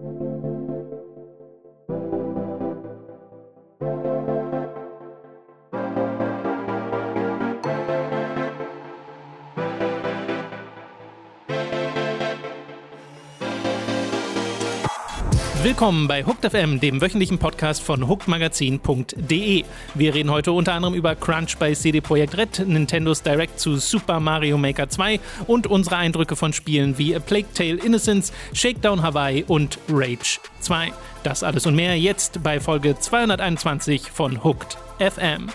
Thank you. Willkommen bei Hooked FM, dem wöchentlichen Podcast von hookedmagazin.de. Wir reden heute unter anderem über Crunch bei CD Projekt Red, Nintendos Direct zu Super Mario Maker 2 und unsere Eindrücke von Spielen wie A Plague Tale Innocence, Shakedown Hawaii und Rage 2. Das alles und mehr jetzt bei Folge 221 von Hooked FM.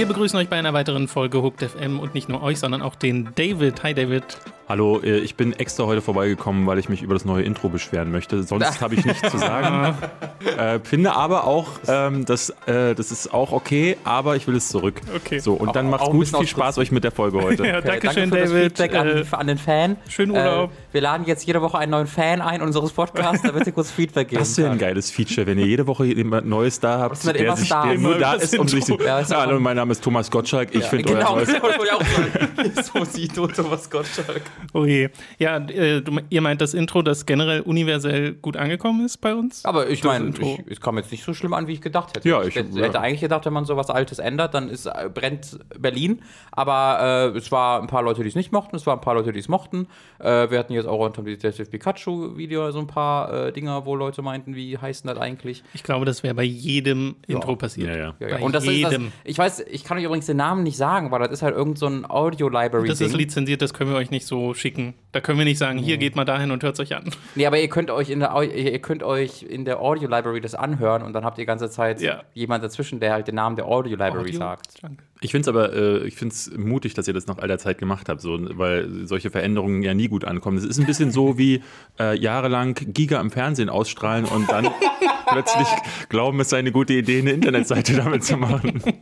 Wir begrüßen euch bei einer weiteren Folge Hooked FM und nicht nur euch, sondern auch den David. Hi David. Hallo, äh, ich bin extra heute vorbeigekommen, weil ich mich über das neue Intro beschweren möchte. Sonst habe ich nichts zu sagen. äh, finde aber auch, ähm, dass, äh, das ist auch okay, aber ich will es zurück. Okay. So, und dann macht's gut. Viel Spaß euch mit der Folge heute. ja, Okay, danke schön, danke für David. Das Feedback an, Äh, an den Fan. schönen Urlaub. Wir laden jetzt jede Woche einen neuen Fan ein unseres Podcasts, damit ihr kurz Feedback geben Das wäre ein geiles Feature, wenn ihr jede Woche jemand Neues da habt, der, immer sich, Star. der nur Immer da das ist, um sich. Ja, ja Hallo, mein Name ist Thomas Gottschalk. Ich finde genau, euer das neues wollte ich auch sagen. so sieht Thomas Gottschalk. Oh je. Ja, äh, du, ihr meint das Intro, das generell universell gut angekommen ist bei uns? Aber ich meine, es kam jetzt nicht so schlimm an, wie ich gedacht hätte. Ja, ich, ich- hätte, ja. hätte eigentlich gedacht, wenn man sowas Altes ändert, dann ist, äh, brennt Berlin. Aber äh, es war ein paar Leute, die es nicht mochten, es waren ein paar Leute, die es mochten. Äh, wir hatten jetzt auch unter dem Detective Pikachu-Video so ein paar äh, Dinger, wo Leute meinten, wie heißt denn das eigentlich? Ich glaube, das wäre bei jedem Intro passiert. Ja, ja. Ja, ja. Bei Und das ist jedem. das, ich weiß, ich kann euch übrigens den Namen nicht sagen, weil das ist halt irgend so ein Audio-Library. Das ist lizenziert, das können wir euch nicht so schicken. Da können wir nicht sagen, hier geht mal dahin und hört es euch an. Nee, aber ihr könnt euch in der ihr könnt euch in der Audio Library das anhören und dann habt ihr die ganze Zeit Ja. jemand dazwischen, der halt den Namen der Audio Library Audio- sagt. Danke. Ich finde es aber, äh, ich finde es mutig, dass ihr das nach all der Zeit gemacht habt, so, weil solche Veränderungen ja nie gut ankommen. Es ist ein bisschen so wie äh, jahrelang Giga im Fernsehen ausstrahlen und dann plötzlich glauben, es sei eine gute Idee, eine Internetseite damit zu machen.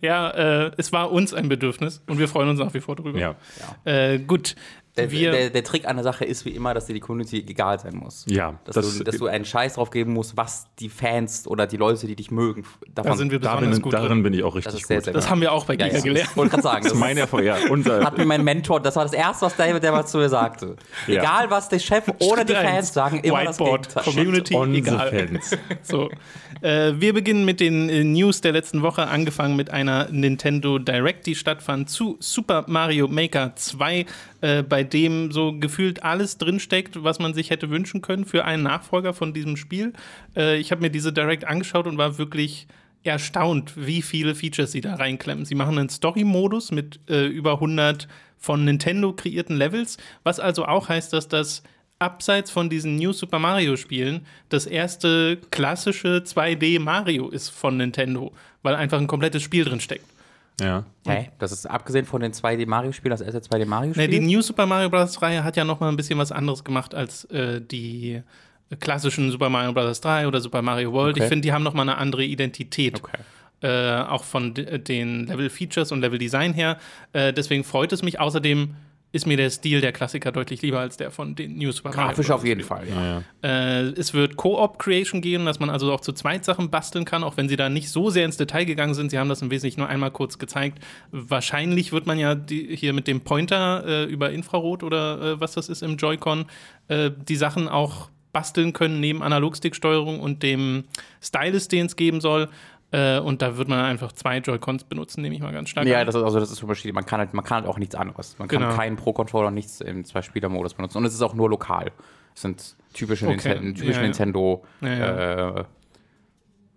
Ja, äh, es war uns ein Bedürfnis und wir freuen uns nach wie vor drüber. Ja. Äh, gut. Der, wir, der, der Trick an der Sache ist wie immer, dass dir die Community egal sein muss. Ja, Dass, das- du, dass du einen Scheiß drauf geben musst, was die Fans oder die Leute, die dich mögen, davon da sind wir besonders Darin, gut darin drin. bin ich auch Das richtig ist sehr, gut. sehr Das haben wir auch bei ja, Giga ja. gelernt. Ich wollte gerade sagen, Das ist mein Erfolg, ja. Unser, hat mir mein Mentor, das war das Erste, was David der mal zu mir sagte. Ja. Egal, was der Chef oder die. Fans sagen, immer das Whiteboard, Gegenteil. Community, unsere egal. Fans. So, äh, wir beginnen mit den äh, News der letzten Woche, angefangen mit einer Nintendo Direct, die stattfand zu Super Mario Maker 2, äh, bei dem so gefühlt alles drinsteckt, was man sich hätte wünschen können für einen Nachfolger von diesem Spiel. Äh, ich habe mir diese Direct angeschaut und war wirklich erstaunt, wie viele Features sie da reinklemmen. Sie machen einen Story-Modus mit äh, über 100 von Nintendo kreierten Levels, was also auch heißt, dass das abseits von diesen New Super Mario Spielen das erste klassische 2D Mario ist von Nintendo, weil einfach ein komplettes Spiel drin steckt. Ja. Hä? Das ist abgesehen von den 2D Mario-Spielen, das erste 2D Ne, Mario-Spiel? die New Super Mario Bros. Reihe hat ja noch mal ein bisschen was anderes gemacht als äh, die klassischen Super Mario Bros. 3 oder Super Mario World. Okay. Ich finde, die haben noch mal eine andere Identität. Okay. Äh, auch von de- den Level-Features und Level-Design her. Äh, deswegen freut es mich. Außerdem ist mir der Stil der Klassiker deutlich lieber als der von den New Super Grafisch auf jeden Fall, ja. Äh, es wird Co-op-Creation geben, dass man also auch zu zweit Sachen basteln kann, auch wenn sie da nicht so sehr ins Detail gegangen sind. Sie haben das im Wesentlichen nur einmal kurz gezeigt. Wahrscheinlich wird man ja die, hier mit dem Pointer äh, über Infrarot oder äh, was das ist im Joy-Con äh, die Sachen auch basteln können neben Analogstick-Steuerung und dem Stylus, den es geben soll. Äh, und da wird man einfach zwei Joy-Cons benutzen, nehme ich mal ganz stark Ja, an. das ist, also das ist unterschiedlich. Man kann halt, man kann halt auch nichts anderes. Man kann Genau. keinen Pro-Controller und nichts im Zwei-Spieler-Modus benutzen. Und es ist auch nur lokal. Es sind typische, Okay. Ninten typische Ja, ja. Nintendo Ja, Äh,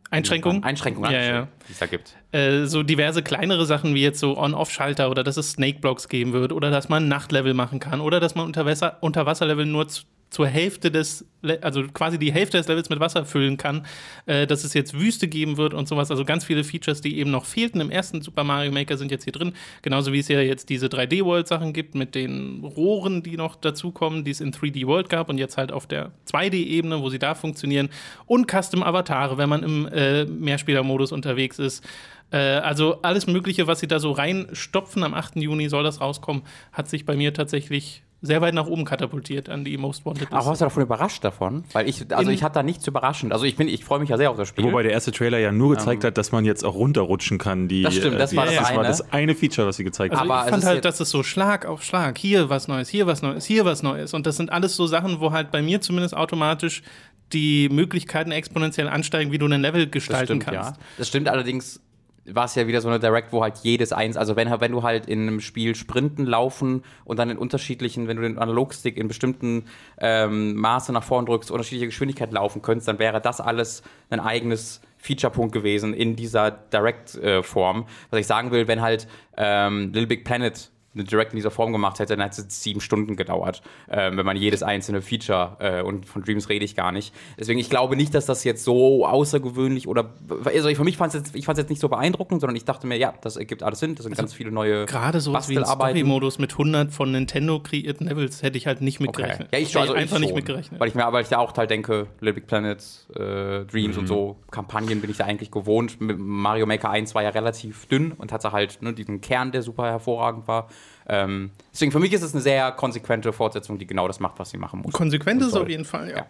Einschränkungen? Einschränkungen, Ja, ja. Die es da gibt. äh, so diverse kleinere Sachen wie jetzt so On-Off-Schalter oder dass es Snake-Blocks geben wird oder dass man Nachtlevel machen kann oder dass man Unterwasser Unterwasserlevel nur zur Hälfte des, also quasi die Hälfte des Levels mit Wasser füllen kann, äh, dass es jetzt Wüste geben wird und sowas. Also ganz viele Features, die eben noch fehlten im ersten Super Mario Maker, sind jetzt hier drin. Genauso wie es ja jetzt diese 3D-World-Sachen gibt mit den Rohren, die noch dazukommen, die es in 3D World gab und jetzt halt auf der 2D-Ebene, wo sie da funktionieren. Und Custom-Avatare, wenn man im äh, Mehrspieler-Modus unterwegs ist. Äh, also alles Mögliche, was sie da so reinstopfen. Am 8. Juni soll das rauskommen, hat sich bei mir tatsächlich sehr weit nach oben katapultiert an die Most Wanted Ach, warst du davon überrascht davon? Weil ich, also In- ich hatte da nichts überraschend. Also ich bin, ich freue mich ja sehr auf das Spiel. Wobei der erste Trailer ja nur gezeigt hat, dass man jetzt auch runterrutschen kann. Die, Das stimmt, das äh, war die, das das war eine. das eine Feature, was sie gezeigt Also haben. Aber ich fand halt, dass es so Schlag auf Schlag, hier was Neues, hier was Neues, hier was Neues. Und das sind alles so Sachen, wo halt bei mir zumindest automatisch die Möglichkeiten exponentiell ansteigen, wie du ein Level das gestalten stimmt, kannst. ja. Das stimmt allerdings war es ja wieder so eine Direct, wo halt jedes eins, also wenn, wenn du halt in einem Spiel sprinten, laufen und dann in unterschiedlichen, wenn du den Analogstick in bestimmten ähm, Maße nach vorn drückst, unterschiedliche Geschwindigkeit laufen könntest, dann wäre das alles ein eigenes Feature-Punkt gewesen in dieser Direct-Form. Was ich sagen will, wenn halt ähm, Little Big Planet eine Direct in dieser Form gemacht hätte, dann hätte es sieben Stunden gedauert, ähm, wenn man jedes einzelne Feature, äh, und von Dreams rede ich gar nicht. Deswegen, ich glaube nicht, dass das jetzt so außergewöhnlich oder, also für mich fand es jetzt, ich fand es jetzt nicht so beeindruckend, sondern ich dachte mir, ja, das ergibt alles Sinn, das sind ganz viele neue Gerade sowas wie ein Bastelarbeiten. Story-Modus mit 100 von Nintendo kreierten Levels hätte ich halt nicht Okay. mitgerechnet. Ja, ich also einfach ich nicht schon. mitgerechnet. Weil ich mir, weil ich da auch halt denke, Little Big Planet, äh, Dreams Mhm. und so, Kampagnen bin ich da eigentlich gewohnt. Mario Maker 1 war ja relativ dünn und hatte halt ne, diesen Kern, der super hervorragend war. Ähm, deswegen für mich ist es eine sehr konsequente Fortsetzung, die genau das macht, was sie machen muss. Konsequent ist es auf jeden Fall, ja. Ja.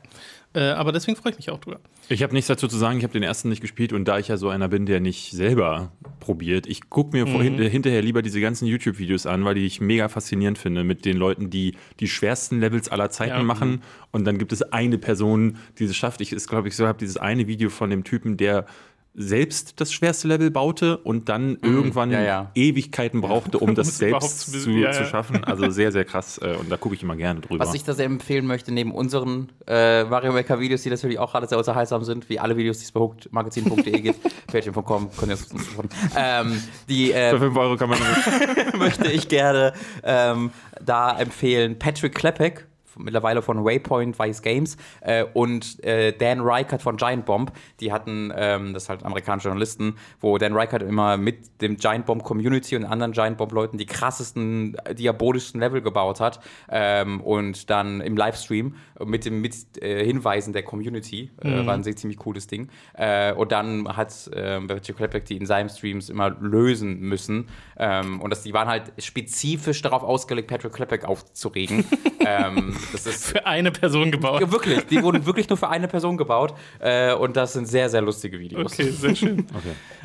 Äh, aber deswegen freue ich mich auch drüber. Ich habe nichts dazu zu sagen, ich habe den ersten nicht gespielt und da ich ja so einer bin, der nicht selber probiert, ich gucke mir vorhin, hinterher lieber diese ganzen YouTube-Videos an, weil die ich mega faszinierend finde mit den Leuten, die die schwersten Levels aller Zeiten Ja. machen und dann gibt es eine Person, die es schafft. Ich ist glaube ich so habe dieses eine Video von dem Typen, der selbst das schwerste Level baute und dann irgendwann ja, ja. Ewigkeiten brauchte, um das selbst zu ja, zu schaffen. Also sehr, sehr krass äh, und da gucke ich immer gerne drüber. Was ich da sehr empfehlen möchte, neben unseren äh, Mario Maker Videos, die natürlich auch alle sehr unterhaltsam sind, wie alle Videos, die es bei hookedmagazin.de gibt, patreon.com, könnt ihr es uns. Ähm, die äh, Für 5 Euro kann man möchte ich gerne ähm, da empfehlen Patrick Klepek, mittlerweile von Waypoint Vice Games, äh, und äh, Dan Reichert von Giant Bomb. Die hatten, ähm, das ist halt amerikanische Journalisten, wo Dan Reichert immer mit dem Giant Bomb Community und anderen Giant Bomb Leuten die krassesten, äh, diabolischsten Level gebaut hat. Ähm, und dann im Livestream mit dem mit äh, Hinweisen der Community, äh, war ein sehr ziemlich cooles Ding. Äh, und dann hat Patrick Klepek die in seinen Streams immer lösen müssen. Ähm, und das, die waren halt spezifisch darauf ausgelegt, Patrick Klepek aufzuregen. ähm, das ist Für eine Person gebaut. ja, wirklich, die wurden wirklich nur für eine Person gebaut. Äh, und das sind sehr, sehr lustige Videos. Okay, sehr schön.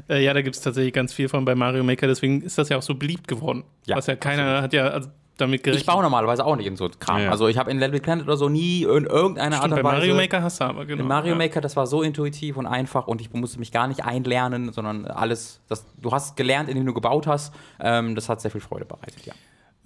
Äh, ja, da gibt es tatsächlich ganz viel von bei Mario Maker, deswegen ist das ja auch so beliebt geworden. Ja, Was ja keiner hat ja also damit gerechnet. Ich baue normalerweise auch nicht in so Kram. Ja, ja. Also ich habe in Little Big Planet oder so nie in irgendeiner Art Stimmt, und bei Weise. Mario Maker hast du aber, genau. In Mario ja. Maker, das war so intuitiv und einfach und ich musste mich gar nicht einlernen, sondern alles, das, du hast gelernt, indem du gebaut hast. Ähm, das hat sehr viel Freude bereitet, ja.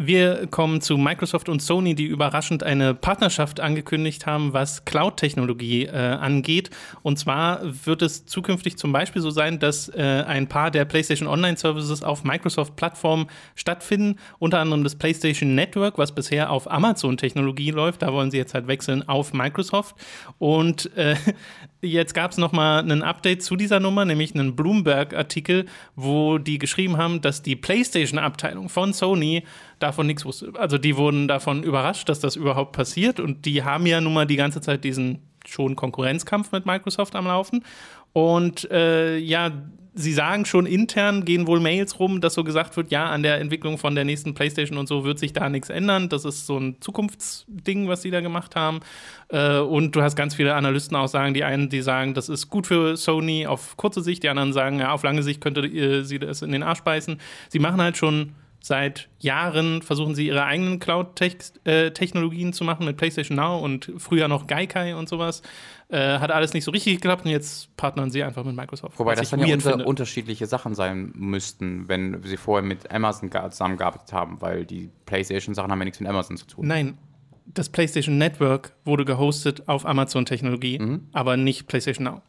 Wir kommen zu Microsoft und Sony, die überraschend eine Partnerschaft angekündigt haben, was Cloud-Technologie äh, angeht. Und zwar wird es zukünftig zum Beispiel so sein, dass äh, ein paar der PlayStation Online-Services auf Microsoft-Plattformen stattfinden. Unter anderem das PlayStation Network, was bisher auf Amazon-Technologie läuft. Da wollen sie jetzt halt wechseln auf Microsoft. Und äh, jetzt gab es nochmal ein Update zu dieser Nummer, nämlich einen Bloomberg-Artikel, wo die geschrieben haben, dass die PlayStation-Abteilung von Sony davon nichts wusste. Also die wurden davon überrascht, dass das überhaupt passiert. Und die haben ja nun mal die ganze Zeit diesen schon Konkurrenzkampf mit Microsoft am Laufen. Und äh, ja, sie sagen schon intern, gehen wohl Mails rum, dass so gesagt wird, ja, an der Entwicklung von der nächsten PlayStation und so wird sich da nichts ändern. Das ist so ein Zukunftsding, was sie da gemacht haben. Äh, und du hast ganz viele Analysten auch sagen, die einen, die sagen, das ist gut für Sony auf kurze Sicht, die anderen sagen, ja, auf lange Sicht könnte äh, sie das in den Arsch beißen. Sie machen halt schon seit Jahren versuchen sie ihre eigenen Cloud-Technologien zu machen mit PlayStation Now und früher noch Gaikai und sowas. Äh, hat alles nicht so richtig geklappt und jetzt partnern sie einfach mit Microsoft. Wobei das dann ja unter, unterschiedliche Sachen sein müssten, wenn sie vorher mit Amazon zusammengearbeitet haben, weil die PlayStation-Sachen haben ja nichts mit Amazon zu tun. Nein, das PlayStation Network wurde gehostet auf Amazon-Technologie, Mhm. aber nicht PlayStation Now.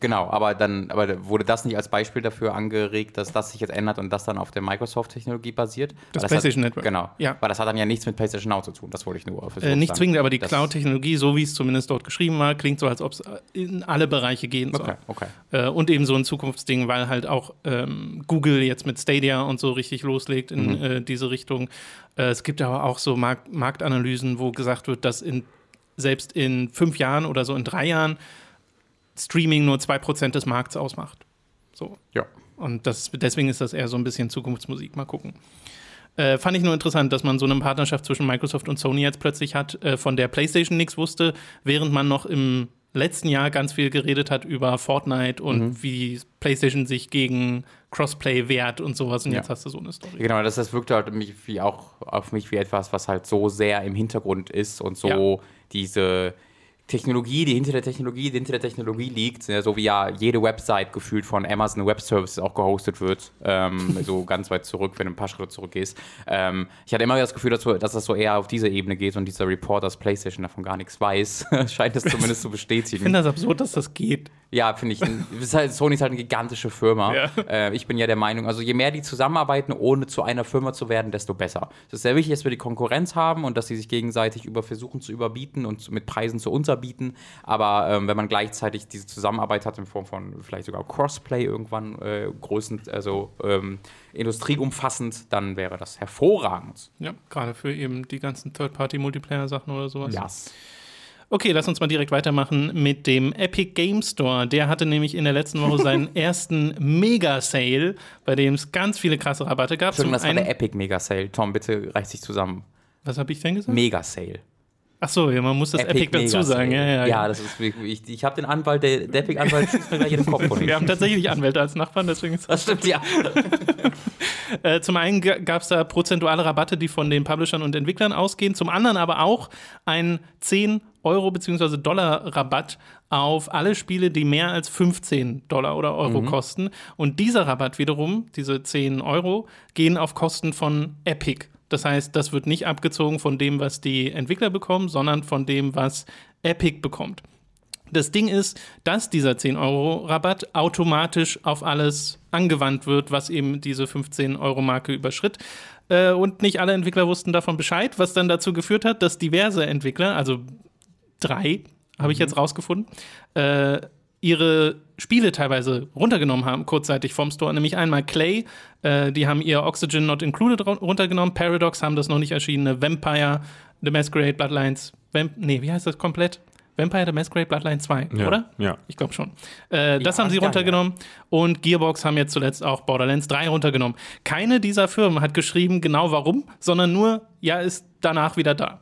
Genau, aber dann aber wurde das nicht als Beispiel dafür angeregt, dass das sich jetzt ändert und das dann auf der Microsoft-Technologie basiert? Das Weil PlayStation hat, Network. Genau. Ja. Weil das hat dann ja nichts mit PlayStation Now zu tun. Das wollte ich nur versuchen. Äh, nicht sagen. zwingend, aber die Das- Cloud-Technologie, so wie es zumindest dort geschrieben war, klingt so, als ob es in alle Bereiche gehen soll. Okay, okay. Äh, und eben so ein Zukunftsding, weil halt auch ähm, Google jetzt mit Stadia und so richtig loslegt in Mhm. äh, diese Richtung. Äh, es gibt aber auch so Mark Marktanalysen, wo gesagt wird, dass in, selbst in fünf Jahren oder so in drei Jahren Streaming nur 2% des Markts ausmacht. So. Ja. Und das, deswegen ist das eher so ein bisschen Zukunftsmusik. Mal gucken. Äh, fand ich nur interessant, dass man so eine Partnerschaft zwischen Microsoft und Sony jetzt plötzlich hat, äh, von der PlayStation nichts wusste, während man noch im letzten Jahr ganz viel geredet hat über Fortnite und Mhm. wie PlayStation sich gegen Crossplay wehrt und sowas. Und Ja. jetzt hast du so eine Story. Genau, das, das wirkt halt mich wie auch auf mich wie etwas, was halt so sehr im Hintergrund ist und so Ja. diese Technologie, die hinter der Technologie, die hinter der Technologie liegt, ja, so wie ja jede Website gefühlt von Amazon Web Services auch gehostet wird, ähm, so ganz weit zurück, wenn du ein paar Schritte zurückgehst. Ähm, ich hatte immer das Gefühl, dass, dass das so eher auf diese Ebene geht und dieser Report, dass PlayStation davon gar nichts weiß, scheint es zumindest zu Ich bestätigen. finde das absurd, dass das geht. Ja, finde ich. halt, Sony ist halt eine gigantische Firma. Ja. Äh, ich bin ja der Meinung, also je mehr die zusammenarbeiten, ohne zu einer Firma zu werden, desto besser. Es ist sehr wichtig, dass wir die Konkurrenz haben und dass sie sich gegenseitig über versuchen zu überbieten und mit Preisen zu unterbieten. Aber ähm, wenn man gleichzeitig diese Zusammenarbeit hat in Form von vielleicht sogar Crossplay irgendwann äh, größen, also ähm, industrieumfassend, dann wäre das hervorragend. Ja, gerade für eben die ganzen Third-Party-Multiplayer-Sachen oder sowas. Ja. Okay, lass uns mal direkt weitermachen mit dem Epic Game Store. Der hatte nämlich in der letzten Woche seinen ersten Mega-Sale, bei dem es ganz viele krasse Rabatte gab. Entschuldigung, das war der Epic Mega Sale. Tom, bitte reiß dich zusammen. was habe ich denn gesagt? Mega Sale. Ach so, ja, man muss das Epic, dazu Mega sagen. Ja, ja, ja, das ist wirklich. Ich, ich habe den Anwalt, der, der Epic-Anwalt schießt mir gleich in den Kopf von Wir haben tatsächlich Anwälte als Nachbarn, deswegen ist Das stimmt, ja. Äh, zum einen gab es da prozentuale Rabatte, die von den Publishern und Entwicklern ausgehen. Zum anderen aber auch ein 10 Euro bzw. Dollar Rabatt auf alle Spiele, die mehr als 15 Dollar oder Euro kosten. Und dieser Rabatt wiederum, diese 10 Euro, gehen auf Kosten von Epic. Das heißt, das wird nicht abgezogen von dem, was die Entwickler bekommen, sondern von dem, was Epic bekommt. Das Ding ist, dass dieser 10-Euro-Rabatt automatisch auf alles angewandt wird, was eben diese 15-Euro-Marke überschritt. Äh, und nicht alle Entwickler wussten davon Bescheid, was dann dazu geführt hat, dass diverse Entwickler, also drei, habe ich jetzt rausgefunden, äh, ihre Spiele teilweise runtergenommen haben, kurzzeitig vom Store. Nämlich einmal Clay, äh, die haben ihr Oxygen Not Included ru- runtergenommen. Paradox haben das noch nicht erschienene Vampire, The Masquerade Bloodlines. Vamp nee, wie heißt das komplett? Vampire The Masquerade Bloodline 2, Ja, oder? ja. Ich glaube schon. Äh, das Ja, haben sie ja, runtergenommen. Und Gearbox haben jetzt zuletzt auch Borderlands 3 runtergenommen. Keine dieser Firmen hat geschrieben, genau warum, sondern nur, ja, ist danach wieder da.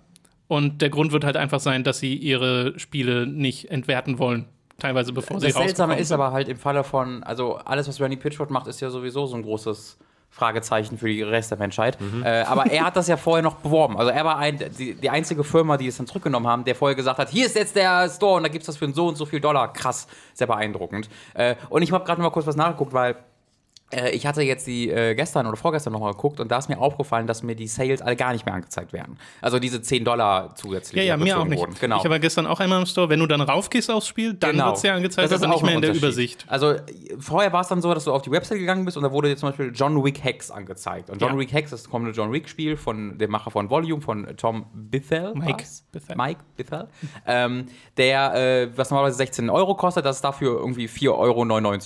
Und der Grund wird halt einfach sein, dass sie ihre Spiele nicht entwerten wollen. Teilweise bevor sie Das Seltsame ist aber halt im Falle von, also alles, was Randy Pitchford macht, ist ja sowieso so ein großes Fragezeichen für die Rest der Menschheit. Äh, aber er hat das ja vorher noch beworben. Also er war ein, die, die einzige Firma, die es dann zurückgenommen haben, der vorher gesagt hat, hier ist jetzt der Store und da gibt es das für so und so viel Dollar. Krass, sehr beeindruckend. Äh, und ich habe gerade noch mal kurz was nachgeguckt, weil ich hatte jetzt die äh, gestern oder vorgestern nochmal geguckt und da ist mir aufgefallen, dass mir die Sales alle gar nicht mehr angezeigt werden. Also diese 10 Dollar zusätzlich. Ja, ja, mir auch nicht. Wurden. Genau. Ich habe gestern auch einmal im Store, wenn du dann raufgehst aufs Spiel, dann Genau. wird es ja angezeigt, Das ist aber auch nicht mehr in der. Übersicht. Also äh, vorher war es dann so, dass du auf die Website gegangen bist und da wurde dir zum Beispiel John Wick Hex angezeigt. Und John Ja. Wick Hex ist das kommende John Wick Spiel von dem Macher von Volume, von Tom Bithell. Mike war's? Bithell. Mike Bithell. ähm, der, äh, was normalerweise 16 Euro kostet, dass es dafür irgendwie 4,99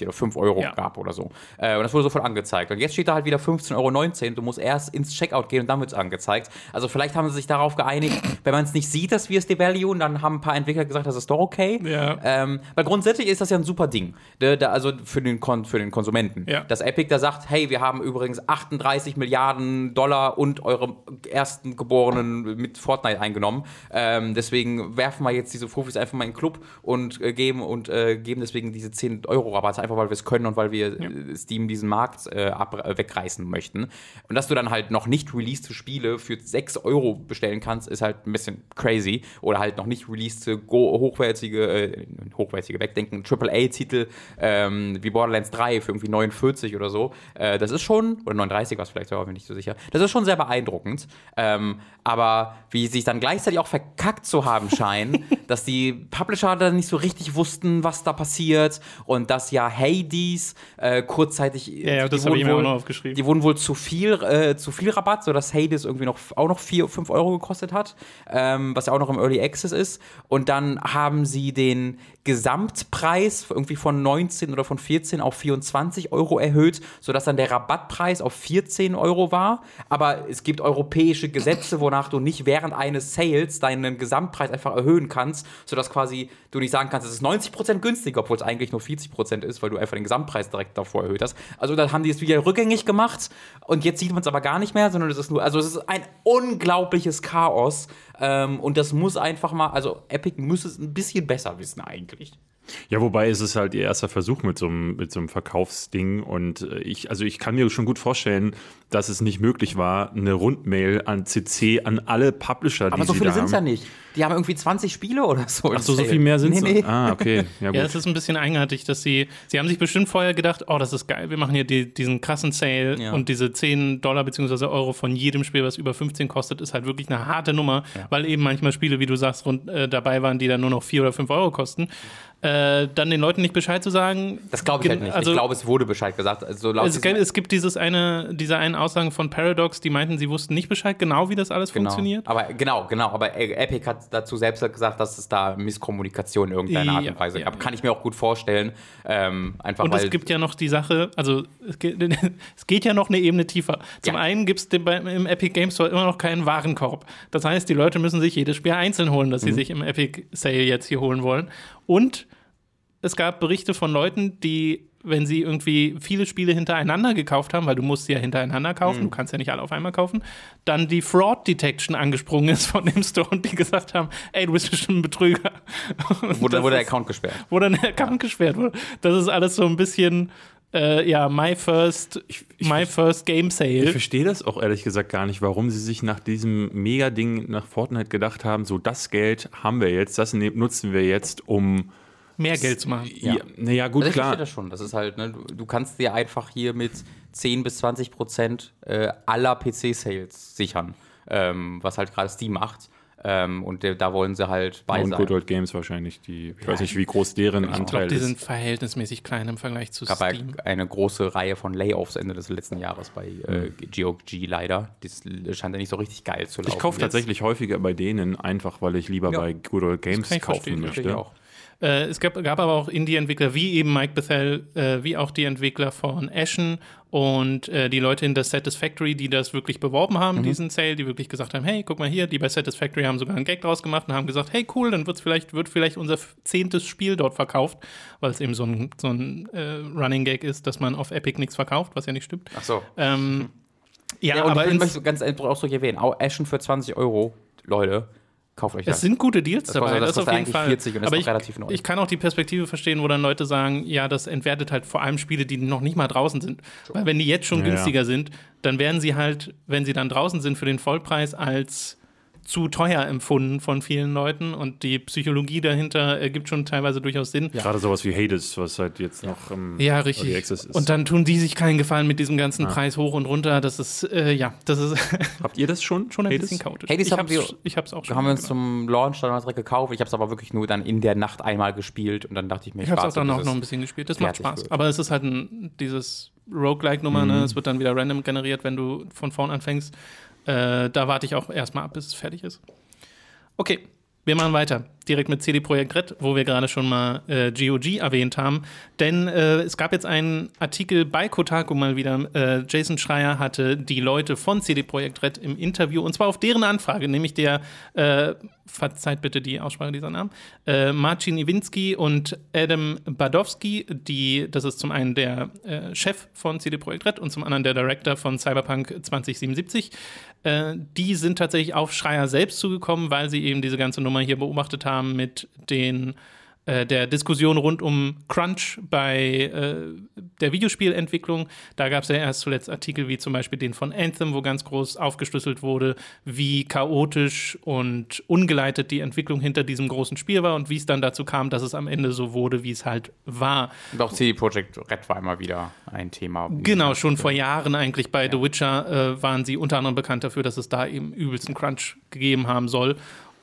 Euro oder 5 Euro Ja. gab oder so. Äh, und das wurde sofort angezeigt. Und jetzt steht da halt wieder 15,19 Euro. Du musst erst ins Checkout gehen und dann wird es angezeigt. Also vielleicht haben sie sich darauf geeinigt, wenn man es nicht sieht, dass wir es devaluen, dann haben ein paar Entwickler gesagt, das ist doch okay. Ja. Ähm, weil grundsätzlich ist das ja ein super Ding. Da, da, also für den, Kon für den Konsumenten. Ja. Dass Epic da sagt, hey, wir haben übrigens 38 Milliarden Dollar und eure ersten Geborenen mit Fortnite eingenommen. Ähm, deswegen werfen wir jetzt diese Profis einfach mal in den Club und äh, geben und äh, geben deswegen diese 10 Euro Rabatte, einfach weil wir es können und weil wir äh, Steam diesen Markt äh, ab, äh, wegreißen möchten. Und dass du dann halt noch nicht released Spiele für 6 Euro bestellen kannst, ist halt ein bisschen crazy. Oder halt noch nicht released go hochwertige, äh, hochwertige Wegdenken, AAA-Titel ähm, wie Borderlands 3 für irgendwie 49 oder so. Äh, das ist schon, oder 39 war es vielleicht, aber bin nicht so sicher. Das ist schon sehr beeindruckend. Ähm, aber wie sie sich dann gleichzeitig auch verkackt zu haben scheinen, dass die Publisher dann nicht so richtig wussten, was da passiert und dass ja Hades äh, kurzzeitig. Ja, ja, das habe ich mir auch wohl- noch aufgeschrieben. Die wurden wohl zu viel, äh, zu viel Rabatt, sodass Hades irgendwie noch auch noch 4, 5 Euro gekostet hat, ähm, was ja auch noch im Early Access ist. Und dann haben sie den Gesamtpreis irgendwie von 19 oder von 14 auf 24 Euro erhöht, sodass dann der Rabattpreis auf 14 Euro war. Aber es gibt europäische Gesetze, wonach du nicht während eines Sales deinen Gesamtpreis einfach erhöhen kannst, sodass quasi du nicht sagen kannst, es ist 90% günstiger, obwohl es eigentlich nur 40% ist, weil du einfach den Gesamtpreis direkt davor erhöht hast. Also Also da haben die es wieder rückgängig gemacht und jetzt sieht man es aber gar nicht mehr, sondern es ist nur, also es ist ein unglaubliches Chaos ähm, und das muss einfach mal, also Epic muss es ein bisschen besser wissen eigentlich. Ja, wobei es ist halt ihr erster Versuch mit so einem, mit so einem Verkaufsding und äh, ich, also ich kann mir schon gut vorstellen, dass es nicht möglich war, eine Rundmail an CC an alle Publisher, die Aber so sie viele sind es ja haben. nicht. Die haben irgendwie 20 Spiele oder so. Ach so, so viel mehr sind es? nee, nee. Ah, okay. Ja, gut. Ja, es ist ein bisschen eigenartig, dass sie, sie haben sich bestimmt vorher gedacht, oh, das ist geil, wir machen hier die, diesen krassen Sale Ja. und diese 10 Dollar bzw. Euro von jedem Spiel, was über 15 kostet, ist halt wirklich eine harte Nummer, weil eben manchmal Spiele, wie du sagst, rund, äh, dabei waren, die dann nur noch 4 oder 5 Euro kosten. Äh, dann den Leuten nicht Bescheid zu sagen. Das glaube ich halt nicht. Also, ich glaube, es wurde Bescheid gesagt. Also laut es, gibt, es gibt dieses eine, diese einen Aussagen von Paradox, die meinten, sie wussten nicht Bescheid, genau wie das alles genau. funktioniert. Aber genau, genau. Aber Epic hat dazu selbst gesagt, dass es da Misskommunikation in irgendeiner Art Ja, und Weise ja, gab. ja. Kann ich mir auch gut vorstellen. Ähm, einfach Und es gibt ja noch die Sache, also es geht, es geht ja noch eine Ebene tiefer. Zum einen gibt es im Epic Games Store immer noch keinen Warenkorb. Das heißt, die Leute müssen sich jedes Spiel einzeln holen, das sie Mhm. sich im Epic Sale jetzt hier holen wollen. Und es gab Berichte von Leuten, die, wenn sie irgendwie viele Spiele hintereinander gekauft haben, weil du musst sie ja hintereinander kaufen, Mhm. du kannst ja nicht alle auf einmal kaufen, dann die Fraud Detection angesprungen ist von dem Store und die gesagt haben, ey, du bist bestimmt ein Betrüger. Und wurde, wurde der Account gesperrt. dann der Account gesperrt wurde. Das ist alles so ein bisschen, äh, ja, my first, my first game Ich sale. verstehe das auch ehrlich gesagt gar nicht, warum sie sich nach diesem Mega-Ding nach Fortnite gedacht haben, so das Geld haben wir jetzt, das ne- nutzen wir jetzt, um Mehr Geld zu machen. ja, naja, gut, Also ich verstehe klar. das schon. Das ist halt, ne, du, du kannst dir einfach hier mit 10 bis 20 Prozent äh, aller PC-Sales sichern, ähm, was halt gerade Steam macht. Ähm, und der, da wollen sie halt bei Und sein. Good Old Games wahrscheinlich, die, ich weiß nicht, wie groß deren Ich Anteil glaube, die ist. sind verhältnismäßig klein im Vergleich zu gab Steam. ja eine große Reihe von Layoffs Ende des letzten Jahres bei äh, GOG leider. Das scheint ja nicht so richtig geil zu laufen. Ich kaufe tatsächlich häufiger bei denen, einfach weil ich lieber Ja. bei Good Old Games kaufen möchte. ich auch. Äh, es gab, gab aber auch Indie-Entwickler wie eben Mike Bethel, äh, wie auch die Entwickler von Ashen und äh, die Leute in der Satisfactory, die das wirklich beworben haben, diesen Sale, die wirklich gesagt haben, hey, guck mal hier, die bei Satisfactory haben sogar einen Gag draus gemacht und haben gesagt, hey, cool, dann wird's vielleicht, wird vielleicht unser zehntes Spiel dort verkauft, weil es eben so ein, so ein äh, Running Gag ist, dass man auf Epic nichts verkauft, was ja nicht stimmt. Ach so. Ähm, ja, Ja, und aber ich möchte ganz so erwähnen, auch Ashen für 20 Euro, Leute, kauft euch das. Es sind gute Deals dabei, kostet- das das, auf jeden Fall. 40 und ist Aber noch ich, relativ neu. ich kann auch die Perspektive verstehen, wo dann Leute sagen, ja, das entwertet halt vor allem Spiele, die noch nicht mal draußen sind. Weil wenn die jetzt schon Ja, ja. günstiger sind, dann werden sie halt, wenn sie dann draußen sind, für den Vollpreis als zu teuer empfunden von vielen Leuten und die Psychologie dahinter ergibt schon teilweise durchaus Sinn. Gerade sowas wie Hades, was halt jetzt noch ähm, Ja, Early richtig. Access ist. Und dann tun die sich keinen Gefallen mit diesem ganzen Preis hoch und runter. Das ist, äh, ja, das ist Habt ihr das schon? schon ein Hades? bisschen chaotisch. Hades ich haben hab's, wir- ich hab's auch schon. haben wir uns zum Launch dann direkt gekauft. Ich habe es aber wirklich nur dann in der Nacht einmal gespielt und dann dachte ich mir, Ich habe es auch dann auch noch ein bisschen gespielt. Das macht Spaß. wird. Aber es ist halt ein, dieses Roguelike-Nummer, Mhm. ne? Es wird dann wieder random generiert, wenn du von vorn anfängst. Äh, da warte ich auch erstmal ab, bis es fertig ist. Okay, wir machen weiter. Direkt mit CD Projekt Red, wo wir gerade schon mal äh, GOG erwähnt haben. Denn äh, es gab jetzt einen Artikel bei Kotaku mal wieder. Äh, Jason Schreier hatte die Leute von CD Projekt Red im Interview und zwar auf deren Anfrage, nämlich der, äh, verzeiht bitte die Aussprache dieser Namen, äh, Marcin Iwinski und Adam Badowski, die, das ist zum einen der äh, Chef von CD Projekt Red und zum anderen der Director von Cyberpunk 2077. Äh, die sind tatsächlich auf Schreier selbst zugekommen, weil sie eben diese ganze Nummer hier beobachtet haben mit den äh, der Diskussion rund um Crunch bei äh, der Videospielentwicklung. Da gab es ja erst zuletzt Artikel wie zum Beispiel den von Anthem, wo ganz groß aufgeschlüsselt wurde, wie chaotisch und ungeleitet die Entwicklung hinter diesem großen Spiel war und wie es dann dazu kam, dass es am Ende so wurde, wie es halt war. Und auch CD Projekt Red war immer wieder ein Thema. Genau, schon vor Jahren eigentlich bei The Witcher äh, waren sie unter anderem bekannt dafür, dass es da eben übelsten Crunch gegeben haben soll.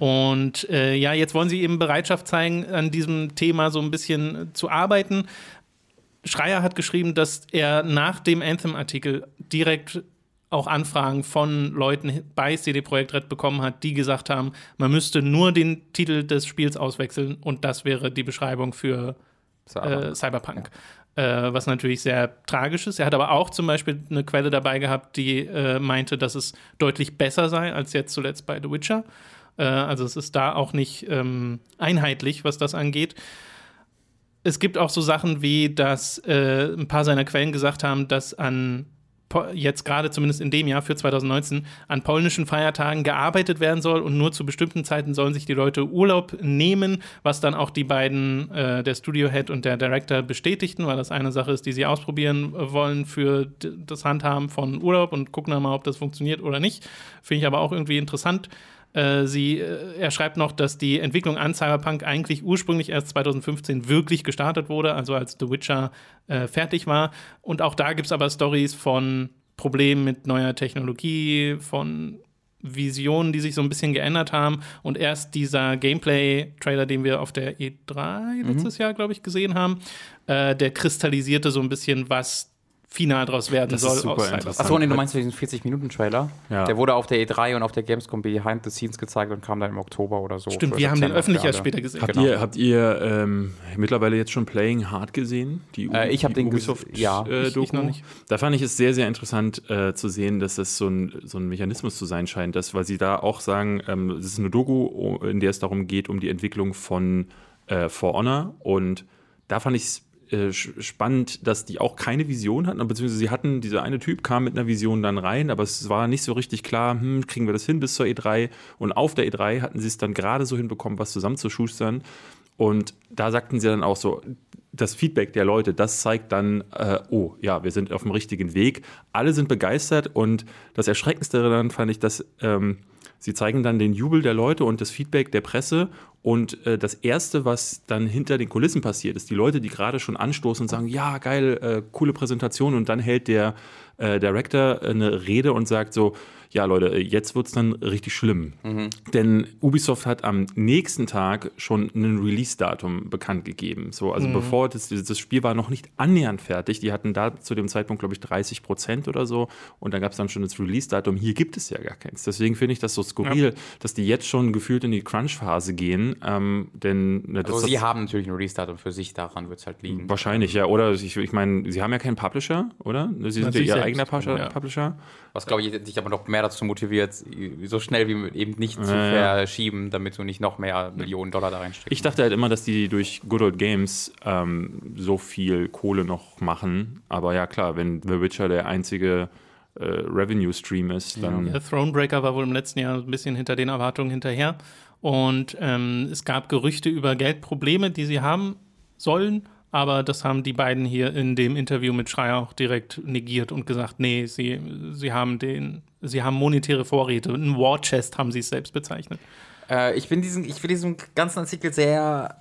Und äh, ja, jetzt wollen sie eben Bereitschaft zeigen, an diesem Thema so ein bisschen zu arbeiten. Schreier hat geschrieben, dass er nach dem Anthem-Artikel direkt auch Anfragen von Leuten bei CD Projekt Red bekommen hat, die gesagt haben, man müsste nur den Titel des Spiels auswechseln und das wäre die Beschreibung für äh, Cyberpunk. Äh, was natürlich sehr tragisch ist. Er hat aber auch zum Beispiel eine Quelle dabei gehabt, die äh, meinte, dass es deutlich besser sei als jetzt zuletzt bei The Witcher. Äh, also es ist da auch nicht ähm, einheitlich, was das angeht. es gibt auch so Sachen wie, dass äh, ein paar seiner Quellen gesagt haben, dass an jetzt gerade zumindest in dem Jahr für 2019 an polnischen Feiertagen gearbeitet werden soll und nur zu bestimmten Zeiten sollen sich die Leute Urlaub nehmen, was dann auch die beiden, äh, der Studio Head und der Director bestätigten, weil das eine Sache ist, die sie ausprobieren wollen für das Handhaben von Urlaub und gucken dann mal, ob das funktioniert oder nicht. Finde ich aber auch irgendwie interessant. Äh, sie, äh, er schreibt noch, dass die Entwicklung an Cyberpunk eigentlich ursprünglich erst 2015 wirklich gestartet wurde, also als The Witcher äh, fertig war. Und auch da gibt es aber Stories von Problemen mit neuer Technologie, von Visionen, die sich so ein bisschen geändert haben. Und erst dieser Gameplay-Trailer, den wir auf der E3 letztes mhm. Jahr, glaube ich, gesehen haben, äh, der kristallisierte so ein bisschen, was final draus werden das soll. Ist super interessant. Achso, nee, du meinst diesen 40-Minuten-Trailer? Ja. Der wurde auf der E3 und auf der Gamescom Behind the Scenes gezeigt und kam dann im Oktober oder so. Stimmt, wir haben den öffentlich erst später gesehen. Habt genau. ihr, habt ihr ähm, mittlerweile jetzt schon Playing Hard gesehen? Die, äh, ich habe den Ubisoft ja, äh, ich, ich noch nicht. Da fand ich es sehr, sehr interessant äh, zu sehen, dass das so ein, so ein Mechanismus zu sein scheint, dass, weil sie da auch sagen, ähm, es ist eine Doku, in der es darum geht, um die Entwicklung von äh, For Honor und da fand ich es äh, spannend, dass die auch keine Vision hatten, beziehungsweise sie hatten, dieser eine Typ kam mit einer Vision dann rein, aber es war nicht so richtig klar, hm, kriegen wir das hin bis zur E3 und auf der E3 hatten sie es dann gerade so hinbekommen, was zusammenzuschustern und da sagten sie dann auch so, das Feedback der Leute, das zeigt dann, äh, oh ja, wir sind auf dem richtigen Weg. Alle sind begeistert und das Erschreckendste daran fand ich, dass ähm, sie zeigen dann den Jubel der Leute und das Feedback der Presse und äh, das Erste, was dann hinter den Kulissen passiert, ist die Leute, die gerade schon anstoßen und sagen, ja, geil, äh, coole Präsentation. Und dann hält der äh, Director eine Rede und sagt so, ja Leute, jetzt wird es dann richtig schlimm. Mhm. Denn Ubisoft hat am nächsten Tag schon ein Release-Datum bekannt gegeben. So, also mhm. bevor das, das Spiel war noch nicht annähernd fertig. Die hatten da zu dem Zeitpunkt, glaube ich, 30 Prozent oder so. Und dann gab es dann schon das Release-Datum. Hier gibt es ja gar keins. Deswegen finde ich das so skurril, ja. dass die jetzt schon gefühlt in die Crunch-Phase gehen. Ähm, denn ne, also sie haben natürlich ein Release-Datum für sich, daran wird es halt liegen. Wahrscheinlich, ja. Oder ich, ich meine, sie haben ja keinen Publisher, oder? Sie sind ja ihr eigener Publisher. Was, glaube ich, dich aber noch mehr dazu motiviert, so schnell wie eben nicht zu verschieben, damit du nicht noch mehr Millionen Dollar da reinsteckst. Ich dachte halt immer, dass die durch Good Old Games ähm, so viel Kohle noch machen. Aber ja, klar, wenn The Witcher der einzige äh, Revenue Stream ist, dann. Ja, Thronebreaker war wohl im letzten Jahr ein bisschen hinter den Erwartungen hinterher. Und ähm, es gab Gerüchte über Geldprobleme, die sie haben sollen. Aber das haben die beiden hier in dem Interview mit Schreier auch direkt negiert und gesagt, nee, sie, sie haben den, sie haben monetäre Vorräte. Ein War Chest haben sie es selbst bezeichnet. Äh, ich bin diesen, ich bin diesem ganzen Artikel sehr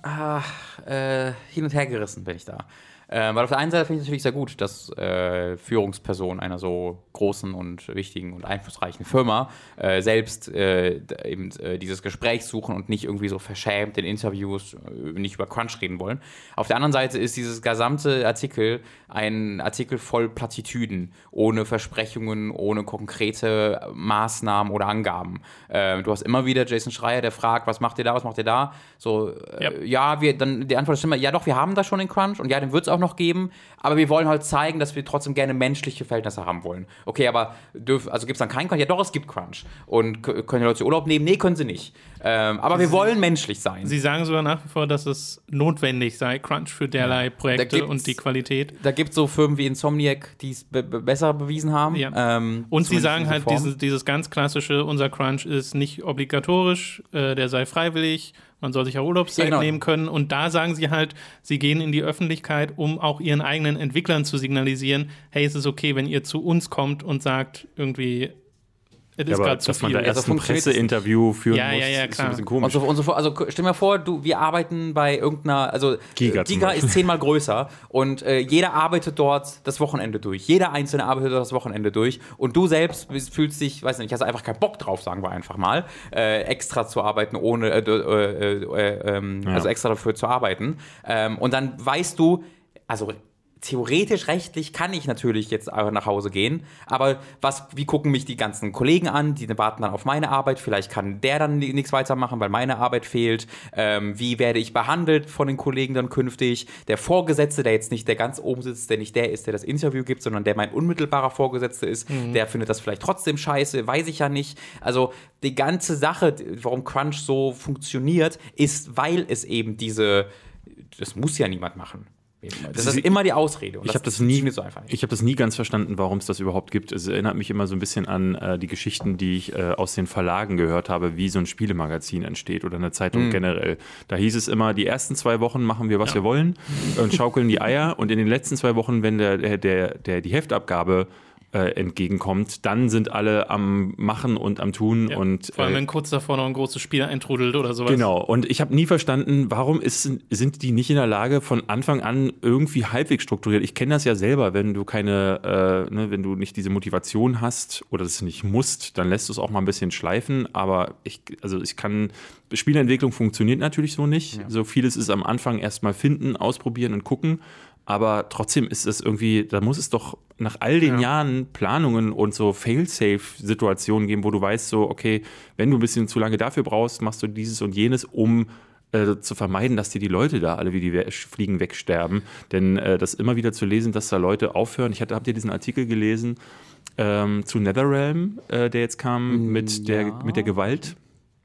äh, hin und her gerissen, bin ich da. Äh, weil auf der einen Seite finde ich es natürlich sehr gut, dass äh, Führungspersonen einer so großen und wichtigen und einflussreichen Firma äh, selbst äh, eben äh, dieses Gespräch suchen und nicht irgendwie so verschämt in Interviews äh, nicht über Crunch reden wollen. Auf der anderen Seite ist dieses gesamte Artikel ein Artikel voll Plattitüden, ohne Versprechungen, ohne konkrete Maßnahmen oder Angaben. du hast immer wieder Jason Schreier, der fragt, was macht ihr da, was macht ihr da? So, yep. ja, wir, dann die Antwort ist immer, ja doch, wir haben da schon den Crunch und ja, den wird es auch noch geben, aber wir wollen halt zeigen, dass wir trotzdem gerne menschliche Verhältnisse haben wollen. Okay, aber dürf, also gibt es dann keinen Crunch? Ja, doch, es gibt Crunch. Und können die Leute Urlaub nehmen? Nee, können sie nicht. Ähm, aber wir wollen menschlich sein. Sie sagen sogar nach wie vor, dass es notwendig sei, Crunch für derlei Projekte und die Qualität. Da gibt es so Firmen wie Insomniac, die es be besser bewiesen haben. Ja. Ähm, und sie sagen halt dieses, dieses ganz klassische, unser Crunch ist nicht obligatorisch, äh, der sei freiwillig man soll sich auch Urlaubszeit ja, genau. nehmen können. Und da sagen sie halt, sie gehen in die Öffentlichkeit, um auch ihren eigenen Entwicklern zu signalisieren, hey, es ist okay, wenn ihr zu uns kommt und sagt, irgendwie, es ja, ist gerade zu viel. Man da erst also ein Presseinterview führen ja, muss, ja, ja, klar. ist ein bisschen komisch. Und so, und so, also stell mir vor, du, wir arbeiten bei irgendeiner, also Giga, Giga ist zehnmal größer und äh, jeder arbeitet dort das Wochenende durch. Jeder Einzelne arbeitet dort das Wochenende durch und du selbst fühlst dich, weiß nicht, hast einfach keinen Bock drauf, sagen wir einfach mal, äh, extra zu arbeiten, ohne, äh, äh, äh ähm, also extra dafür zu arbeiten. Ähm, und dann weißt du, also theoretisch rechtlich kann ich natürlich jetzt nach Hause gehen, aber was, wie gucken mich die ganzen Kollegen an, die warten dann auf meine Arbeit, vielleicht kann der dann nichts weitermachen, weil meine Arbeit fehlt, ähm, wie werde ich behandelt von den Kollegen dann künftig, der Vorgesetzte, der jetzt nicht der ganz oben sitzt, der nicht der ist, der das Interview gibt, sondern der mein unmittelbarer Vorgesetzte ist, mhm. der findet das vielleicht trotzdem scheiße, weiß ich ja nicht, also die ganze Sache, warum Crunch so funktioniert, ist, weil es eben diese das muss ja niemand machen. Das ist immer die Ausrede. Ich habe das nie, so ich habe das nie ganz verstanden, warum es das überhaupt gibt. Es erinnert mich immer so ein bisschen an äh, die Geschichten, die ich äh, aus den Verlagen gehört habe, wie so ein Spielemagazin entsteht oder eine Mhm. Zeitung generell. Da hieß es immer, die ersten zwei Wochen machen wir, was wir wollen und schaukeln die Eier und in den letzten zwei Wochen, wenn der, der, der, der die Heftabgabe äh, entgegenkommt, dann sind alle am Machen und am Tun Ja. und Vor allem, äh, wenn kurz davor noch ein großes Spiel eintrudelt oder sowas. Genau, und ich habe nie verstanden, warum ist, sind die nicht in der Lage, von Anfang an irgendwie halbwegs strukturiert. Ich kenne das ja selber, wenn du keine, äh, ne, wenn du nicht diese Motivation hast oder das nicht musst, dann lässt du es auch mal ein bisschen schleifen. Aber ich, also ich kann, Spielentwicklung funktioniert natürlich so nicht. So vieles ist am Anfang erstmal finden, ausprobieren und gucken. Aber trotzdem ist es irgendwie, da muss es doch nach all den Jahren Planungen und so Fail-Safe-Situationen geben, wo du weißt, so, okay, wenn du ein bisschen zu lange dafür brauchst, machst du dieses und jenes, um äh, zu vermeiden, dass dir die Leute da alle wie die We- Fliegen wegsterben. Denn äh, das immer wieder zu lesen, dass da Leute aufhören. Ich hatte, habt ihr diesen Artikel gelesen ähm, zu Netherrealm, äh, der jetzt kam mit, der, ja. mit der Gewalt?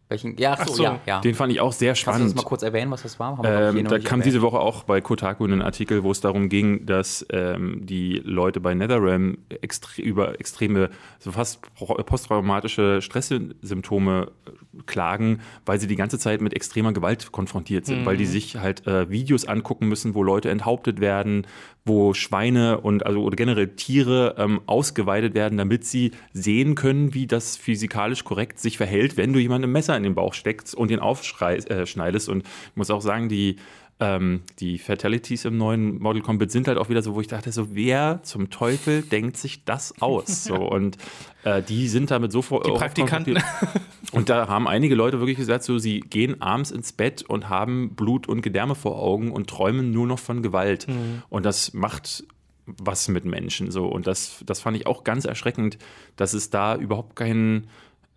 Welchen? Ja, ach so, Ach so. ja, ja. Den fand ich auch sehr Kannst du spannend. das mal kurz erwähnen, was das war? Ähm, da kam erwähnt. diese Woche auch bei Kotaku ein Artikel, wo es darum ging, dass ähm, die Leute bei NetherRealm extre über extreme, so fast posttraumatische Stresssymptome äh, klagen, weil sie die ganze Zeit mit extremer Gewalt konfrontiert sind, weil die sich halt äh, Videos angucken müssen, wo Leute enthauptet werden, wo Schweine und also oder generell Tiere ähm, ausgeweidet werden, damit sie sehen können, wie das physikalisch korrekt sich verhält, wenn du jemandem ein Messer in den Bauch steckst und ihn aufschneidest. Äh, und ich muss auch sagen, die ähm, die Fatalities im neuen Model Combat sind halt auch wieder so, wo ich dachte, so wer zum Teufel denkt sich das aus? So und äh, die sind damit so vor Die Praktikanten. und da haben einige Leute wirklich gesagt, so sie gehen abends ins Bett und haben Blut und Gedärme vor Augen und träumen nur noch von Gewalt. Und das macht was mit Menschen so. Und das, das fand ich auch ganz erschreckend, dass es da überhaupt keinen.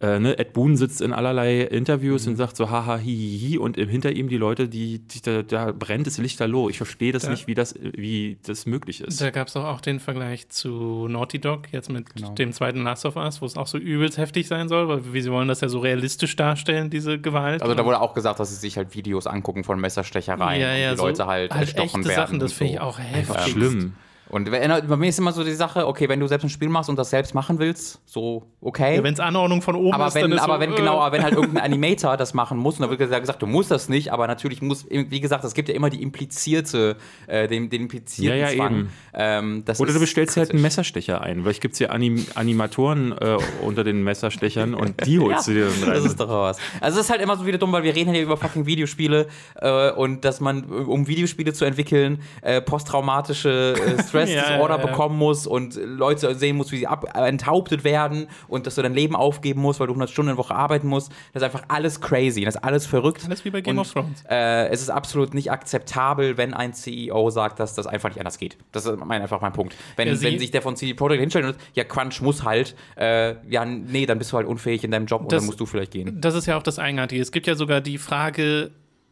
Äh, ne? Ed Boon sitzt in allerlei Interviews und sagt so haha hi, hi, hi und hinter ihm die Leute, die, die da, da brennt das Lichterloh. Ich verstehe das Da- nicht, wie das, wie das möglich ist. Da gab es auch den Vergleich zu Naughty Dog, jetzt mit Genau. dem zweiten Last of Us, wo es auch so übelst heftig sein soll, weil wie sie wollen das ja so realistisch darstellen, diese Gewalt. Also da wurde auch gesagt, dass sie sich halt Videos angucken von Messerstechereien ja, ja, die Leute so, halt, halt erstochen echte werden. Sachen, das finde ich so. auch Einfach heftig. schlimm. Und wenn- bei mir ist immer so die Sache, okay, wenn du selbst ein Spiel machst und das selbst machen willst, so okay. Ja, wenn es Anordnung von oben aber ist, wenn, dann ist aber so, wenn äh, genau, aber wenn halt irgendein Animator das machen muss, und da wird ja gesagt, du musst das nicht, aber natürlich muss, wie gesagt, es gibt ja immer die implizierte, äh, den, den implizierten Ja, ja, Zwang. eben. Ähm, das Oder ist du bestellst dir halt einen kritisch. Messerstecher ein. Vielleicht gibt es ja Anim Animatoren äh, unter den Messerstechern und die holst du dir dann rein. Das ist doch was. Also es ist halt immer so wieder dumm, weil wir reden hier über fucking Videospiele äh, und dass man, um Videospiele zu entwickeln, äh, posttraumatische äh, Stress-Disorder Ja, ja, ja. bekommen muss und Leute sehen muss, wie sie ab, enthauptet werden und dass du dein Leben aufgeben musst, weil du 100 Stunden in der Woche arbeiten musst. Das ist einfach alles crazy, das ist alles verrückt. Alles wie bei Game und, of Thrones. Äh, es ist absolut nicht akzeptabel, wenn ein CEO sagt, dass das einfach nicht anders geht. Das ist mein, einfach mein Punkt. Wenn, wenn sich der von CD Projekt hinstellt und ja, Crunch muss halt, äh, ja, nee, dann bist du halt unfähig in deinem Job und Das- dann musst du vielleicht gehen. Das ist ja auch das Eigenartige. Es gibt ja sogar die Frage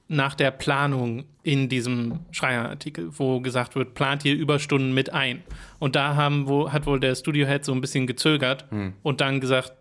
nach der Planung in diesem Schreier-Artikel, wo gesagt wird, plant ihr Überstunden mit ein? Und da haben, wo, hat wohl der Studio-Head so ein bisschen gezögert und dann gesagt,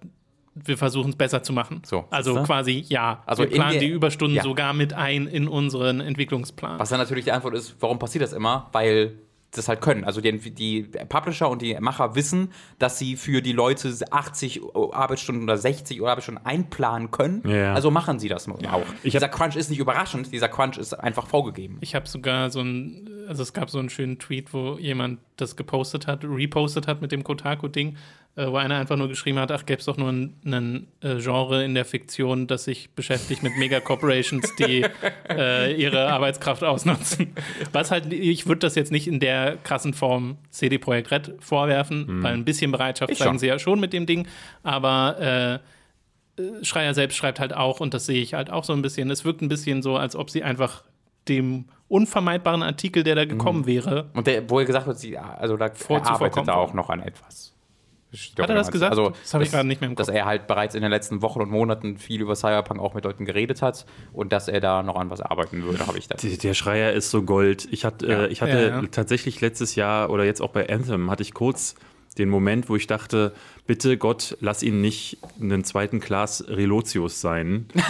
wir versuchen es besser zu machen. Hm. So, also quasi ja. Also wir planen der- die Überstunden ja. sogar mit ein in unseren Entwicklungsplan. Was dann natürlich die Antwort ist, warum passiert das immer? Weil das halt können. Also die, die Publisher und die Macher wissen, dass sie für die Leute 80 Arbeitsstunden oder 60 Arbeitsstunden einplanen können. Ja. Also machen sie das auch. Ich dieser Crunch ist nicht überraschend, dieser Crunch ist einfach vorgegeben. Ich habe sogar so ein, also es gab so einen schönen Tweet, wo jemand das gepostet hat, repostet hat mit dem Kotaku-Ding, wo einer einfach nur geschrieben hat, ach, gäbe es doch nur ein, ein äh, Genre in der Fiktion, das sich beschäftigt mit Megacorporations, die äh, ihre Arbeitskraft ausnutzen. Was halt, ich würde das jetzt nicht in der krassen Form CD Projekt Red vorwerfen, weil ein bisschen Bereitschaft Ich zeigen schon. sie ja schon mit dem Ding, aber äh, äh, Schreier selbst schreibt halt auch, und das sehe ich halt auch so ein bisschen, es wirkt ein bisschen so, als ob sie einfach dem unvermeidbaren Artikel, der da Mhm. gekommen wäre, Und der, wo er gesagt hat, sie, also da er arbeitet worden. auch noch an etwas. Hat er das gesagt? Also, Das habe ich gerade nicht mehr im Dass Kopf. er halt bereits in den letzten Wochen und Monaten viel über Cyberpunk auch mit Leuten geredet hat und dass er da noch an was arbeiten würde, habe ich da. Die- Der Schreier ist so Gold. Ich, hat, Ja. äh, ich hatte Ja, ja. tatsächlich letztes Jahr oder jetzt auch bei Anthem hatte ich kurz den Moment, wo ich dachte, bitte Gott, lass ihn nicht einen zweiten Class Relotius sein. äh,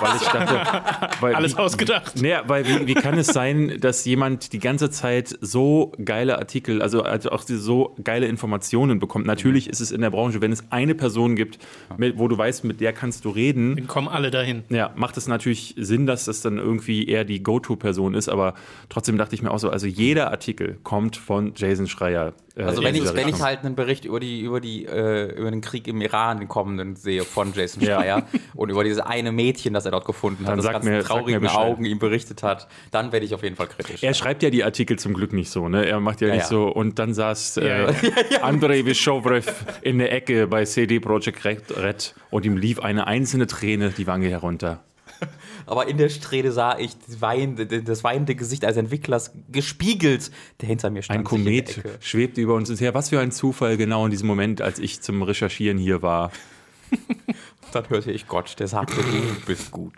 weil ich dachte, weil, Alles wie, ausgedacht. Naja, weil wie, wie kann es sein, dass jemand die ganze Zeit so geile Artikel, also, also auch so geile Informationen bekommt? Natürlich ist es in der Branche, wenn es eine Person gibt, mit, wo du weißt, mit der kannst du reden, Dann kommen alle dahin. ja, macht es natürlich Sinn, dass das dann irgendwie eher die Go-To-Person ist, aber trotzdem dachte ich mir auch so, also jeder Artikel kommt von Jason Schreier. äh, Also wenn ich, wenn ich halt einen Bericht über die, über die, äh, über den Krieg im Iran, den kommenden sehe von Jason Ja. Schreier und über dieses eine Mädchen, das er dort gefunden hat, Dann das ganz mir- traurigen. Augen ihm berichtet hat, dann werde ich auf jeden Fall kritisch. Er schreibt ja die Artikel zum Glück nicht so, ne? Er macht ja, Ja, nicht ja. so. Und dann saß äh, Ja, Andrei Wischowrev in der Ecke bei CD Projekt Red und ihm lief eine einzelne Träne die Wange herunter. Aber in der Strähne sah ich das weinende, das weinende Gesicht eines Entwicklers gespiegelt, der hinter mir stand. Ein Komet schwebte über uns her. Was für ein Zufall, genau in diesem Moment, als ich zum Recherchieren hier war. Dann hörte ich Gott, der sagte, du bist gut.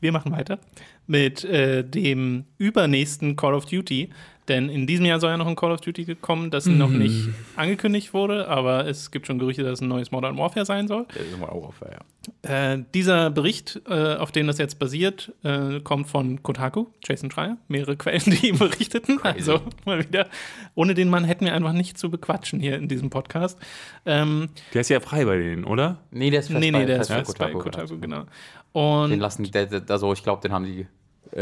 Wir machen weiter mit äh, dem übernächsten Call of Duty. Denn in diesem Jahr soll ja noch ein Call of Duty gekommen, das noch nicht angekündigt wurde, aber es gibt schon Gerüchte, dass es ein neues Modern Warfare sein soll. Der ist immer auch auf, ja. Äh, dieser Bericht, äh, auf den das jetzt basiert, äh, kommt von Kotaku, Jason Schreier, mehrere Quellen, die ihm berichteten. Also mal wieder, ohne den Mann hätten wir einfach nicht zu bequatschen hier in diesem Podcast. Ähm, Der ist ja frei bei denen, oder? Nee, der ist fest nee, bei, nee, der ist fest fest bei Kotaku, Kotaku, genau. genau. Den Und lassen, der, der, also ich glaube, den haben die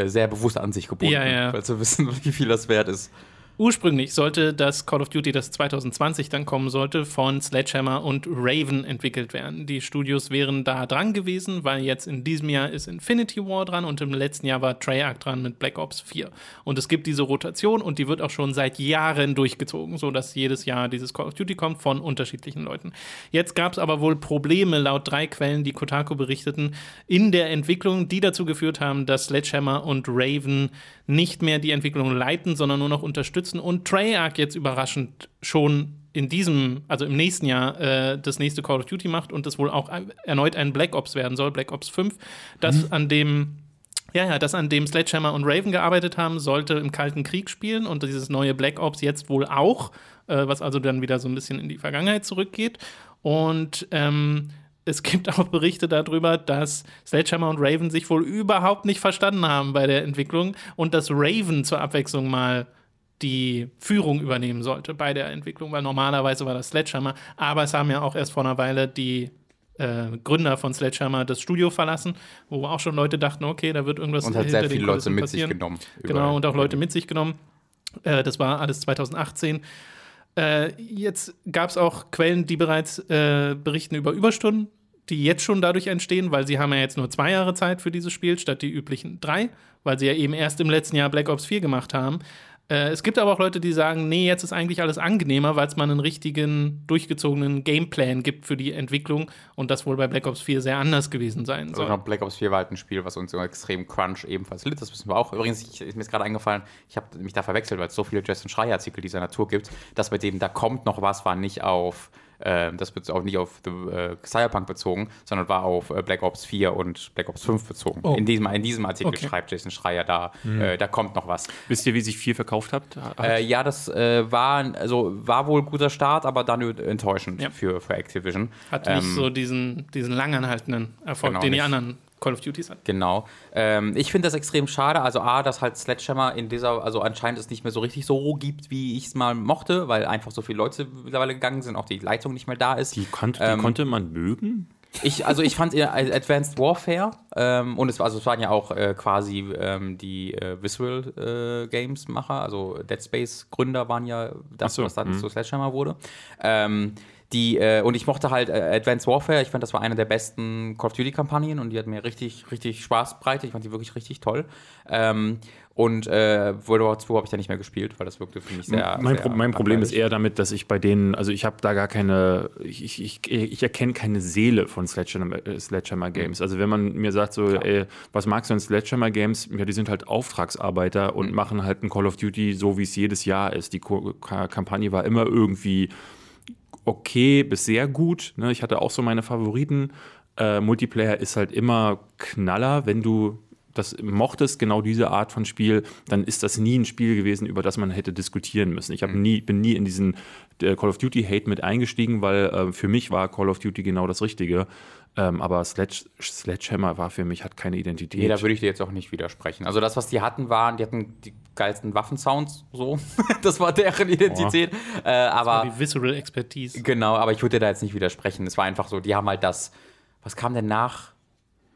sehr bewusst an sich gebunden, Ja, ja. weil sie wissen, wie viel das wert ist. Ursprünglich sollte das Call of Duty, das 2020 dann kommen sollte, von Sledgehammer und Raven entwickelt werden. Die Studios wären da dran gewesen, weil jetzt in diesem Jahr ist Infinity War dran und im letzten Jahr war Treyarch dran mit Black Ops 4. Und es gibt diese Rotation und die wird auch schon seit Jahren durchgezogen, sodass jedes Jahr dieses Call of Duty kommt von unterschiedlichen Leuten. Jetzt gab es aber wohl Probleme, laut drei Quellen, die Kotaku berichteten, in der Entwicklung, die dazu geführt haben, dass Sledgehammer und Raven nicht mehr die Entwicklung leiten, sondern nur noch unterstützen und Treyarch jetzt überraschend schon in diesem, also im nächsten Jahr, äh, das nächste Call of Duty macht und das wohl auch erneut ein Black Ops werden soll, Black Ops 5, das an dem ja, ja, das an dem Sledgehammer und Raven gearbeitet haben, sollte im Kalten Krieg spielen und dieses neue Black Ops jetzt wohl auch, äh, was also dann wieder so ein bisschen in die Vergangenheit zurückgeht. Und ähm, es gibt auch Berichte darüber, dass Sledgehammer und Raven sich wohl überhaupt nicht verstanden haben bei der Entwicklung und dass Raven zur Abwechslung mal die Führung übernehmen sollte bei der Entwicklung, weil normalerweise war das Sledgehammer, aber es haben ja auch erst vor einer Weile die äh, Gründer von Sledgehammer das Studio verlassen, wo auch schon Leute dachten, okay, da wird irgendwas Und hat sehr viele Leute mit sich passieren. genommen. Genau, und auch Leute mit sich genommen. Äh, das war alles 2018. Äh, jetzt gab es auch Quellen, die bereits äh, berichten über Überstunden, die jetzt schon dadurch entstehen, weil sie haben ja jetzt nur zwei Jahre Zeit für dieses Spiel statt die üblichen drei, weil sie ja eben erst im letzten Jahr Black Ops 4 gemacht haben. Äh, es gibt aber auch Leute, die sagen, nee, jetzt ist eigentlich alles angenehmer, weil es mal einen richtigen, durchgezogenen Gameplan gibt für die Entwicklung und das wohl bei Black Ops 4 sehr anders gewesen sein Also soll. noch Black Ops 4 war halt ein Spiel, was uns extrem Crunch ebenfalls litt. Das wissen wir auch. Übrigens, ich, ist mir jetzt gerade eingefallen, ich habe mich da verwechselt, weil es so viele Justin Schreier-Artikel dieser Natur gibt, dass mit dem da kommt noch was, war nicht auf, äh, das wird auch nicht auf The, äh, Cyberpunk bezogen, sondern war auf äh, Black Ops 4 und Black Ops 5 bezogen. Oh. In, diesem, in diesem Artikel Okay. schreibt Jason Schreier da, äh, da kommt noch was. Wisst ihr, wie sich viel verkauft habt? hat? Äh, ja, das äh, war, also, war wohl ein guter Start, aber dann enttäuschend Ja. für, für Activision. Hat nicht Ähm, so diesen, diesen langanhaltenden Erfolg, genau den die nicht. anderen Call of Duties hatten. Genau. Ähm, ich finde das extrem schade. Also A, dass halt Sledgehammer in dieser, also anscheinend es nicht mehr so richtig so gibt, wie ich es mal mochte, weil einfach so viele Leute mittlerweile gegangen sind, auch die Leitung nicht mehr da ist. die, konnt, die ähm, konnte man mögen? Ich, also ich fand Advanced Warfare ähm, und es, war- also es waren ja auch äh, quasi ähm, die äh, Visual äh, Games Macher, also Dead Space Gründer waren ja das, so, was dann mhm. zu Sledgehammer wurde. Ähm, die, äh, und ich mochte halt äh, Advanced Warfare, ich fand, das war eine der besten Call of Duty-Kampagnen und die hat mir richtig, richtig Spaß bereitet. Ich fand die wirklich richtig toll. Ähm, und äh, World War 2 habe ich dann nicht mehr gespielt, weil das wirkte für mich sehr. mein, sehr Pro mein Problem ist eher damit, dass ich bei denen, also ich habe da gar keine, ich, ich, ich, erkenne keine Seele von Sledgehammer, äh, Sledgehammer Games. Also wenn man mir sagt so, ey, was magst du an Sledgehammer Games? Ja, die sind halt Auftragsarbeiter und machen halt ein Call of Duty so, wie es jedes Jahr ist. Die Kampagne war immer irgendwie okay bis sehr gut. Ne? Ich hatte auch so meine Favoriten. Äh, Multiplayer ist halt immer Knaller, wenn du das mochtest, genau diese Art von Spiel, dann ist das nie ein Spiel gewesen, über das man hätte diskutieren müssen. Ich Mhm. nie, bin nie in diesen äh, Call of Duty Hate mit eingestiegen, weil äh, für mich war Call of Duty genau das Richtige. Ähm, aber Sledge, Sledgehammer war für mich, hat keine Identität. Nee, da würde ich dir jetzt auch nicht widersprechen. Also das, was die hatten, waren, die hatten die geilsten Waffensounds, so. das war deren Identität. Äh, aber Die Visceral Expertise. genau, aber ich würde dir da jetzt nicht widersprechen. Es war einfach so, die haben halt das. Was kam denn nach?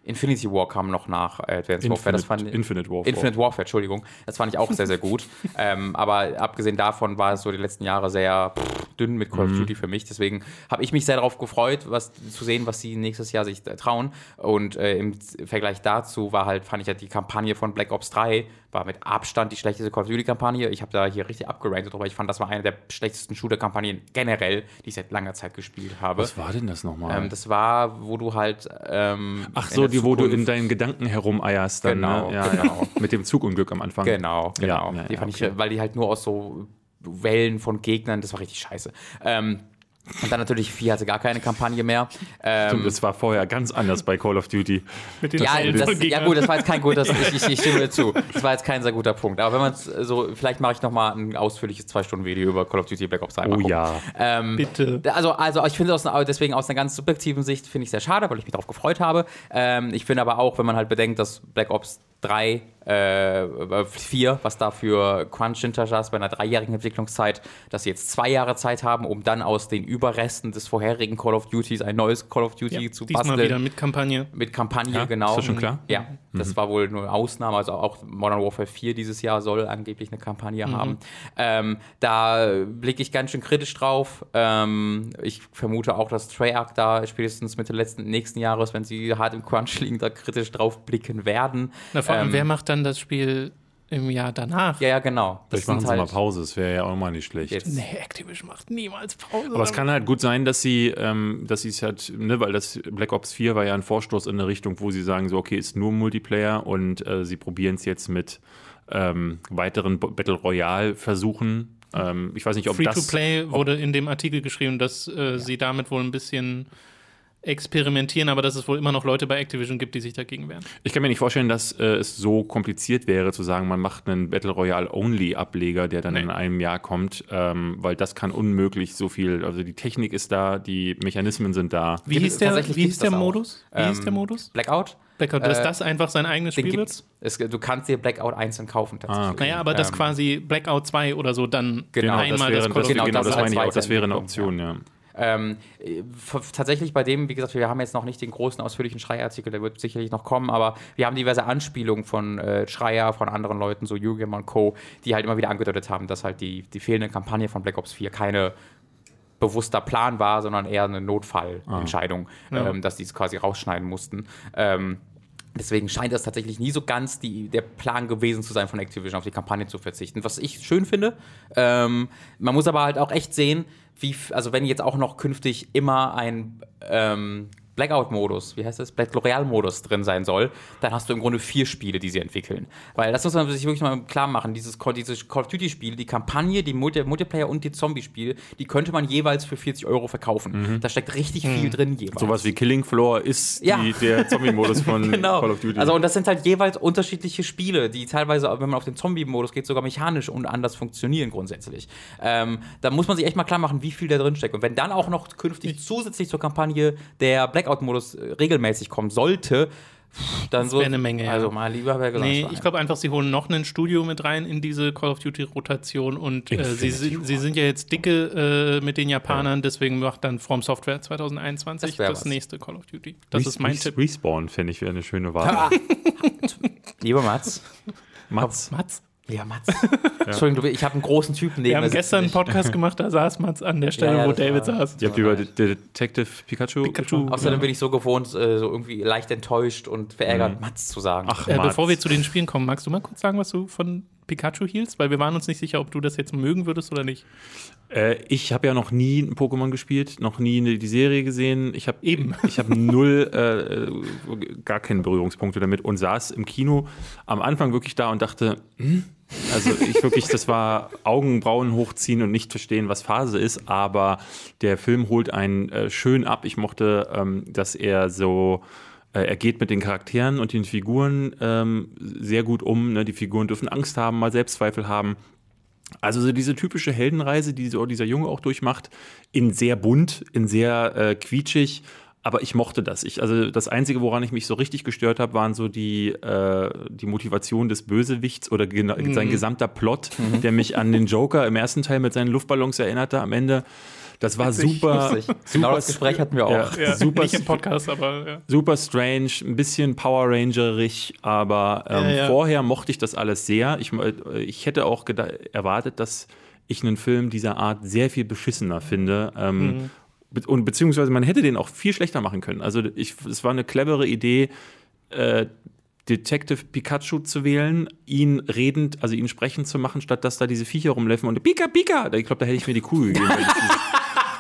Infinity War kam noch nach äh, Advanced Warfare. Das Infinite, fand, Infinite Warfare. Infinite Warfare, Entschuldigung. Das fand ich auch sehr, sehr gut. ähm, aber abgesehen davon war es so die letzten Jahre sehr pff, dünn mit Call of Duty für mich. Deswegen habe ich mich sehr darauf gefreut, was zu sehen, was sie nächstes Jahr sich trauen. Und äh, im Vergleich dazu war halt, fand ich halt die Kampagne von Black Ops 3 war mit Abstand die schlechteste Call of Duty-Kampagne. Ich habe da hier richtig abgerankt, aber ich fand, das war eine der schlechtesten Shooter-Kampagnen generell, die ich seit langer Zeit gespielt habe. Was war denn das nochmal? Ähm, das war, wo du halt. Ähm, Ach so, die, wo du in deinen Gedanken herumeierst. Dann, Genau, ne? ja, genau. Mit dem Zugunglück am Anfang. Genau, genau. Ja, ja, die fand okay. ich, weil die halt nur aus so Wellen von Gegnern, das war richtig scheiße. Ähm, und dann natürlich 4 hatte gar keine Kampagne mehr. Ähm, Das war vorher ganz anders bei Call of Duty. Mit den ja, das, ja gut, das war jetzt kein gutes, ich, ich, ich stimme dir zu. Das war jetzt kein sehr guter Punkt. Aber wenn man es so, vielleicht mache ich nochmal ein ausführliches 2-Stunden-Video über Call of Duty Black Ops 3. Mal Oh ja. Ähm, Bitte. Also, also ich finde aus, einer- deswegen aus einer ganz subjektiven Sicht finde ich sehr schade, weil ich mich darauf gefreut habe. Ähm, ich finde aber auch, wenn man halt bedenkt, dass Black Ops 3, äh, 4, was da für Crunch hinter saß bei einer dreijährigen Entwicklungszeit, dass sie jetzt zwei Jahre Zeit haben, um dann aus den Überresten des vorherigen Call of Duties ein neues Call of Duty Ja, zu diesmal basteln. wieder mit Kampagne. Mit Kampagne, Ja, genau. ist das schon klar? Ja, das war wohl nur eine Ausnahme. Also auch Modern Warfare 4 dieses Jahr soll angeblich eine Kampagne haben. Ähm, da blicke ich ganz schön kritisch drauf. Ähm, ich vermute auch, dass Treyarch da spätestens Mitte letzten, nächsten Jahres, wenn sie hart im Crunch liegen, da kritisch drauf blicken werden. Na, vor allem, Ähm, wer macht dann das Spiel im Jahr danach? Ja, ja, genau. Vielleicht machen sie mal Pause, das wäre ja auch mal nicht schlecht. Jetzt. Nee, Activision macht niemals Pause. Aber es kann halt gut sein, dass sie, ähm, dass sie es halt, ne, weil das Black Ops 4 war ja ein Vorstoß in eine Richtung, wo sie sagen, so, okay, ist nur Multiplayer und äh, sie probieren es jetzt mit ähm, weiteren Battle Royale-Versuchen. Ähm, ich weiß nicht, ob das. Free-to-Play wurde in dem Artikel geschrieben, dass äh, sie damit wohl ein bisschen experimentieren, aber dass es wohl immer noch Leute bei Activision gibt, die sich dagegen wehren. Ich kann mir nicht vorstellen, dass äh, es so kompliziert wäre, zu sagen, man macht einen Battle Royale-Only-Ableger, der dann Nee. in einem Jahr kommt, ähm, weil das kann unmöglich so viel. Also die Technik ist da, die Mechanismen sind da. Wie hieß der, wie hieß der das. Modus? Wie hieß der Ähm, Modus? Blackout? Blackout, dass äh, das einfach sein eigenes Spiel wird? Es, du kannst dir Blackout einzeln kaufen tatsächlich. Ah, okay. Naja, aber dass Ähm, quasi Blackout 2 oder so dann Genau, das einmal wäre, das of das, Duty genau, genau, das das meine ich auch. Das wäre eine Option, ja. Ähm, äh, tatsächlich bei dem, wie gesagt, wir haben jetzt noch nicht den großen ausführlichen Schreiartikel, der wird sicherlich noch kommen, aber wir haben diverse Anspielungen von äh, Schreier, von anderen Leuten, so Yu-Gi-Oh! und Co., die halt immer wieder angedeutet haben, dass halt die, die fehlende Kampagne von Black Ops 4 keine bewusster Plan war, sondern eher eine Notfallentscheidung, Ja. ähm, dass die es quasi rausschneiden mussten. Ähm, Deswegen scheint das tatsächlich nie so ganz die, der Plan gewesen zu sein, von Activision auf die Kampagne zu verzichten. Was ich schön finde. Ähm, man muss aber halt auch echt sehen, wie, also wenn jetzt auch noch künftig immer ein ähm, Blackout-Modus, wie heißt das, Battle Royale-Modus drin sein soll, dann hast du im Grunde vier Spiele, die sie entwickeln. Weil das muss man sich wirklich mal klar machen, dieses, Call- dieses Call of Duty-Spiel, die Kampagne, die Multi Multiplayer und die Zombie-Spiele, die könnte man jeweils für 40 Euro verkaufen. Da steckt richtig viel drin jeweils. Sowas wie Killing Floor ist Ja. die, der Zombie-Modus von genau. Call of Duty. Also und das sind halt jeweils unterschiedliche Spiele, die teilweise, wenn man auf den Zombie-Modus geht, sogar mechanisch und anders funktionieren grundsätzlich. Ähm, da muss man sich echt mal klar machen, wie viel da drin steckt. Und wenn dann auch noch künftig zusätzlich zur Kampagne der Blackout-Modus äh, regelmäßig kommen sollte, dann so. wär eine Menge, ja. Also mal lieber wäre. Nee, ich glaube einfach, sie holen noch ein Studio mit rein in diese Call of Duty-Rotation und äh, sie, sind, sie sind ja jetzt dicke äh, mit den Japanern, deswegen macht dann From Software 2021 Das das, nächste Call of Duty. Das ist mein Tipp. Respawn, finde ich, wäre eine schöne Wahl. Ah, lieber Mats. Mats. Mats? Lieber Mats. Entschuldigung, du, ich habe einen großen Typen neben Wir haben mir gestern einen. Podcast gemacht, da saß Mats an der Stelle, Ja, ja, wo David war- saß. Ihr habt über De- Detective Pikachu, Pikachu. Außerdem bin ich so gewohnt, äh, so irgendwie leicht enttäuscht und verärgert, Mats zu sagen. Ach, Äh, Mats. bevor wir zu den Spielen kommen, magst du mal kurz sagen, was du von Pikachu hielst? Weil wir waren uns nicht sicher, ob du das jetzt mögen würdest oder nicht. Äh, ich habe ja noch nie ein Pokémon gespielt, noch nie die Serie gesehen. Ich habe Eben. ich habe null, äh, gar keine Berührungspunkte damit und saß im Kino am Anfang wirklich da und dachte, hm? also ich wirklich, das war Augenbrauen hochziehen und nicht verstehen, was Phase ist. Aber der Film holt einen äh, schön ab. Ich mochte, ähm, dass er so er geht mit den Charakteren und den Figuren ähm, sehr gut um. Ne? Die Figuren dürfen Angst haben, mal Selbstzweifel haben. Also so diese typische Heldenreise, die so dieser Junge auch durchmacht, in sehr bunt, in sehr äh, quietschig, aber ich mochte das. Ich, also das Einzige, woran ich mich so richtig gestört habe, waren so die, äh, die Motivation des Bösewichts oder mhm. sein gesamter Plot, mhm. der mich an den Joker im ersten Teil mit seinen Luftballons erinnerte. Am Ende das war Witzig, super. Lustig. Genau das Gespräch hatten wir auch. Ja, ja, super, nicht im Podcast, aber ja. Super strange, ein bisschen Power Rangerig, aber ähm, ja, vorher mochte ich das alles sehr. Ich, äh, ich hätte auch erwartet, dass ich einen Film dieser Art sehr viel beschissener finde. Ähm, mhm. be und beziehungsweise man hätte den auch viel schlechter machen können. Also ich, es war eine clevere Idee, äh, Detective Pikachu zu wählen, ihn redend, also ihn sprechend zu machen, statt dass da diese Viecher rumlaufen und Pika Pika. Ich glaube, da hätte ich mir die Kugel gegeben.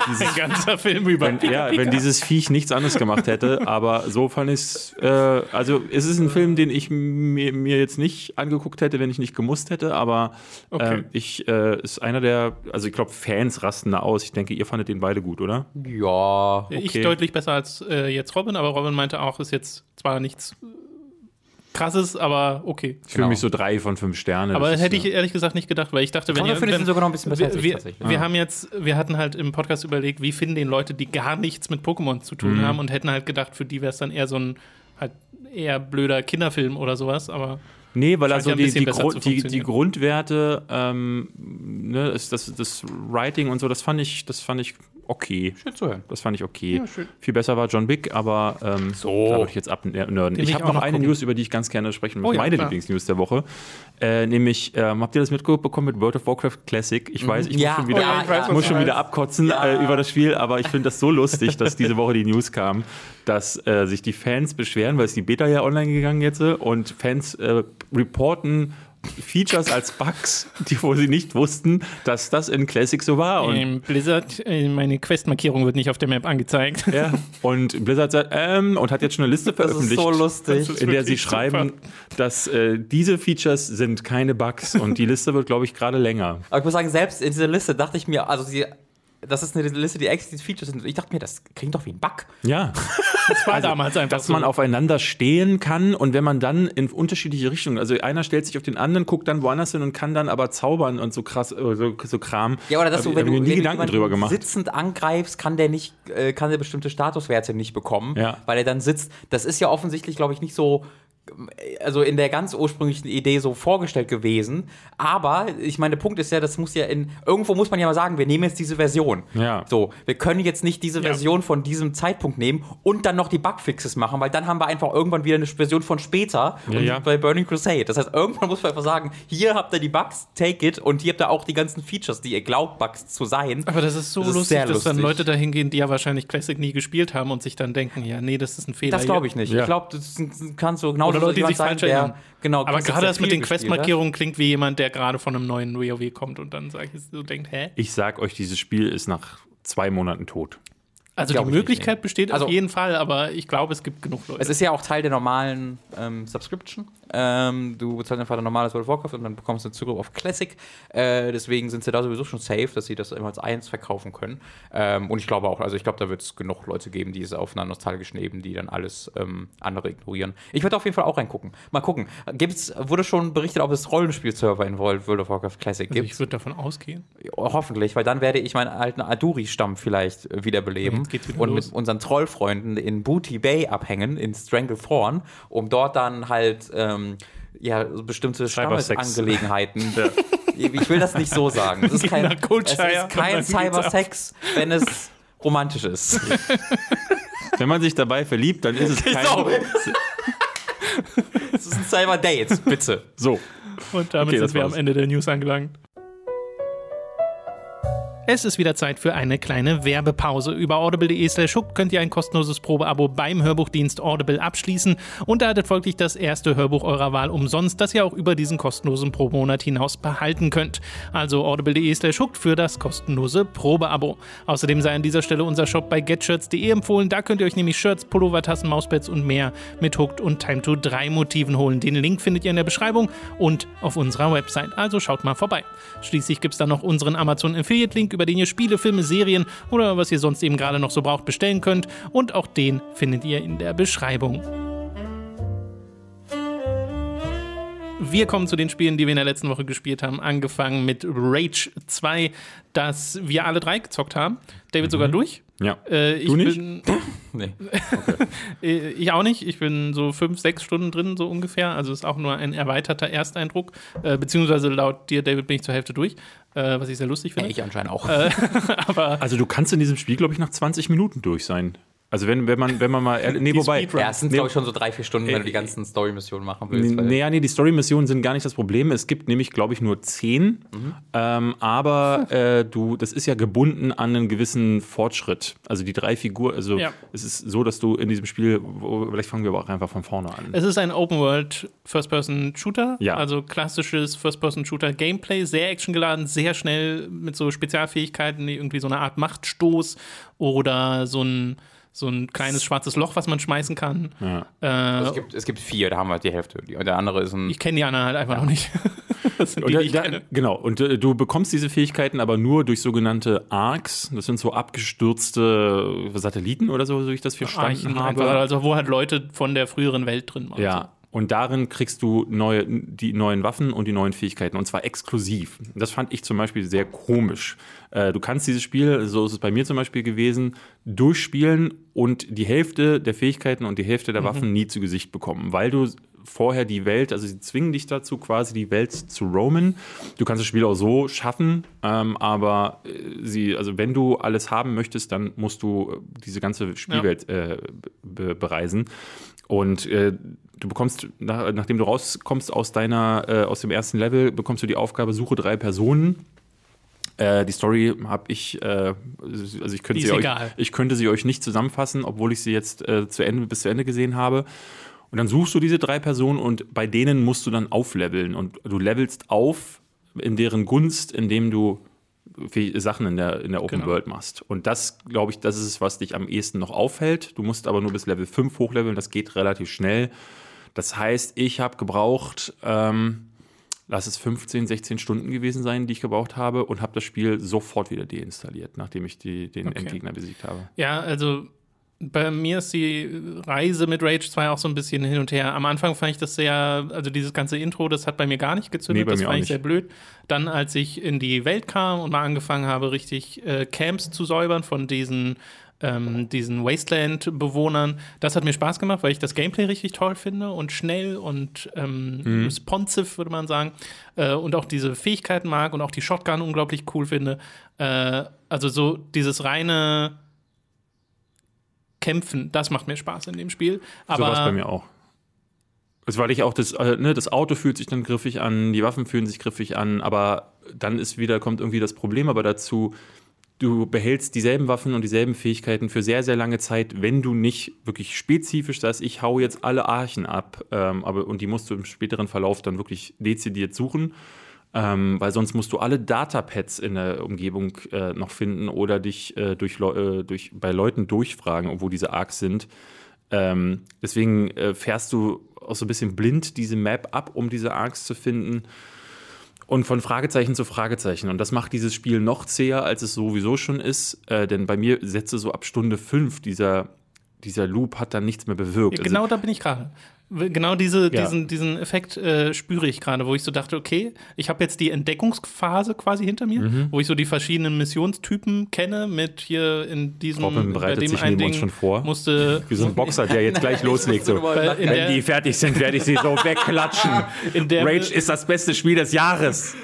Dieses, Ein ganzer Film über wenn, Pika, ja, Pika. wenn dieses Viech nichts anderes gemacht hätte. Aber so fand ich es. Äh, also, es ist ein Film, den ich mir, mir, jetzt nicht angeguckt hätte, wenn ich nicht gemusst hätte. Aber okay. äh, ich äh, ist einer der. Also, ich glaube, Fans rasten da aus. Ich denke, ihr fandet den beide gut, oder? Ja. Okay. Ich deutlich besser als äh, jetzt Robin, aber Robin meinte auch, ist jetzt zwar nichts krasses, aber okay. Ich fühle genau. mich so drei von fünf Sternen. Aber das hätte ich ehrlich gesagt nicht gedacht, weil ich dachte, wenn ihr, wenn, sogar noch ein bisschen besser wir, wir, wir ja. haben jetzt, wir hatten halt im Podcast überlegt, wie finden den Leute, die gar nichts mit Pokémon zu tun mhm. haben und hätten halt gedacht, für die wäre es dann eher so ein halt eher blöder Kinderfilm oder sowas, aber Nee, weil also die, die, Grund, die, die, Grundwerte, ähm, ne, ist das, das Writing und so, das fand ich, das fand ich okay. Schön zu hören. Das fand ich okay. Ja, Viel besser war John Wick, aber ähm, so. da würde ich jetzt abnörden. Ich habe noch, noch eine gucken. News, über die ich ganz gerne sprechen möchte. Oh, ja, Meine Lieblingsnews der Woche. Äh, nämlich, ähm, habt ihr das mitbekommen mit World of Warcraft Classic? Ich mhm. weiß, ich ja. muss schon wieder, oh, ja, muss schon wieder abkotzen äh, über das Spiel, aber ich finde das so lustig, dass diese Woche die News kam, dass äh, sich die Fans beschweren, weil es die Beta ja online gegangen jetzt und Fans äh, reporten Features als Bugs, die wo sie nicht wussten, dass das in Classic so war. Und ähm, Blizzard, äh, meine Quest-Markierung wird nicht auf der Map angezeigt. Ja, und Blizzard sagt, ähm, und hat jetzt schon eine Liste veröffentlicht, so lustig. in der sie schreiben, super. dass äh, diese Features sind keine Bugs und die Liste wird, glaube ich, gerade länger. Aber ich muss sagen, selbst in dieser Liste dachte ich mir, also sie das ist eine Liste, die explizit Features sind. Ich dachte mir, das klingt doch wie ein Bug. Ja. Das war also, damals einfach Dass so. man aufeinander stehen kann und wenn man dann in unterschiedliche Richtungen, also einer stellt sich auf den anderen, guckt dann woanders hin und kann dann aber zaubern und so krass, äh, so, so Kram. Ja, oder dass du, wenn du, nie wenn Gedanken drüber gemacht. sitzend angreifst, kann der nicht, äh, kann der bestimmte Statuswerte nicht bekommen, ja. weil er dann sitzt. Das ist ja offensichtlich, glaube ich, nicht so also in der ganz ursprünglichen Idee so vorgestellt gewesen. Aber ich meine, der Punkt ist ja, das muss ja in irgendwo muss man ja mal sagen, wir nehmen jetzt diese Version. Ja. So, wir können jetzt nicht diese Version ja. von diesem Zeitpunkt nehmen und dann noch die Bugfixes machen, weil dann haben wir einfach irgendwann wieder eine Version von später ja, ja. bei Burning Crusade. Das heißt, irgendwann muss man einfach sagen, hier habt ihr die Bugs, take it und hier habt ihr auch die ganzen Features, die ihr glaubt Bugs zu sein. Aber das ist so das lustig, ist dass lustig. dann Leute dahin gehen, die ja wahrscheinlich Classic nie gespielt haben und sich dann denken, ja, nee, das ist ein Fehler. Das glaube ich nicht. Ich glaube, das kannst du genau oder Leute, die sich falsch erinnern. Genau, aber gerade das mit den Questmarkierungen klingt wie jemand, der gerade von einem neuen WoW kommt und dann sag ich, so denkt, hä? Ich sag euch, dieses Spiel ist nach zwei Monaten tot. Also die Möglichkeit nicht, nee. besteht also, auf jeden Fall, aber ich glaube, es gibt genug Leute. Es ist ja auch Teil der normalen ähm, Subscription. Ähm, du bezahlst einfach ein normales World of Warcraft und dann bekommst du Zugriff auf Classic. Äh, deswegen sind sie da sowieso schon safe, dass sie das immer als eins verkaufen können. Ähm, und ich glaube auch, also ich glaube, da wird es genug Leute geben, die es auf einer nostalgischen Ebene, die dann alles ähm, andere ignorieren. Ich werde auf jeden Fall auch reingucken. Mal gucken. Gibt's, wurde schon berichtet, ob es Rollenspielserver in World of Warcraft Classic gibt? Also ich würde davon ausgehen. Ja, hoffentlich, weil dann werde ich meinen alten Aduri-Stamm vielleicht wiederbeleben. Ja, und los. mit unseren Trollfreunden in Booty Bay abhängen, in Stranglethorn, um dort dann halt ähm, ja, bestimmte Stammesangelegenheiten. ja. Ich will das nicht so sagen. Es ist kein, es ist kein Cybersex, wenn es romantisch ist. Wenn man sich dabei verliebt, dann ist es kein. Es ist ein Cyber-Date, bitte. So. Und damit okay, sind wir war's. am Ende der News angelangt. Es ist wieder Zeit für eine kleine Werbepause. Über audible.de slash könnt ihr ein kostenloses Probeabo beim Hörbuchdienst Audible abschließen und erhaltet folglich das erste Hörbuch eurer Wahl umsonst, das ihr auch über diesen kostenlosen Probemonat hinaus behalten könnt. Also audible.de slash für das kostenlose Probeabo. Außerdem sei an dieser Stelle unser Shop bei getshirts.de empfohlen. Da könnt ihr euch nämlich Shirts, Pullover, Tassen, Mauspads und mehr mit Hooked und Time to 3 Motiven holen. Den Link findet ihr in der Beschreibung und auf unserer Website. Also schaut mal vorbei. Schließlich gibt es dann noch unseren Amazon Affiliate Link über den ihr Spiele, Filme, Serien oder was ihr sonst eben gerade noch so braucht bestellen könnt. Und auch den findet ihr in der Beschreibung. Wir kommen zu den Spielen, die wir in der letzten Woche gespielt haben. Angefangen mit Rage 2, das wir alle drei gezockt haben. David mhm. sogar durch. Ja. Äh, ich Du nicht? Bin, Nee. äh, ich auch nicht. Ich bin so fünf, sechs Stunden drin, so ungefähr. Also ist auch nur ein erweiterter Ersteindruck. Äh, beziehungsweise laut dir, David, bin ich zur Hälfte durch. Äh, was ich sehr lustig finde. Ich anscheinend auch. Aber Also du kannst in diesem Spiel, glaube ich, nach 20 Minuten durch sein. Also wenn, wenn man, wenn man mal, nee, Die wobei, Speedrun. ja, es sind, Nee. glaube ich, schon so drei, vier Stunden, wenn du die ganzen Story-Missionen machen willst. Nee, ja, nee, die Story-Missionen sind gar nicht das Problem. Es gibt nämlich, glaube ich, nur zehn. Ähm, aber äh, du, das ist ja gebunden an einen gewissen Fortschritt. Also die drei Figuren, also Ja. es ist so, dass du in diesem Spiel, vielleicht fangen wir aber auch einfach von vorne an. Es ist ein Open-World First-Person-Shooter, Ja. also klassisches First-Person-Shooter-Gameplay, sehr actiongeladen, sehr schnell mit so Spezialfähigkeiten, wie irgendwie so eine Art Machtstoß oder so ein, so ein kleines schwarzes Loch, was man schmeißen kann. Ja. Also Äh, es, gibt, es gibt vier, da haben wir halt die Hälfte. Die- Der andere ist ein. ich kenne die anderen halt einfach noch nicht. Das sind Und die, da, die ich da, kenne. genau, und äh, du bekommst diese Fähigkeiten aber nur durch sogenannte Arcs. Das sind so abgestürzte Satelliten oder so, so ich das verstanden Archen habe. einfach, also wo halt Leute von der früheren Welt drin waren. Ja. Und darin kriegst du neue, die neuen Waffen und die neuen Fähigkeiten. Und zwar exklusiv. Das fand ich zum Beispiel sehr komisch. Äh, du kannst dieses Spiel, so ist es bei mir zum Beispiel gewesen, durchspielen und die Hälfte der Fähigkeiten und die Hälfte der Waffen nie zu Gesicht bekommen, weil du vorher die Welt, also sie zwingen dich dazu, quasi die Welt zu roamen. Du kannst das Spiel auch so schaffen, ähm, aber äh, sie, also wenn du alles haben möchtest, dann musst du äh, diese ganze Spielwelt äh, be bereisen. Und äh, du bekommst, nach, nachdem du rauskommst aus deiner, äh, aus dem ersten Level, bekommst du die Aufgabe, suche drei Personen. Äh, die Story habe ich, äh, also ich könnte sie euch, ich könnte sie euch nicht zusammenfassen, obwohl ich sie jetzt äh, zu Ende, bis zu Ende gesehen habe. Und dann suchst du diese drei Personen und bei denen musst du dann aufleveln. Und du levelst auf in deren Gunst, indem du Sachen in der, in der Open Genau. World machst. Und das, glaube ich, das ist es, was dich am ehesten noch aufhält. Du musst aber nur bis Level 5 hochleveln, das geht relativ schnell. Das heißt, ich habe gebraucht, ähm, lass es 15, 16 Stunden gewesen sein, die ich gebraucht habe und habe das Spiel sofort wieder deinstalliert, nachdem ich die, den Okay. Endgegner besiegt habe. Ja, also bei mir ist die Reise mit Rage 2 auch so ein bisschen hin und her. Am Anfang fand ich das sehr, also dieses ganze Intro, das hat bei mir gar nicht gezündet, Nee, das mir fand auch ich nicht. sehr blöd. Dann, als ich in die Welt kam und mal angefangen habe, richtig äh, Camps zu säubern von diesen ähm, diesen Wasteland-Bewohnern. Das hat mir Spaß gemacht, weil ich das Gameplay richtig toll finde und schnell und ähm, Mhm. responsive, würde man sagen. Äh, und auch diese Fähigkeiten mag und auch die Shotgun unglaublich cool finde. Äh, also so dieses reine Kämpfen, das macht mir Spaß in dem Spiel. so Aber war es bei mir auch. Also, weil ich auch das, äh, ne, das Auto fühlt sich dann griffig an, die Waffen fühlen sich griffig an, aber dann ist wieder, kommt irgendwie das Problem aber dazu, du behältst dieselben Waffen und dieselben Fähigkeiten für sehr, sehr lange Zeit, wenn du nicht wirklich spezifisch sagst, ich hau jetzt alle Archen ab, ähm, aber, und die musst du im späteren Verlauf dann wirklich dezidiert suchen. Ähm, weil sonst musst du alle Datapads in der Umgebung äh, noch finden oder dich äh, durch, äh, durch, bei Leuten durchfragen, wo diese Arcs sind. Ähm, deswegen äh, fährst du auch so ein bisschen blind diese Map ab, um diese Arcs zu finden. Und von Fragezeichen zu Fragezeichen. Und das macht dieses Spiel noch zäher, als es sowieso schon ist. Äh, denn bei mir setzte so ab Stunde 5 dieser, dieser Loop hat dann nichts mehr bewirkt. Ja, Also- genau da bin ich gerade. Genau diese, Ja. diesen, diesen Effekt äh, spüre ich gerade, wo ich so dachte, okay, ich habe jetzt die Entdeckungsphase quasi hinter mir, Mhm. wo ich so die verschiedenen Missionstypen kenne, mit hier in diesem Robin bereitet sich neben uns schon vor. musste Wie so ein Boxer, der jetzt gleich loslegt. So. Wenn der- die fertig sind, werde ich sie so wegklatschen. In der- Rage ist das beste Spiel des Jahres.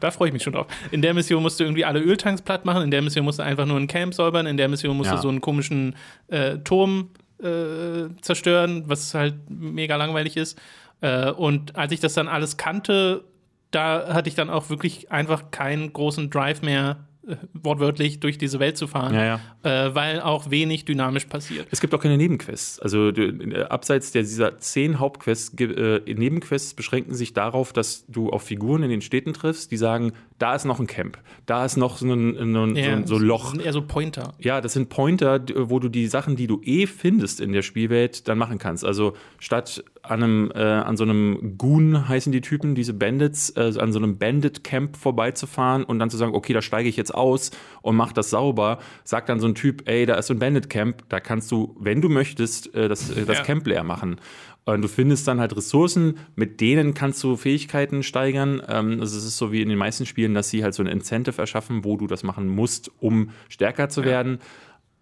Da freue ich mich schon drauf. In der Mission musst du irgendwie alle Öltanks platt machen, in der Mission musst du einfach nur ein Camp säubern, in der Mission musst Ja. du so einen komischen äh, Turm äh, zerstören, was halt mega langweilig ist. Äh, und als ich das dann alles kannte, da hatte ich dann auch wirklich einfach keinen großen Drive mehr, wortwörtlich durch diese Welt zu fahren, Ja, Äh, weil auch wenig dynamisch passiert. Es gibt auch keine Nebenquests. Also du, äh, abseits der, dieser zehn Hauptquests, äh, Nebenquests beschränken sich darauf, dass du auf Figuren in den Städten triffst, die sagen, da ist noch ein Camp, da ist noch so ein, ein, so ein so Loch. Das sind eher so Pointer. Ja, das sind Pointer, wo du die Sachen, die du eh findest in der Spielwelt, dann machen kannst. Also statt an einem, äh, an so einem Goon heißen die Typen, diese Bandits, äh, an so einem Bandit-Camp vorbeizufahren und dann zu sagen, okay, da steige ich jetzt aus und mach das sauber, sagt dann so ein Typ, ey, da ist so ein Bandit-Camp, da kannst du, wenn du möchtest, äh, das, äh, das Ja. Camp leer machen. Und du findest dann halt Ressourcen, mit denen kannst du Fähigkeiten steigern. Ähm, also es ist so wie in den meisten Spielen, dass sie halt so ein Incentive erschaffen, wo du das machen musst, um stärker zu werden.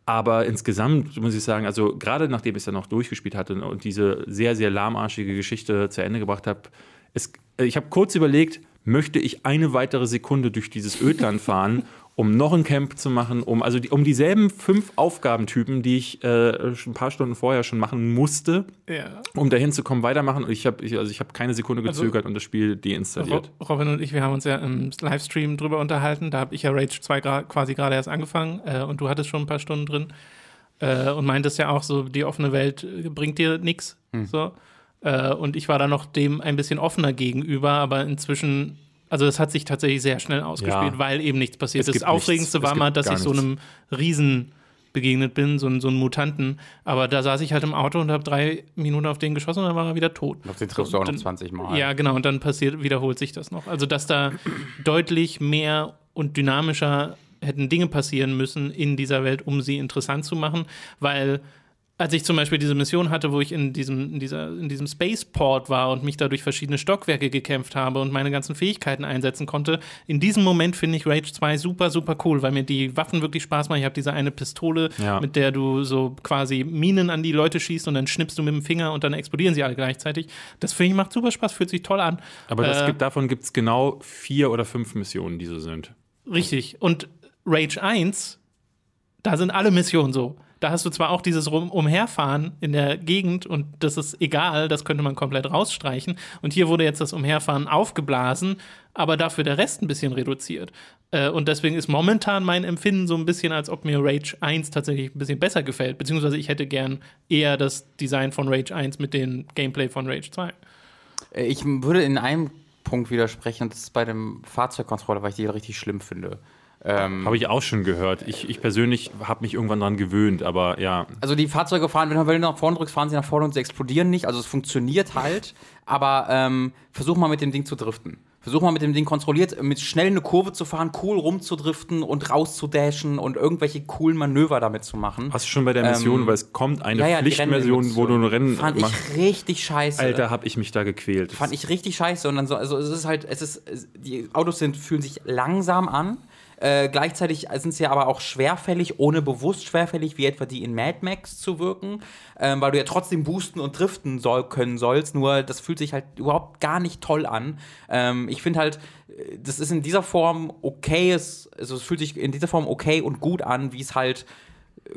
Aber insgesamt muss ich sagen, also gerade nachdem ich es dann noch durchgespielt hatte und diese sehr, sehr lahmarschige Geschichte zu Ende gebracht habe, es, ich habe kurz überlegt, möchte ich eine weitere Sekunde durch dieses Ödland fahren, um noch ein Camp zu machen, um also die, um dieselben fünf Aufgabentypen, die ich äh, schon ein paar Stunden vorher schon machen musste, Ja. um dahin zu kommen, weitermachen. Und ich habe ich, also ich habe keine Sekunde Also- gezögert und das Spiel deinstalliert. Ro- Robin und ich, wir haben uns ja im Livestream drüber unterhalten. Da habe ich ja Rage 2 gra quasi gerade erst angefangen äh, und du hattest schon ein paar Stunden drin äh, und meintest ja auch so, die offene Welt äh, bringt dir nichts. So. Äh, und ich war da noch dem ein bisschen offener gegenüber, aber inzwischen, also das hat sich tatsächlich sehr schnell ausgespielt, Ja. weil eben nichts passiert ist. Das Aufregendste nichts. War mal, dass ich so einem Riesen begegnet bin, so, so einen Mutanten. Aber da saß ich halt im Auto und habe drei Minuten auf den geschossen und dann war er wieder tot. Auf den triffst du auch noch Dann- 20 Mal. Ja, genau, und dann passiert, wiederholt sich das noch. Also, dass da deutlich mehr und dynamischer hätten Dinge passieren müssen in dieser Welt, um sie interessant zu machen, weil als ich zum Beispiel diese Mission hatte, wo ich in diesem, in dieser, in diesem Spaceport war und mich da durch verschiedene Stockwerke gekämpft habe und meine ganzen Fähigkeiten einsetzen konnte, in diesem Moment finde ich Rage 2 super, super cool, weil mir die Waffen wirklich Spaß machen. Ich habe diese eine Pistole, Ja. mit der du so quasi Minen an die Leute schießt und dann schnippst du mit dem Finger und dann explodieren sie alle gleichzeitig. Das finde ich macht super Spaß, fühlt sich toll an. Aber Äh, gibt, davon gibt es genau vier oder fünf Missionen, die so sind. Richtig. Und Rage 1, da sind alle Missionen so. Da hast du zwar auch dieses Rum Umherfahren in der Gegend und das ist egal, das könnte man komplett rausstreichen. Und hier wurde jetzt das Umherfahren aufgeblasen, aber dafür der Rest ein bisschen reduziert. Äh, Und deswegen ist momentan mein Empfinden so ein bisschen, als ob mir Rage 1 tatsächlich ein bisschen besser gefällt. Beziehungsweise ich hätte gern eher das Design von Rage 1 mit dem Gameplay von Rage 2. Äh, Ich würde in einem Punkt widersprechen, das ist bei dem Fahrzeugcontroller, weil ich die richtig schlimm finde. Ähm, Habe ich auch schon gehört. Ich, ich persönlich habe mich irgendwann dran gewöhnt, aber ja. also die Fahrzeuge fahren, wenn du nach vorne drückst, fahren sie nach vorne und sie explodieren nicht. Also es funktioniert halt, aber ähm, versuch mal mit dem Ding zu driften. Versuch mal mit dem Ding kontrolliert, mit schnell eine Kurve zu fahren, cool rumzudriften und rauszudashen und irgendwelche coolen Manöver damit zu machen. Hast du schon bei der Mission, Ähm, weil es kommt eine Ja, ja, die Pflichtversion, wo du ein Rennen Fand machst. ich richtig scheiße. Alter, habe ich mich da gequält. Fand ich richtig scheiße. Und dann so, also es ist halt, es ist, die Autos sind, fühlen sich langsam an. Äh, gleichzeitig sind sie aber auch schwerfällig, ohne bewusst schwerfällig, wie etwa die in Mad Max zu wirken, ähm, weil du ja trotzdem boosten und driften soll, können sollst, nur das fühlt sich halt überhaupt gar nicht toll an. Ähm, ich finde halt, äh, das ist in dieser Form okay, es, also es fühlt sich in dieser Form okay und gut an, wie es halt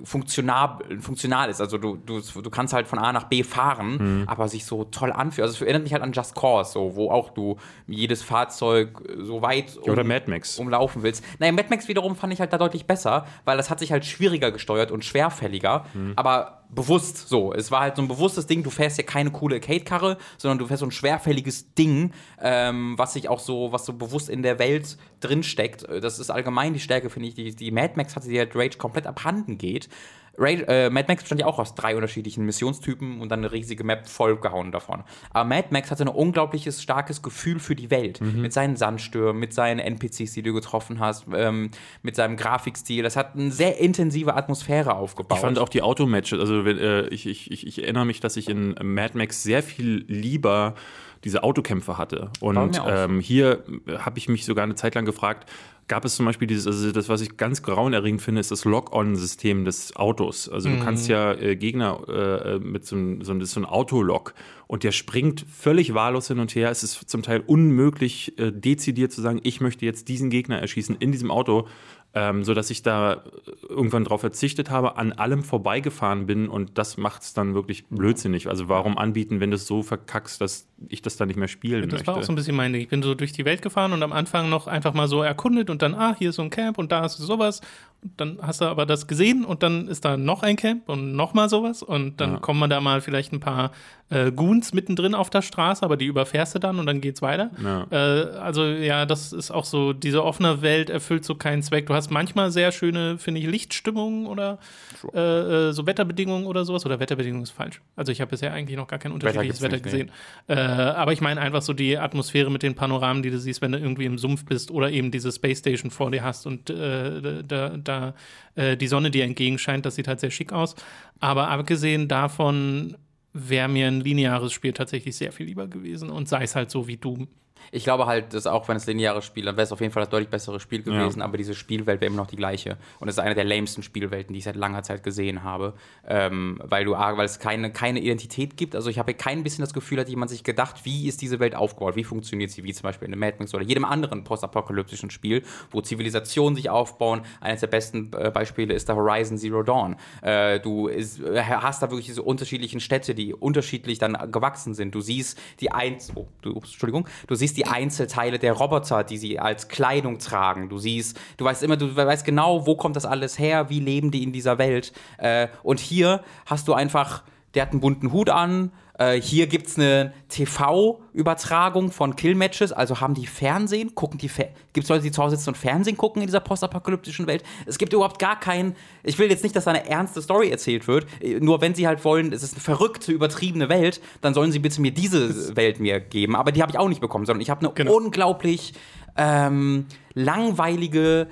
funktional, funktional ist. Also du, du, du kannst halt von A nach B fahren, aber sich so toll anfühlt. Also es erinnert mich halt an Just Cause, so, wo auch du jedes Fahrzeug so weit Ja, oder um- Mad Max. umlaufen willst. Naja, Mad Max wiederum fand ich halt da deutlich besser, weil das hat sich halt schwieriger gesteuert und schwerfälliger, aber bewusst so. Es war halt so ein bewusstes Ding, du fährst ja keine coole Arcade-Karre, sondern du fährst so ein schwerfälliges Ding, ähm, was sich auch so, was so bewusst in der Welt drinsteckt. Das ist allgemein die Stärke, finde ich, die, die Mad Max hatte, die halt Rage komplett abhanden geht. Rage, äh, Mad Max bestand ja auch aus drei unterschiedlichen Missionstypen und dann eine riesige Map vollgehauen davon. Aber Mad Max hatte ein unglaubliches, starkes Gefühl für die Welt. Mit seinen Sandstürmen, mit seinen NPCs, die du getroffen hast, ähm, mit seinem Grafikstil. Das hat eine sehr intensive Atmosphäre aufgebaut. Ich fand auch die Automatches, also äh, ich, ich, ich, ich erinnere mich, dass ich in Mad Max sehr viel lieber diese Autokämpfe hatte. Und ähm, hier habe ich mich sogar eine Zeit lang gefragt, gab es zum Beispiel dieses, also das, was ich ganz grauenerregend finde, ist das Lock-on-System des Autos. Also du kannst ja äh, Gegner äh, mit so einem so, so ein Autolock und der springt völlig wahllos hin und her. Es ist zum Teil unmöglich, äh, dezidiert zu sagen, ich möchte jetzt diesen Gegner erschießen in diesem Auto ähm, so dass ich da irgendwann drauf verzichtet habe, an allem vorbeigefahren bin und das macht es dann wirklich blödsinnig. Also warum anbieten, wenn du es so verkackst, dass ich das dann nicht mehr spielen Das möchte? war auch so ein bisschen mein Ding. Ich bin so durch die Welt gefahren und am Anfang noch einfach mal so erkundet und dann, ah, hier ist so ein Camp und da ist sowas. Dann hast du aber das gesehen und dann ist da noch ein Camp und noch mal sowas und dann Ja. kommen man da mal vielleicht ein paar äh, Goons mittendrin auf der Straße, aber die überfährst du dann und dann geht's weiter. Ja. Äh, also ja, das ist auch so, diese offene Welt erfüllt so keinen Zweck. Du hast manchmal sehr schöne, finde ich, Lichtstimmungen oder äh, äh, so Wetterbedingungen oder sowas. Oder Wetterbedingungen ist falsch. Also ich habe bisher eigentlich noch gar kein unterschiedliches Wetter nicht, gesehen. Äh, aber ich meine einfach so die Atmosphäre mit den Panoramen, die du siehst, wenn du irgendwie im Sumpf bist oder eben diese Space Station vor dir hast und äh, da, da äh, die Sonne dir entgegenscheint, das sieht halt sehr schick aus. Aber abgesehen davon wäre mir ein lineares Spiel tatsächlich sehr viel lieber gewesen und sei es halt so wie Doom. Ich glaube halt, dass auch wenn es lineares Spiel, dann wäre es auf jeden Fall das deutlich bessere Spiel gewesen, Ja. aber diese Spielwelt wäre immer noch die gleiche. Und es ist eine der lamesten Spielwelten, die ich seit langer Zeit gesehen habe. Ähm, weil du weil es keine, keine Identität gibt. Also ich habe kein bisschen das Gefühl, hat jemand sich gedacht, wie ist diese Welt aufgebaut, wie funktioniert sie, wie zum Beispiel in einem Mad Max oder jedem anderen postapokalyptischen Spiel, wo Zivilisationen sich aufbauen. Eines der besten äh, Beispiele ist der Horizon Zero Dawn. Äh, du ist, äh, hast da wirklich diese unterschiedlichen Städte, die unterschiedlich dann gewachsen sind. Du siehst die Einz oh, du, Entschuldigung, du siehst die Einzelteile der Roboter, die sie als Kleidung tragen. Du siehst, du weißt immer, du weißt genau, wo kommt das alles her, wie leben die in dieser Welt. Äh, und hier hast du einfach, der hat einen bunten Hut an. Äh, hier gibt es eine TV-Übertragung von Killmatches, also haben die Fernsehen, gucken die, Fer gibt es Leute, die zu Hause sitzen und Fernsehen gucken in dieser postapokalyptischen Welt? Es gibt überhaupt gar keinen, ich will jetzt nicht, dass da eine ernste Story erzählt wird, äh, nur wenn sie halt wollen, es ist eine verrückte, übertriebene Welt, dann sollen sie bitte mir diese Welt mir geben, aber die habe ich auch nicht bekommen, sondern ich habe eine Genau. unglaublich ähm, langweilige,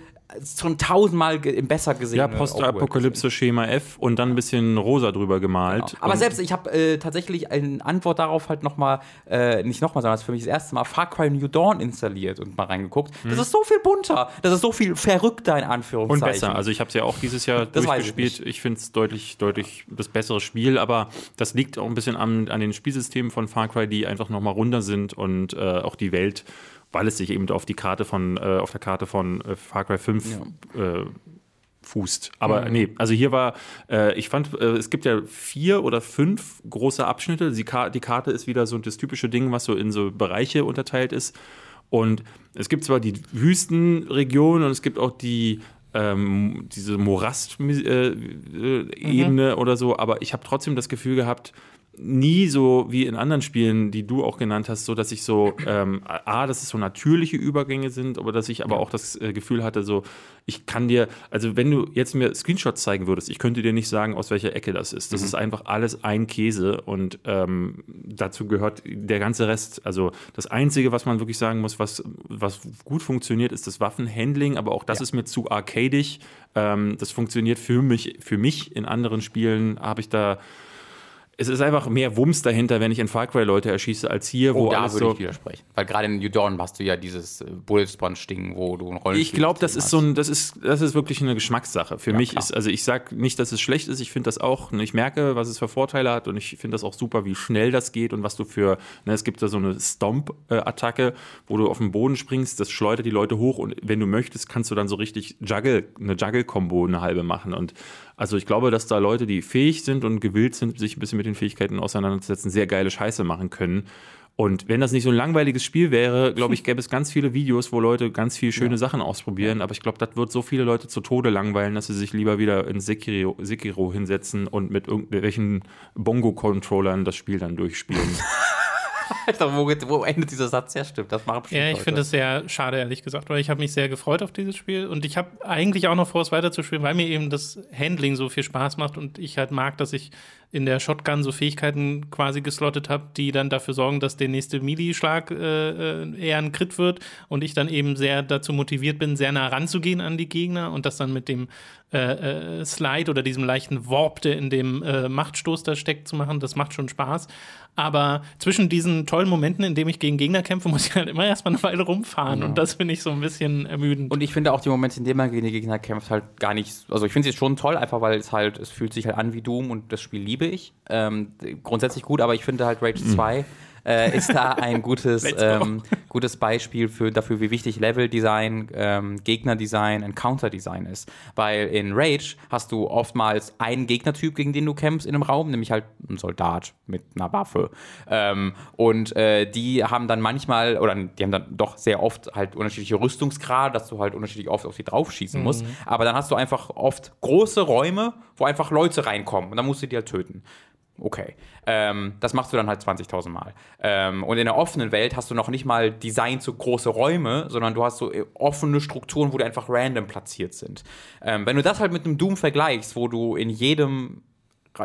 schon tausendmal besser gesehen. Ja, Postapokalypse Schema F und dann ein bisschen rosa drüber gemalt. Genau. Aber selbst, ich habe äh, tatsächlich eine Antwort darauf halt nochmal, äh, nicht nochmal, sondern für mich das erste Mal Far Cry New Dawn installiert und mal reingeguckt. Das ist so viel bunter, das ist so viel verrückter in Hm. Und Anführungszeichen. besser. Also ich habe es ja auch dieses Jahr weiß ich durchgespielt. Ich, finde es deutlich, deutlich das bessere Spiel, aber das liegt auch ein bisschen an, an den Spielsystemen von Far Cry, die einfach nochmal runder sind und äh, auch die Welt, weil es sich eben auf die Karte von, äh, auf der Karte von äh, Far Cry 5 äh, fußt. Aber nee, also hier war, äh, ich fand, äh, es gibt ja vier oder fünf große Abschnitte. Die, Ka die Karte ist wieder so das typische Ding, was so in so Bereiche unterteilt ist. Und es gibt zwar die Wüstenregion und es gibt auch die ähm, diese Morast-Ebene äh, oder so, aber ich habe trotzdem das Gefühl gehabt, nie so wie in anderen Spielen, die du auch genannt hast, so dass ich so, ähm, A, dass es so natürliche Übergänge sind, aber dass ich aber auch das äh, Gefühl hatte, so, ich kann dir, also wenn du jetzt mir Screenshots zeigen würdest, ich könnte dir nicht sagen, aus welcher Ecke das ist. Das ist einfach alles ein Käse und ähm, dazu gehört der ganze Rest. Also das Einzige, was man wirklich sagen muss, was, was gut funktioniert, ist das Waffenhandling, aber auch das ist mir zu arcadig. Ähm, das funktioniert für mich, für mich in anderen Spielen habe ich da es ist einfach mehr Wumms dahinter, wenn ich in Far Cry Leute erschieße, als hier, wo Oh, da alles würde so. ich widersprechen. Weil gerade in New Dawn hast du ja dieses äh, Bullet Sponge-Ding, wo du ein Rollenspiel Ich glaube, das ist so ein, das ist, das ist wirklich eine Geschmackssache. Für Ja, mich klar. ist, also ich sage nicht, dass es schlecht ist. Ich finde das auch, ne, ich merke, was es für Vorteile hat und ich finde das auch super, wie schnell das geht und was du für, ne, es gibt da so eine Stomp-Attacke, wo du auf den Boden springst, das schleudert die Leute hoch und wenn du möchtest, kannst du dann so richtig Juggle, eine Juggle-Kombo eine halbe machen und also ich glaube, dass da Leute, die fähig sind und gewillt sind, sich ein bisschen mit den Fähigkeiten auseinanderzusetzen, sehr geile Scheiße machen können. Und wenn das nicht so ein langweiliges Spiel wäre, glaube ich, gäbe es ganz viele Videos, wo Leute ganz viele schöne Sachen ausprobieren. Aber ich glaube, das wird so viele Leute zu Tode langweilen, dass sie sich lieber wieder in Sekiro, Sekiro hinsetzen und mit irgendwelchen Bongo-Controllern das Spiel dann durchspielen. Alter, wo, wo endet dieser Satz? Ja, stimmt. Das machen bestimmt Ja, ich finde es sehr schade, ehrlich gesagt, weil ich habe mich sehr gefreut auf dieses Spiel und ich habe eigentlich auch noch vor, es weiterzuspielen, weil mir eben das Handling so viel Spaß macht und ich halt mag, dass ich in der Shotgun so Fähigkeiten quasi geslottet habe, die dann dafür sorgen, dass der nächste Melee-Schlag äh, äh, eher ein Crit wird und ich dann eben sehr dazu motiviert bin, sehr nah ranzugehen an die Gegner und das dann mit dem äh, äh, Slide oder diesem leichten Warp, der in dem äh, Machtstoß da steckt, zu machen. Das macht schon Spaß. Aber zwischen diesen tollen Momenten, in denen ich gegen Gegner kämpfe, muss ich halt immer erstmal eine Weile rumfahren. Und das finde ich so ein bisschen ermüdend. Und ich finde auch die Momente, in denen man gegen die Gegner kämpft, halt gar nicht. Also ich finde es jetzt schon toll, einfach weil es halt, es fühlt sich halt an wie Doom und das Spiel liebe ich. Ähm, grundsätzlich gut, aber ich finde halt Rage 2 äh, ist da ein gutes, ähm, gutes Beispiel für, dafür, wie wichtig Leveldesign, ähm, Gegnerdesign, Encounter-Design ist. Weil in Rage hast du oftmals einen Gegnertyp, gegen den du kämpfst in einem Raum, nämlich halt ein Soldat mit einer Waffe. Ähm, und äh, die haben dann manchmal, oder die haben dann doch sehr oft halt unterschiedliche Rüstungsgrade, dass du halt unterschiedlich oft auf sie draufschießen musst. Aber dann hast du einfach oft große Räume, wo einfach Leute reinkommen und dann musst du die halt töten. Okay. Ähm, das machst du dann halt 20.000 Mal. Ähm, und in der offenen Welt hast du noch nicht mal Design zu große Räume, sondern du hast so äh, offene Strukturen, wo die einfach random platziert sind. Ähm, wenn du das halt mit einem Doom vergleichst, wo du in jedem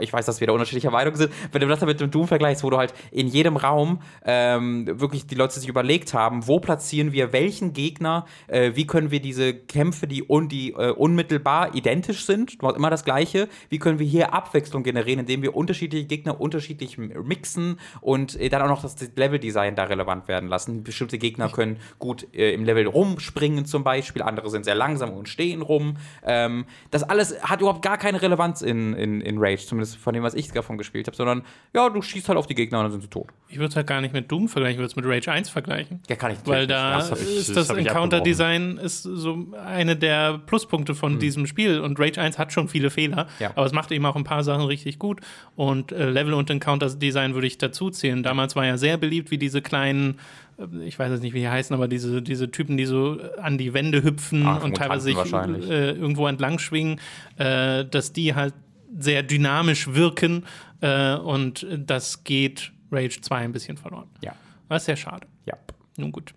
ich weiß, dass wir da unterschiedlicher Meinung sind, wenn du das mit dem Doom vergleichst, wo du halt in jedem Raum ähm, wirklich die Leute sich überlegt haben, wo platzieren wir welchen Gegner, äh, wie können wir diese Kämpfe, die, un, die äh, unmittelbar identisch sind, du machst immer das Gleiche, wie können wir hier Abwechslung generieren, indem wir unterschiedliche Gegner unterschiedlich mixen und äh, dann auch noch das Leveldesign da relevant werden lassen. Bestimmte Gegner können gut äh, im Level rumspringen zum Beispiel, andere sind sehr langsam und stehen rum. Ähm, das alles hat überhaupt gar keine Relevanz in, in, in Rage, zumindest zumindest von dem, was ich davon gespielt habe, sondern ja, du schießt halt auf die Gegner und dann sind sie tot. Ich würde es halt gar nicht mit Doom vergleichen, ich würde es mit Rage 1 vergleichen. Ja, kann ich Weil da Das ich- ist das das Encounter-Design ist so eine der Pluspunkte von diesem Spiel und Rage 1 hat schon viele Fehler, Ja. aber es macht eben auch ein paar Sachen richtig gut und äh, Level- und Encounter-Design würde ich dazu zählen. Damals war ja sehr beliebt, wie diese kleinen äh, ich weiß jetzt nicht, wie die heißen, aber diese, diese Typen, die so an die Wände hüpfen Ah, und teilweise sich äh, irgendwo entlang schwingen, äh, dass die halt sehr dynamisch wirken äh, und das geht Rage 2 ein bisschen verloren. Ja. Was sehr schade. Ja. Nun gut.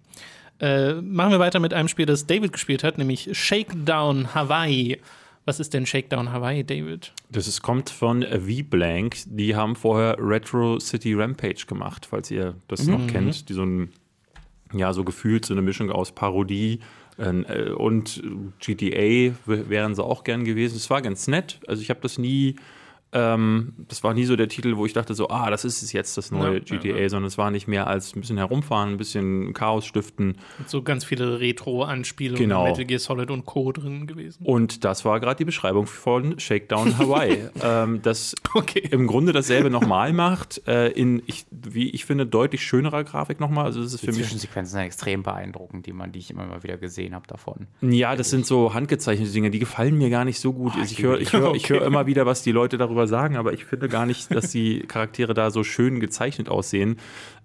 Äh, machen wir weiter mit einem Spiel, das David gespielt hat, nämlich Shakedown Hawaii. Was ist denn Shakedown Hawaii, David? Das ist, kommt von V-Blank. Die haben vorher Retro City Rampage gemacht, falls ihr das noch kennt. Die so ein, ja, so gefühlt so eine Mischung aus Parodie und GTA wären sie auch gern gewesen. Es war ganz nett. Also ich habe das nie, ähm, das war nie so der Titel, wo ich dachte so, ah, das ist es jetzt, das neue Ja, ja, GTA, sondern es war nicht mehr als ein bisschen herumfahren, ein bisschen Chaos stiften. Mit so ganz viele Retro-Anspielungen, Genau. Metal Gear Solid und Co. drin gewesen. Und das war gerade die Beschreibung von Shakedown Hawaii. ähm, das Okay. im Grunde dasselbe nochmal macht, äh, in, ich, wie ich finde, deutlich schönerer Grafik nochmal. Also das ist Die für mich. Zwischensequenzen sind extrem beeindruckend, die man, die ich immer mal wieder gesehen habe davon. Ja, das sind so handgezeichnete Dinge, die gefallen mir gar nicht so gut. Also ich höre die. ich hör, ich Okay. hör immer wieder, was die Leute darüber sagen, aber ich finde gar nicht, dass die Charaktere da so schön gezeichnet aussehen.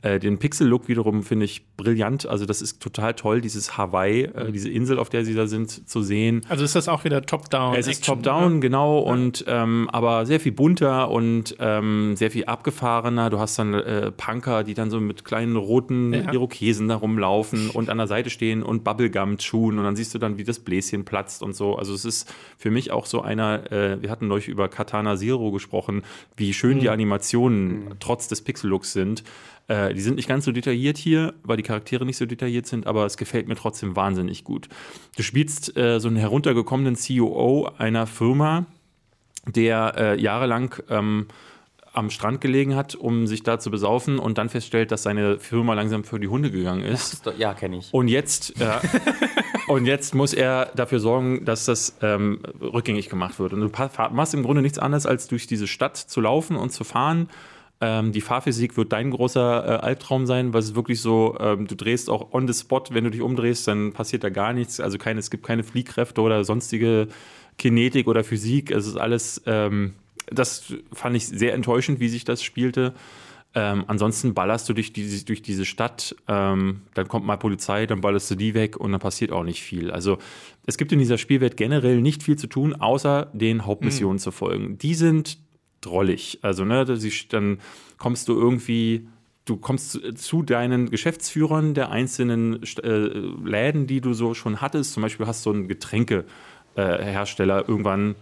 Äh, den Pixel-Look wiederum finde ich brillant. Also das ist total toll, dieses Hawaii, äh, diese Insel, auf der sie da sind, zu sehen. Also ist das auch wieder Top-Down? Es ist top-down, ne? genau, und ähm, aber sehr viel bunter und ähm, sehr viel abgefahrener. Du hast dann äh, Punker, die dann so mit kleinen roten Ja. Irokesen da rumlaufen und an der Seite stehen und Bubblegum-Schuhen und dann siehst du dann, wie das Bläschen platzt und so. Also es ist für mich auch so einer, äh, wir hatten neulich über Katana Zero gesprochen, wie schön Mhm. die Animationen trotz des Pixel-Looks sind. Äh, die sind nicht ganz so detailliert hier, weil die Charaktere nicht so detailliert sind, aber es gefällt mir trotzdem wahnsinnig gut. Du spielst äh, so einen heruntergekommenen CEO einer Firma, der äh, jahrelang ähm, am Strand gelegen hat, um sich da zu besaufen und dann feststellt, dass seine Firma langsam für die Hunde gegangen ist. Ja, kenne ich. Und jetzt, äh, und jetzt muss er dafür sorgen, dass das ähm, rückgängig gemacht wird. Und du machst im Grunde nichts anderes, als durch diese Stadt zu laufen und zu fahren. Ähm, die Fahrphysik wird dein großer äh, Albtraum sein, weil es ist wirklich so, ähm, du drehst auch on the spot, wenn du dich umdrehst, dann passiert da gar nichts. Also keine, es gibt keine Fliehkräfte oder sonstige Kinetik oder Physik. Es ist alles, ähm, das fand ich sehr enttäuschend, wie sich das spielte. Ähm, ansonsten ballerst du durch, diese- durch diese Stadt, ähm, dann kommt mal Polizei, dann ballerst du die weg und dann passiert auch nicht viel. Also es gibt in dieser Spielwelt generell nicht viel zu tun, außer den Hauptmissionen zu folgen. Die sind drollig. Also ne, dann kommst du irgendwie du kommst zu, deinen Geschäftsführern der einzelnen äh, Läden, die du so schon hattest. Zum Beispiel hast du einen Getränkehersteller äh, Hersteller irgendwann,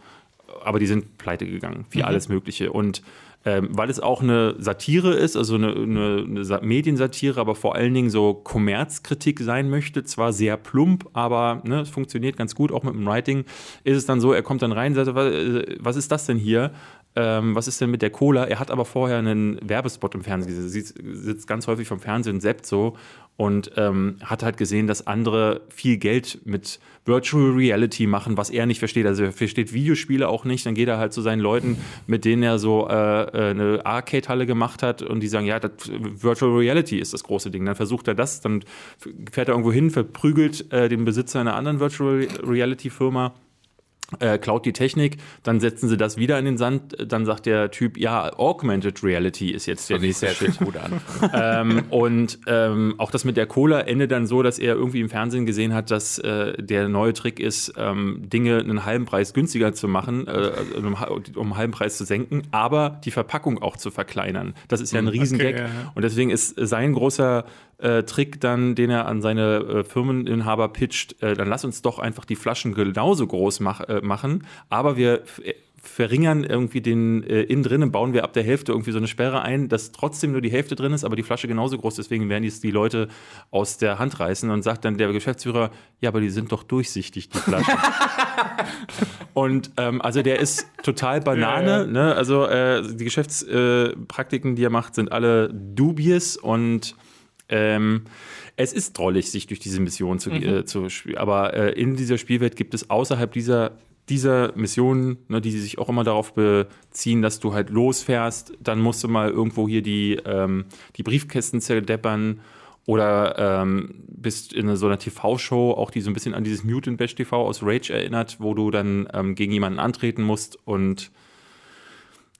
aber die sind pleite gegangen, wie alles Mögliche. Und ähm, weil es auch eine Satire ist, also eine, eine, eine Sa- Mediensatire, aber vor allen Dingen so Kommerzkritik sein möchte, zwar sehr plump, aber ne, es funktioniert ganz gut, auch mit dem Writing, ist es dann so, er kommt dann rein und sagt, was, äh, was ist das denn hier? Ähm, was ist denn mit der Cola? Er hat aber vorher einen Werbespot im Fernsehen gesehen. Sitzt, ganz häufig vom Fernsehen, seppt so und ähm, hat halt gesehen, dass andere viel Geld mit Virtual Reality machen, was er nicht versteht. Also er versteht Videospiele auch nicht. Dann geht er halt zu seinen Leuten, mit denen er so äh, äh, eine Arcade-Halle gemacht hat und die sagen, ja, das, Virtual Reality ist das große Ding. Dann versucht er das, dann fährt er irgendwo hin, verprügelt äh, den Besitzer einer anderen Virtual Reality-Firma äh, klaut die Technik, dann setzen sie das wieder in den Sand, dann sagt der Typ, ja, Augmented Reality ist jetzt der nächste sehr gut an. ähm, und ähm, auch das mit der Cola endet dann so, dass er irgendwie im Fernsehen gesehen hat, dass äh, der neue Trick ist, ähm, Dinge einen halben Preis günstiger zu machen, äh, um, um einen halben Preis zu senken, aber die Verpackung auch zu verkleinern. Das ist ja ein Riesengag. Okay, ja, ja. Und deswegen ist sein großer äh, Trick dann, den er an seine äh, Firmeninhaber pitcht, äh, dann lass uns doch einfach die Flaschen genauso groß mach, äh, machen, aber wir äh, verringern irgendwie den äh, innen drinnen, bauen wir ab der Hälfte irgendwie so eine Sperre ein, dass trotzdem nur die Hälfte drin ist, aber die Flasche genauso groß, deswegen werden die, die Leute aus der Hand reißen und sagt dann der Geschäftsführer, ja, aber die sind doch durchsichtig, die Flaschen. und ähm, also der ist total Banane, Ja, ja. Ne? also äh, die Geschäftspraktiken, die er macht, sind alle dubious und ähm, es ist drollig, sich durch diese Mission zu, äh, zu spielen. Aber äh, in dieser Spielwelt gibt es außerhalb dieser, dieser Missionen, ne, die sich auch immer darauf beziehen, dass du halt losfährst, dann musst du mal irgendwo hier die, ähm, die Briefkästen zerdeppern oder ähm, bist in so einer TV-Show, auch die so ein bisschen an dieses Mutant Bash TV aus Rage erinnert, wo du dann ähm, gegen jemanden antreten musst und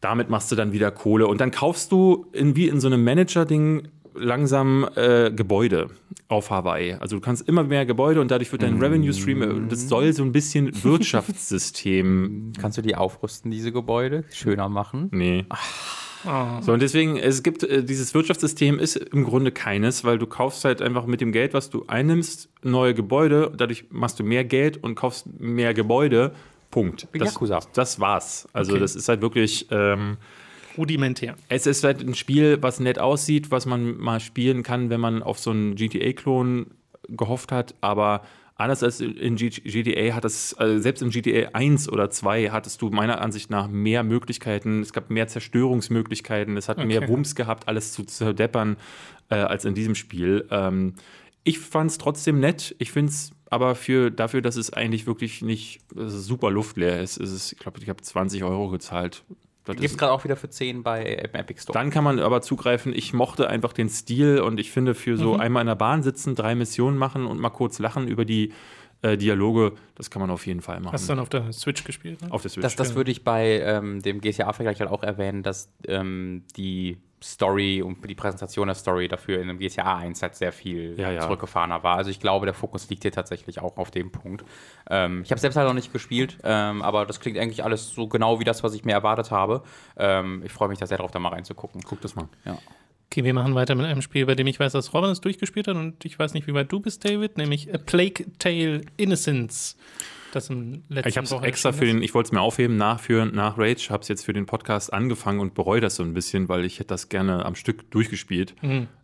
damit machst du dann wieder Kohle. Und dann kaufst du in, wie in so einem Manager-Ding langsam äh, Gebäude auf Hawaii. Also du kannst immer mehr Gebäude und dadurch wird dein Revenue Stream, äh, das soll so ein bisschen Wirtschaftssystem. Kannst du die aufrüsten, diese Gebäude? Schöner machen? Nee. Oh. So, und deswegen, es gibt, äh, dieses Wirtschaftssystem ist im Grunde keines, weil du kaufst halt einfach mit dem Geld, was du einnimmst, neue Gebäude, dadurch machst du mehr Geld und kaufst mehr Gebäude. Punkt. Das, das war's. Also Okay. das ist halt wirklich. Ähm, Rudimentär. es ist halt ein Spiel, was nett aussieht, was man mal spielen kann, wenn man auf so einen GTA-Klon gehofft hat, aber anders als in GTA hat es, also selbst in GTA 1 oder 2 hattest du meiner Ansicht nach mehr Möglichkeiten, es gab mehr Zerstörungsmöglichkeiten, es hat mehr Okay. Wumms gehabt, alles zu zerdeppern, äh, als in diesem Spiel. Ähm, ich fand es trotzdem nett, ich finde es aber für, dafür, dass es eigentlich wirklich nicht super luftleer ist, ist es, ich glaube, ich habe 20 Euro gezahlt. Das Gibt es gerade auch wieder für 10 bei äh, Epic Store. dann kann man aber zugreifen. Ich mochte einfach den Stil und ich finde, für so einmal in der Bahn sitzen, drei Missionen machen und mal kurz lachen über die äh, Dialoge, das kann man auf jeden Fall machen. Hast du dann auf der Switch gespielt? Ne? auf der Switch. Das, das würde ich bei ähm, dem GTA-Vergleich halt auch erwähnen, dass ähm, die Story und die Präsentation der Story dafür in dem GTA 1 halt sehr viel Ja, ja. zurückgefahrener war. Also ich glaube, der Fokus liegt hier tatsächlich auch auf dem Punkt. Ähm, ich habe selbst halt noch nicht gespielt, ähm, aber das klingt eigentlich alles so genau wie das, was ich mir erwartet habe. Ähm, ich freue mich da sehr drauf, da mal reinzugucken. Guck das mal. Ja. Okay, wir machen weiter mit einem Spiel, bei dem ich weiß, dass Robin es durchgespielt hat und ich weiß nicht, wie weit du bist, David, nämlich A Plague Tale Innocence. Das im letzten Ich habe es extra für den, ich wollte es mir aufheben, nach, für, nach Rage, habe es jetzt für den Podcast angefangen und bereue das so ein bisschen, weil ich hätte das gerne am Stück durchgespielt.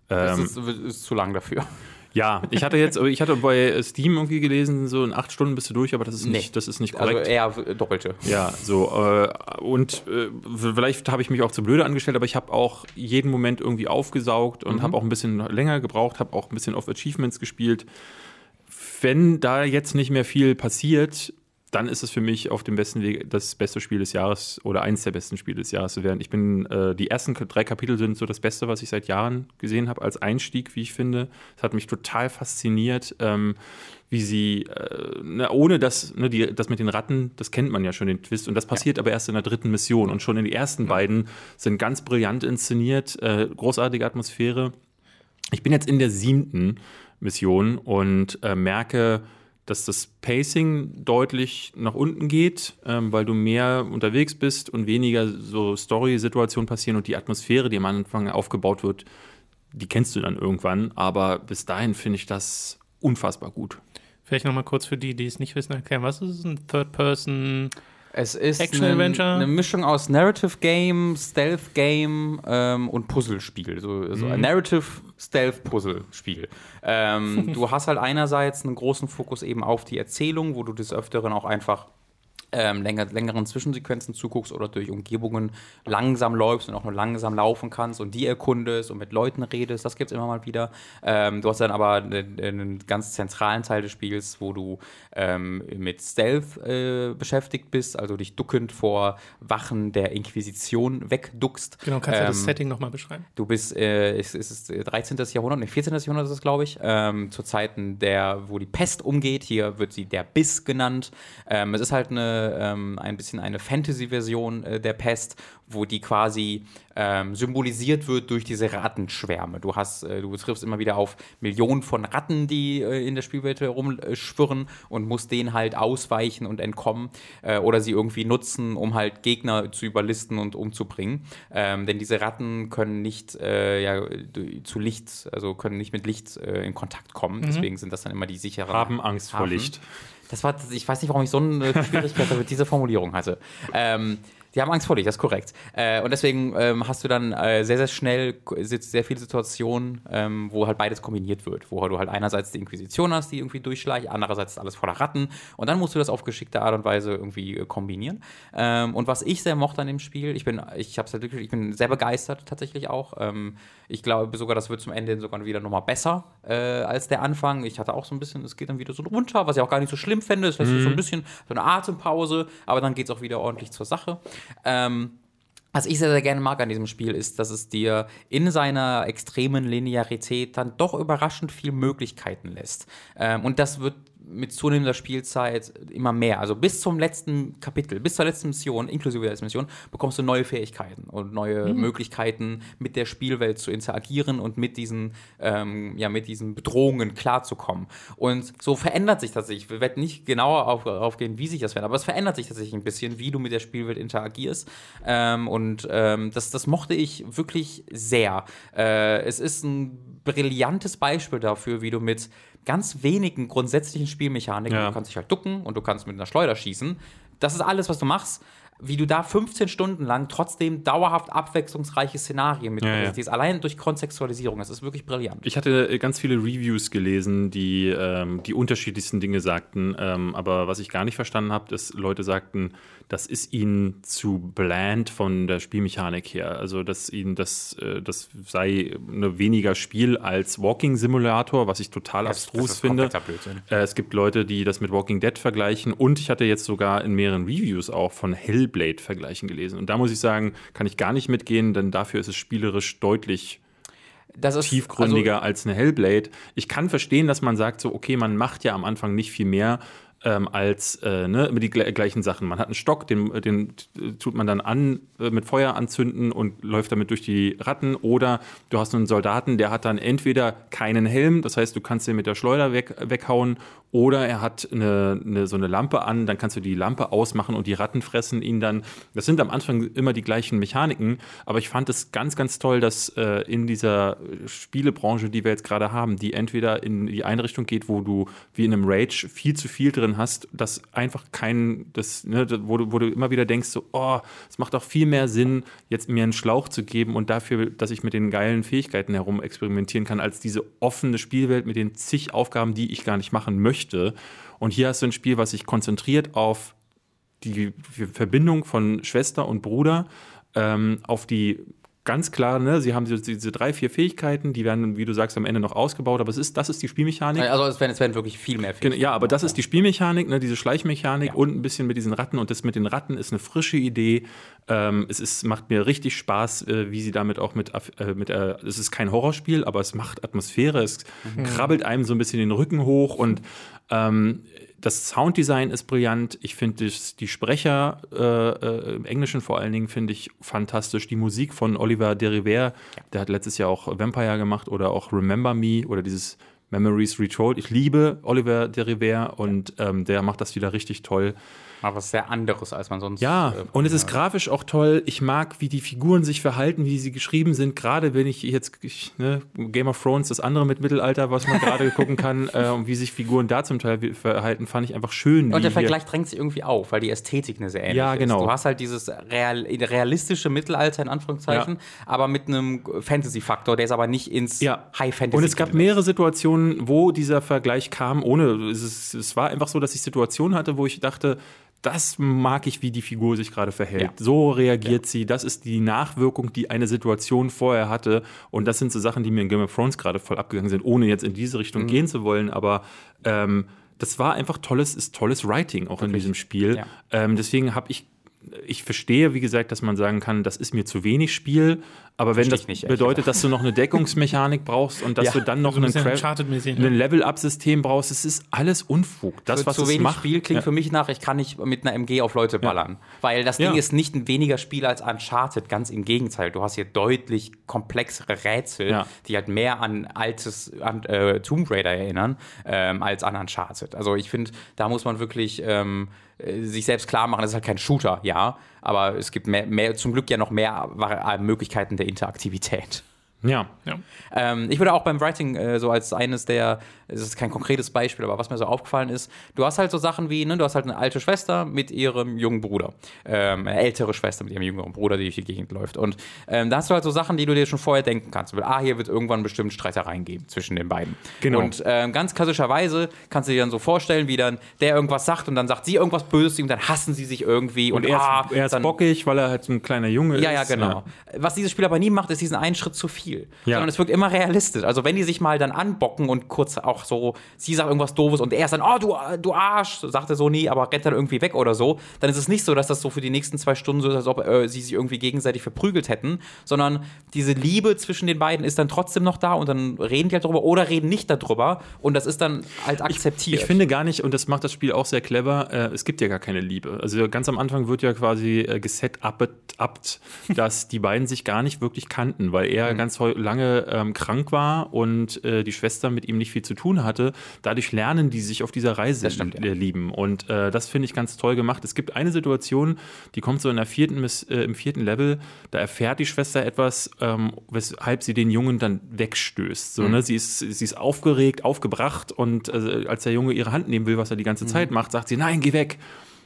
Das Ähm, ist, ist zu lang dafür. ja, ich hatte jetzt, ich hatte bei Steam irgendwie gelesen, so in acht Stunden bist du durch, aber das ist nicht, Nee. das ist nicht Also korrekt. eher doppelte. Ja, so. Äh, und äh, vielleicht habe ich mich auch zu blöde angestellt, aber ich habe auch jeden Moment irgendwie aufgesaugt und habe auch ein bisschen länger gebraucht, habe auch ein bisschen auf Achievements gespielt. Wenn da jetzt nicht mehr viel passiert, dann ist es für mich auf dem besten Weg, das beste Spiel des Jahres oder eins der besten Spiele des Jahres zu werden. Ich bin, äh, die ersten drei Kapitel sind so das Beste, was ich seit Jahren gesehen habe, als Einstieg, wie ich finde. Es hat mich total fasziniert, ähm, wie sie, äh, na, ohne das, ne, die, das mit den Ratten, das kennt man ja schon, den Twist. Und das passiert aber erst in der dritten Mission. Und schon in die ersten beiden sind ganz brillant inszeniert, äh, großartige Atmosphäre. Ich bin jetzt in der siebten Mission und äh, merke, dass das Pacing deutlich nach unten geht, ähm, weil du mehr unterwegs bist und weniger so Story-Situationen passieren und die Atmosphäre, die am Anfang aufgebaut wird, die kennst du dann irgendwann. Aber bis dahin finde ich das unfassbar gut. Vielleicht nochmal kurz für die, die es nicht wissen, erklären, was ist? Ein Third-Person? Es ist Action-Adventure? eine, Mischung aus Narrative Game, Stealth Game ähm, und Puzzlespiel. So, so ein Narrative Stealth Puzzlespiel. Ähm, du hast halt einerseits einen großen Fokus eben auf die Erzählung, wo du des Öfteren auch einfach ähm, länger, längeren Zwischensequenzen zuguckst oder durch Umgebungen langsam läufst und auch nur langsam laufen kannst und die erkundest und mit Leuten redest, das gibt es immer mal wieder. Ähm, du hast dann aber einen, einen ganz zentralen Teil des Spiels, wo du ähm, mit Stealth äh, beschäftigt bist, also dich duckend vor Wachen der Inquisition wegduckst. Genau, kannst du Ähm, das Setting nochmal beschreiben? Du bist, äh, es, es ist 13. Jahrhundert, nee, 14. Jahrhundert ist es, glaube ich, ähm, zu Zeiten der, wo die Pest umgeht. Hier wird sie der Biss genannt. Ähm, es ist halt eine, ähm, ein bisschen eine Fantasy-Version äh, der Pest, wo die quasi ähm, symbolisiert wird durch diese Rattenschwärme. Du hast, äh, du triffst immer wieder auf Millionen von Ratten, die äh, in der Spielwelt herumschwirren und musst denen halt ausweichen und entkommen äh, oder sie irgendwie nutzen, um halt Gegner zu überlisten und umzubringen. Ähm, denn diese Ratten können nicht äh, ja, zu Licht, also können nicht mit Licht äh, in Kontakt kommen. Deswegen sind das dann immer die sicheren Haben Angst vor Hafen. Licht. Das war, ich weiß nicht, warum ich so eine Schwierigkeit mit dieser Formulierung hatte. Ähm, die haben Angst vor dich, das ist korrekt. Äh, und deswegen ähm, hast du dann äh, sehr, sehr schnell sehr viele Situationen, ähm, wo halt beides kombiniert wird. Wo du halt einerseits die Inquisition hast, die irgendwie durchschleicht, andererseits alles voller Ratten. Und dann musst du das auf geschickte Art und Weise irgendwie äh, kombinieren. Ähm, und was ich sehr mochte an dem Spiel, ich bin, ich hab's halt wirklich, ich bin sehr begeistert tatsächlich auch. Ähm, ich glaube sogar, das wird zum Ende sogar wieder nochmal besser äh, als der Anfang. Ich hatte auch so ein bisschen, es geht dann wieder so runter, was ich auch gar nicht so schlimm finde. Es lässt mhm. so ein bisschen so eine Atempause, aber dann geht es auch wieder ordentlich zur Sache. Ähm, was ich sehr, sehr gerne mag an diesem Spiel ist, dass es dir in seiner extremen Linearität dann doch überraschend viel Möglichkeiten lässt. Ähm, und das wird mit zunehmender Spielzeit immer mehr. Also bis zum letzten Kapitel, bis zur letzten Mission, inklusive der letzten Mission, bekommst du neue Fähigkeiten und neue mhm. Möglichkeiten, mit der Spielwelt zu interagieren und mit diesen, ähm, ja, mit diesen Bedrohungen klarzukommen. Und so verändert sich das. Ich werde nicht genauer auf, aufgehen, wie sich das verändert, aber es verändert sich tatsächlich ein bisschen, wie du mit der Spielwelt interagierst. Ähm, und ähm, das, das mochte ich wirklich sehr. Äh, es ist ein brillantes Beispiel dafür, wie du mit ganz wenigen grundsätzlichen Spielmechaniken, ja. du kannst dich halt ducken und du kannst mit einer Schleuder schießen. Das ist alles, was du machst wie du da 15 Stunden lang trotzdem dauerhaft abwechslungsreiche Szenarien mit ja, ja. allein durch Kontextualisierung. Das ist wirklich brillant. Ich hatte äh, ganz viele Reviews gelesen, die ähm, die unterschiedlichsten Dinge sagten. Ähm, aber was ich gar nicht verstanden habe, dass Leute sagten, das ist ihnen zu bland von der Spielmechanik her. Also, dass ihnen das, äh, das sei eine weniger Spiel als Walking Simulator, was ich total das, abstrus das finde. Äh, es gibt Leute, die das mit Walking Dead vergleichen. Und ich hatte jetzt sogar in mehreren Reviews auch von Hell Hellblade-Vergleichen gelesen. Und da muss ich sagen, kann ich gar nicht mitgehen, denn dafür ist es spielerisch deutlich das ist, tiefgründiger also, als eine Hellblade. Ich kann verstehen, dass man sagt, so, okay, man macht ja am Anfang nicht viel mehr ähm, als äh, ne, immer die gleichen Sachen. Man hat einen Stock, den, den tut man dann an, äh, mit Feuer anzünden und läuft damit durch die Ratten. Oder du hast einen Soldaten, der hat dann entweder keinen Helm, das heißt, du kannst den mit der Schleuder weg, weghauen, oder er hat eine, eine, so eine Lampe an, dann kannst du die Lampe ausmachen und die Ratten fressen ihn dann. Das sind am Anfang immer die gleichen Mechaniken, aber ich fand es ganz, ganz toll, dass äh, in dieser Spielebranche, die wir jetzt gerade haben, die entweder in die Einrichtung geht, wo du wie in einem Rage viel zu viel drin hast, dass einfach kein, das, ne, wo, du, wo du immer wieder denkst, so, oh, es macht auch viel mehr Sinn, jetzt mir einen Schlauch zu geben und dafür, dass ich mit den geilen Fähigkeiten herum experimentieren kann, als diese offene Spielwelt mit den zig Aufgaben, die ich gar nicht machen möchte möchte. Und hier hast du ein Spiel, was sich konzentriert auf die Verbindung von Schwester und Bruder, ähm, auf die ganz klar, ne, sie haben diese, drei, vier Fähigkeiten, die werden, wie du sagst, am Ende noch ausgebaut, aber es ist, das ist die Spielmechanik. Also es werden, es werden wirklich viel mehr Fähigkeiten. Ja, aber das ist die Spielmechanik, ne, diese Schleichmechanik ja. und ein bisschen mit diesen Ratten und das mit den Ratten ist eine frische Idee. Ähm, es ist, macht mir richtig Spaß, äh, wie sie damit auch mit, äh, mit äh, es ist kein Horrorspiel, aber es macht Atmosphäre, es mhm. krabbelt einem so ein bisschen den Rücken hoch und ähm, das Sounddesign ist brillant. Ich finde die Sprecher äh, äh, im Englischen vor allen Dingen finde ich fantastisch. Die Musik von Oliver Deriver, der hat letztes Jahr auch Vampire gemacht oder auch Remember Me oder dieses Memories Retold. Ich liebe Oliver Deriver und ähm, der macht das wieder richtig toll. Mal was sehr anderes, als man sonst. Ja, äh, und es ist grafisch auch toll. Ich mag, wie die Figuren sich verhalten, wie sie geschrieben sind. Gerade wenn ich jetzt ich, ne, Game of Thrones, das andere mit Mittelalter, was man gerade gucken kann, äh, und wie sich Figuren da zum Teil verhalten, fand ich einfach schön. Und der Vergleich drängt sich irgendwie auf, weil die Ästhetik eine sehr ähnliche ja, genau. ist. Du hast halt dieses real, realistische Mittelalter in Anführungszeichen, ja. aber mit einem Fantasy-Faktor, der ist aber nicht ins ja. High Fantasy. Und es gab mehrere Situationen, wo dieser Vergleich kam, ohne es, es war einfach so, dass ich Situationen hatte, wo ich dachte, das mag ich, wie die Figur sich gerade verhält. Ja. So reagiert ja. sie. Das ist die Nachwirkung, die eine Situation vorher hatte. Und das sind so Sachen, die mir in Game of Thrones gerade voll abgegangen sind, ohne jetzt in diese Richtung mhm. gehen zu wollen. Aber ähm, das war einfach tolles, ist tolles Writing auch Wirklich? in diesem Spiel. Ja. Ähm, deswegen habe ich ich verstehe, wie gesagt, dass man sagen kann, das ist mir zu wenig Spiel, aber wenn das nicht, bedeutet, dass du noch eine Deckungsmechanik brauchst und dass ja, du dann noch also ein, ein Level-Up-System brauchst, es ist alles Unfug. Das, was zu wenig macht, Spiel klingt ja. für mich nach, ich kann nicht mit einer MG auf Leute ballern. Ja. Weil das Ding ist nicht ein weniger Spiel als Uncharted, ganz im Gegenteil. Du hast hier deutlich komplexere Rätsel, die halt mehr an altes an, äh, Tomb Raider erinnern, ähm, als an Uncharted. Also ich finde, da muss man wirklich ähm, äh, sich selbst klar machen, das ist halt kein Shooter, ja, aber es gibt mehr, mehr, zum Glück ja noch mehr Möglichkeiten der Interaktivität. Ja. Ja. Ähm, ich würde auch beim Writing äh, so als eines der, es ist kein konkretes Beispiel, aber was mir so aufgefallen ist, du hast halt so Sachen wie, ne, du hast halt eine alte Schwester mit ihrem jungen Bruder. Ähm, eine ältere Schwester mit ihrem jüngeren Bruder, die durch die Gegend läuft. Und ähm, da hast du halt so Sachen, die du dir schon vorher denken kannst. Du willst, ah, hier wird irgendwann bestimmt Streitereien geben zwischen den beiden. Genau. Und ähm, ganz klassischerweise kannst du dir dann so vorstellen, wie dann der irgendwas sagt und dann sagt sie irgendwas Böses und dann hassen sie sich irgendwie. Und er ist, ah, er ist dann, bockig, weil er halt so ein kleiner Junge ist. ja, ja, genau. Was dieses Spiel aber nie macht, ist diesen einen Schritt zu viel. Ja. Sondern es wirkt immer realistisch. Also wenn die sich mal dann anbocken und kurz auch so, sie sagt irgendwas Doofes und er ist dann, oh, du, du Arsch, sagt er so nie, aber rennt dann irgendwie weg oder so, dann ist es nicht so, dass das so für die nächsten zwei Stunden so ist, als ob äh, sie sich irgendwie gegenseitig verprügelt hätten, sondern diese Liebe zwischen den beiden ist dann trotzdem noch da und dann reden die halt drüber oder reden nicht darüber und das ist dann halt akzeptiert. Ich finde gar nicht, und das macht das Spiel auch sehr clever, äh, es gibt ja gar keine Liebe. Also ganz am Anfang wird ja quasi äh, geset-upt, dass die beiden sich gar nicht wirklich kannten, weil Mhm. er ganz heu- lange ähm, krank war und äh, die Schwester mit ihm nicht viel zu tun hatte. Dadurch lernen die sich auf dieser Reise stimmt, ja. lieben. Und äh, das finde ich ganz toll gemacht. Es gibt eine Situation, die kommt so in der vierten, Miss- äh, im vierten Level, da erfährt die Schwester etwas, ähm, weshalb sie den Jungen dann wegstößt. Mhm. So, ne? sie, ist, sie ist aufgeregt, aufgebracht und äh, als der Junge ihre Hand nehmen will, was er die ganze Zeit Mhm. macht, sagt sie, nein, geh weg.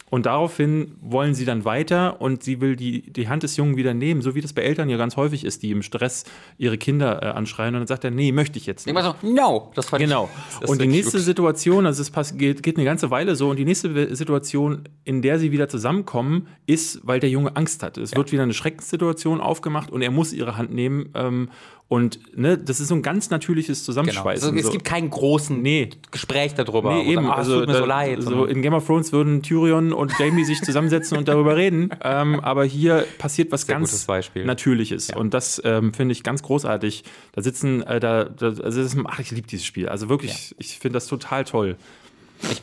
Und daraufhin wollen sie dann weiter und sie will die, die Hand des Jungen wieder nehmen, so wie das bei Eltern ja ganz häufig ist, die im Stress ihre Kinder äh, anschreien und dann sagt er, nee, möchte ich jetzt nicht. Immer so, no, das fand Genau. ich. das Und die nächste cute. Situation, also es geht, geht eine ganze Weile so, und die nächste Situation, in der sie wieder zusammenkommen, ist, weil der Junge Angst hat. Es wird wieder eine Schreckenssituation aufgemacht und er muss ihre Hand nehmen. Ähm, und ne, das ist so ein ganz natürliches Genau. Also, Zusammenschweißen. es so. gibt keinen großen Nee. Gespräch darüber. Nee, eben. sagen, ah, es also, tut mir so leid. so in Game of Thrones würden Tyrion und Jamie sich zusammensetzen und darüber reden. Ähm, aber hier passiert was Sehr ganz. Natürliches. Und das ähm, finde ich ganz großartig. Da sitzen, äh, da, da, also das ist, ach, ich liebe dieses Spiel. Also wirklich, ich finde das total toll.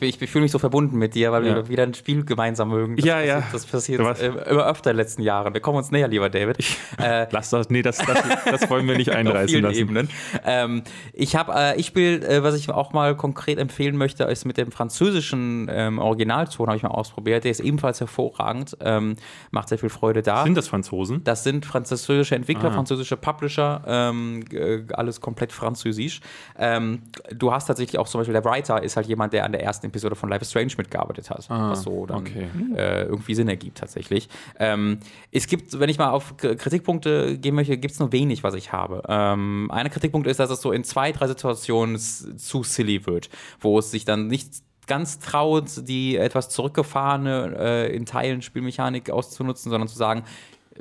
Ich, ich fühle mich so verbunden mit dir, weil Ja. wir wieder ein Spiel gemeinsam mögen. Das Ja, passiert, ja. Das passiert Du warst- äh, immer öfter in den letzten Jahren. Wir kommen uns näher, lieber David. Äh, Lass das, nee, das, das, das wollen wir nicht auf einreißen vielen lassen. Ebenen. Ähm, ich habe, äh, ich spiele, äh, was ich auch mal konkret empfehlen möchte, ist mit dem französischen ähm, Originalton, habe ich mal ausprobiert. Der ist ebenfalls hervorragend, ähm, macht sehr viel Freude da. Sind das Franzosen? Das sind französische Entwickler, Ah. französische Publisher, ähm, äh, alles komplett französisch. Ähm, du hast tatsächlich auch zum Beispiel, der Writer ist halt jemand, der an der ersten Episode von Life is Strange mitgearbeitet hat, was so dann Ah, okay. äh, irgendwie Sinn ergibt tatsächlich. Ähm, es gibt, wenn ich mal auf Kritikpunkte gehen möchte, gibt es nur wenig, was ich habe. Ähm, einer Kritikpunkt ist, dass es so in zwei, drei Situationen zu silly wird, wo es sich dann nicht ganz traut, die etwas zurückgefahrene, äh, in Teilen Spielmechanik auszunutzen, sondern zu sagen,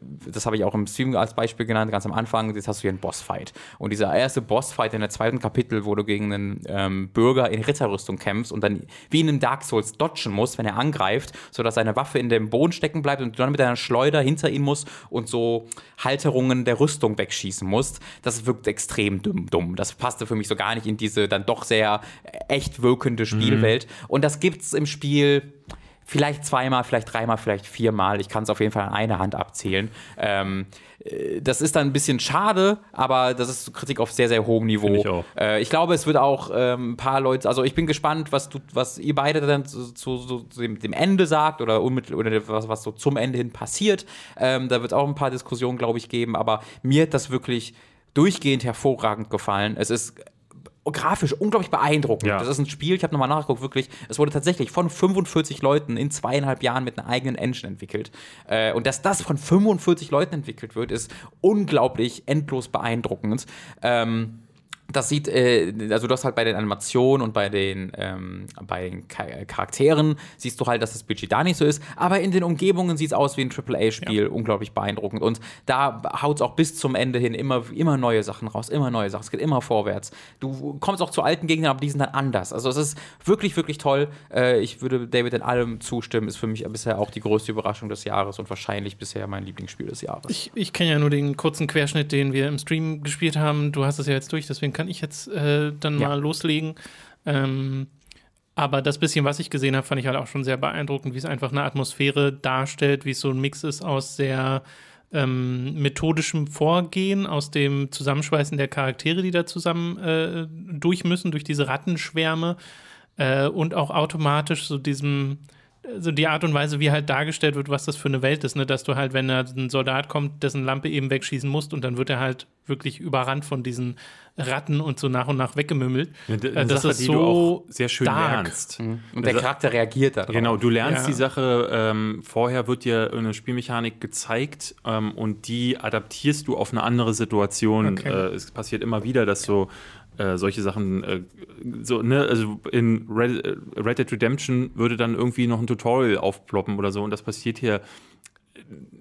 das habe ich auch im Stream als Beispiel genannt, ganz am Anfang, jetzt hast du hier einen Bossfight. Und dieser erste Bossfight in der zweiten Kapitel, wo du gegen einen ähm, Bürger in Ritterrüstung kämpfst und dann wie in einem Dark Souls dodgen musst, wenn er angreift, sodass seine Waffe in dem Boden stecken bleibt und du dann mit deiner Schleuder hinter ihn musst und so Halterungen der Rüstung wegschießen musst, das wirkt extrem dumm. dumm. Das passte für mich so gar nicht in diese dann doch sehr echt wirkende Spielwelt. Und das gibt's im Spiel vielleicht zweimal, vielleicht dreimal, vielleicht viermal. Ich kann es auf jeden Fall an einer Hand abzählen. Ähm, äh, das ist dann ein bisschen schade, aber das ist Kritik auf sehr, sehr hohem Niveau. Ich auch. Äh, ich glaube, es wird auch ähm, ein paar Leute, also ich bin gespannt, was du, was ihr beide dann zu, zu, zu dem, dem Ende sagt oder, oder was, was so zum Ende hin passiert. Ähm, da wird es auch ein paar Diskussionen, glaube ich, geben, aber mir hat das wirklich durchgehend hervorragend gefallen. Es ist grafisch unglaublich beeindruckend. Ja. Das ist ein Spiel, ich habe nochmal nachgeguckt, wirklich, es wurde tatsächlich von 45 Leuten in zweieinhalb Jahren mit einer eigenen Engine entwickelt. Äh, und dass das von 45 Leuten entwickelt wird, ist unglaublich endlos beeindruckend. Ähm, das sieht, äh, also du hast halt bei den Animationen und bei den, ähm, bei den Cha Charakteren siehst du halt, dass das Budget da nicht so ist, aber in den Umgebungen sieht es aus wie ein AAA-Spiel, unglaublich beeindruckend. Und da haut es auch bis zum Ende hin immer, immer neue Sachen raus, immer neue Sachen, es geht immer vorwärts. Du kommst auch zu alten Gegnern, aber die sind dann anders. Also es ist wirklich, wirklich toll. Äh, ich würde David in allem zustimmen, ist für mich bisher auch die größte Überraschung des Jahres und wahrscheinlich bisher mein Lieblingsspiel des Jahres. Ich, ich kenne ja nur den kurzen Querschnitt, den wir im Stream gespielt haben. Du hast es ja jetzt durch, deswegen kann ich jetzt äh, dann Ja. mal loslegen. Ähm, aber das bisschen, was ich gesehen habe, fand ich halt auch schon sehr beeindruckend, wie es einfach eine Atmosphäre darstellt, wie es so ein Mix ist aus sehr ähm, methodischem Vorgehen, aus dem Zusammenschweißen der Charaktere, die da zusammen äh, durch müssen, durch diese Rattenschwärme äh, und auch automatisch so diesem also die Art und Weise, wie halt dargestellt wird, was das für eine Welt ist, ne? dass du halt, wenn da ein Soldat kommt, dessen Lampe eben wegschießen musst und dann wird er halt wirklich überrannt von diesen Ratten und so nach und nach weggemümmelt. Eine, Äh, eine das Sache, ist die so du auch sehr schön dark. lernst. Und der Charakter reagiert darauf. Genau, du lernst Ja. die Sache, ähm, vorher wird dir eine Spielmechanik gezeigt ähm, und die adaptierst du auf eine andere Situation. Okay. Äh, es passiert immer wieder, dass so äh, solche Sachen, äh, so, ne, also in Red, äh, Red Dead Redemption würde dann irgendwie noch ein Tutorial aufploppen oder so und das passiert hier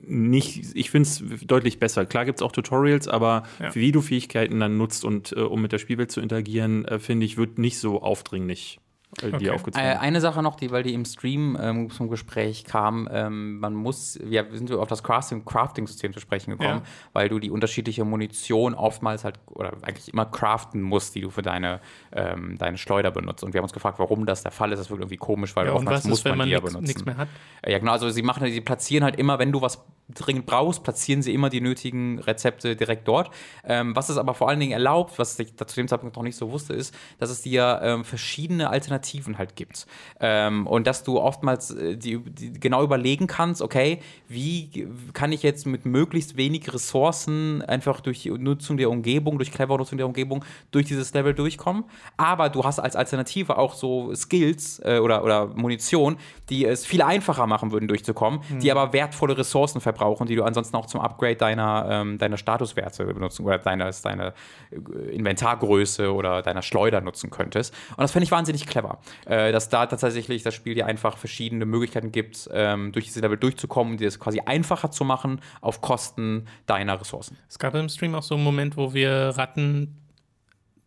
nicht, ich finde es deutlich besser. Klar gibt es auch Tutorials, aber Ja. wie du Fähigkeiten dann nutzt und äh, um mit der Spielwelt zu interagieren, äh, finde ich, wird nicht so aufdringlich äh, Okay. dir aufgezeigt. Äh, eine Sache noch, die, weil die im Stream ähm, zum Gespräch kam, ähm, man muss, wir sind auf das Crafting- Crafting-System zu sprechen gekommen, Ja. weil du die unterschiedliche Munition oftmals halt, oder eigentlich immer craften musst, die du für deine, ähm, deine Schleuder benutzt. Und wir haben uns gefragt, warum das der Fall ist. Das wirkt irgendwie komisch, weil Ja, und oftmals was muss ist, wenn man die ja nichts- benutzen. nichts mehr hat? Ja, genau. Also sie machen, sie platzieren halt immer, wenn du was dringend brauchst, platzieren sie immer die nötigen Rezepte direkt dort. Ähm, was es aber vor allen Dingen erlaubt, was ich da zu dem Zeitpunkt noch nicht so wusste, ist, dass es dir ähm, verschiedene Alternativen halt gibt. Ähm, und dass du oftmals äh, die, die genau überlegen kannst, okay, wie kann ich jetzt mit möglichst wenig Ressourcen einfach durch die Nutzung der Umgebung, durch clevere Nutzung der Umgebung, durch dieses Level durchkommen. Aber du hast als Alternative auch so Skills äh, oder, oder Munition, die es viel einfacher machen würden, durchzukommen, die aber wertvolle Ressourcen verbrauchen, die du ansonsten auch zum Upgrade deiner, ähm, deiner Statuswerte benutzen oder deines, deine äh, Inventargröße oder deiner Schleuder nutzen könntest. Und das finde ich wahnsinnig clever, äh, dass da tatsächlich das Spiel dir einfach verschiedene Möglichkeiten gibt, ähm, durch diese Level durchzukommen, dir es quasi einfacher zu machen auf Kosten deiner Ressourcen. Es gab im Stream auch so einen Moment, wo wir Ratten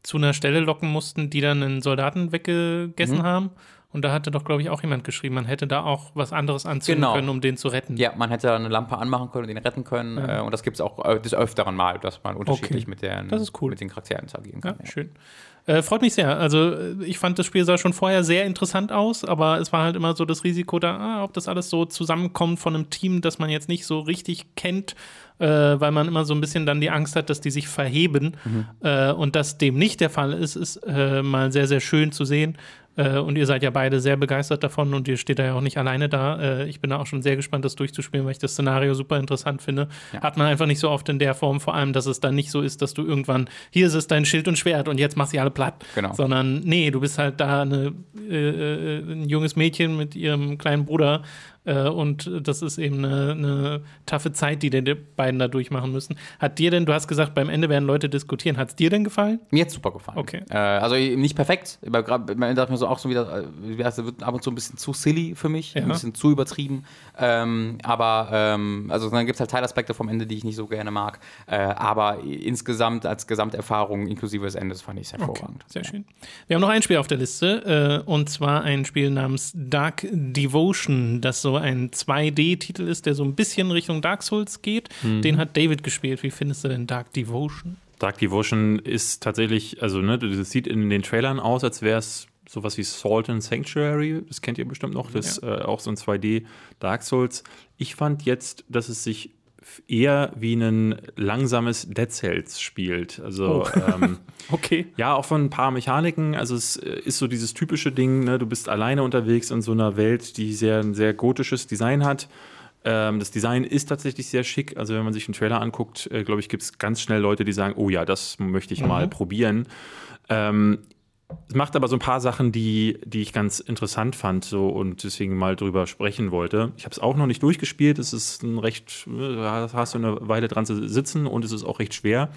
zu einer Stelle locken mussten, die dann einen Soldaten weggegessen Mhm. haben. Und da hatte doch, glaube ich, auch jemand geschrieben, man hätte da auch was anderes anzünden Genau. können, um den zu retten. Ja, man hätte eine Lampe anmachen können und ihn retten können. Äh, und das gibt es auch äh, des Öfteren mal, dass man unterschiedlich Okay. mit, den, Das ist cool. mit den Charakteren interagieren Ja, kann. Ja. schön. Äh, freut mich sehr. Also äh, ich fand das Spiel sah schon vorher sehr interessant aus, aber es war halt immer so das Risiko da, ah, ob das alles so zusammenkommt von einem Team, das man jetzt nicht so richtig kennt, äh, weil man immer so ein bisschen dann die Angst hat, dass die sich verheben. Äh, und dass dem nicht der Fall ist, ist mal sehr, sehr schön zu sehen. Äh, und ihr seid ja beide sehr begeistert davon und ihr steht da ja auch nicht alleine da. Äh, ich bin da auch schon sehr gespannt, das durchzuspielen, weil ich das Szenario super interessant finde. Hat man einfach nicht so oft in der Form, vor allem, dass es dann nicht so ist, dass du irgendwann, hier ist es dein Schild und Schwert und jetzt machst du alle platt. Genau. Sondern, nee, du bist halt da eine, äh, äh, ein junges Mädchen mit ihrem kleinen Bruder äh, und das ist eben eine, eine taffe Zeit, die die beiden da durchmachen müssen. Hat dir denn, du hast gesagt, beim Ende werden Leute diskutieren, hat es dir denn gefallen? Mir hat super gefallen. Okay. Äh, also nicht perfekt, aber gerade man dachte mir so auch so wieder, äh, es wird ab und zu ein bisschen zu silly für mich, Ja. ein bisschen zu übertrieben. Ähm, aber ähm, also dann gibt es halt Teilaspekte vom Ende, die ich nicht so gerne mag. Äh, aber insgesamt als Gesamterfahrung inklusive des Endes fand ich es hervorragend. Sehr schön. Wir haben noch ein Spiel auf der Liste äh, und zwar ein Spiel namens Dark Devotion, das so ein 2D-Titel ist, der so ein bisschen Richtung Dark Souls geht. Den hat David gespielt. Wie findest du denn Dark Devotion? Dark Devotion ist tatsächlich, also ne, das sieht in den Trailern aus, als wäre es sowas wie Salt and Sanctuary. Das kennt ihr bestimmt noch. Das ist äh, auch so ein 2D Dark Souls. Ich fand jetzt, dass es sich eher wie ein langsames Dead Cells spielt. Also Oh. ähm, Okay. ja, auch von ein paar Mechaniken. Also es äh, ist so dieses typische Ding, ne? du bist alleine unterwegs in so einer Welt, die sehr, ein sehr gotisches Design hat. Ähm, das Design ist tatsächlich sehr schick. Also wenn man sich den Trailer anguckt, äh, glaube ich, gibt es ganz schnell Leute, die sagen, oh ja, das möchte ich mal probieren. Ähm, es macht aber so ein paar Sachen, die, die ich ganz interessant fand so, und deswegen mal drüber sprechen wollte. Ich habe es auch noch nicht durchgespielt. Es ist ein recht, äh, da hast du eine Weile dran zu sitzen und es ist auch recht schwer.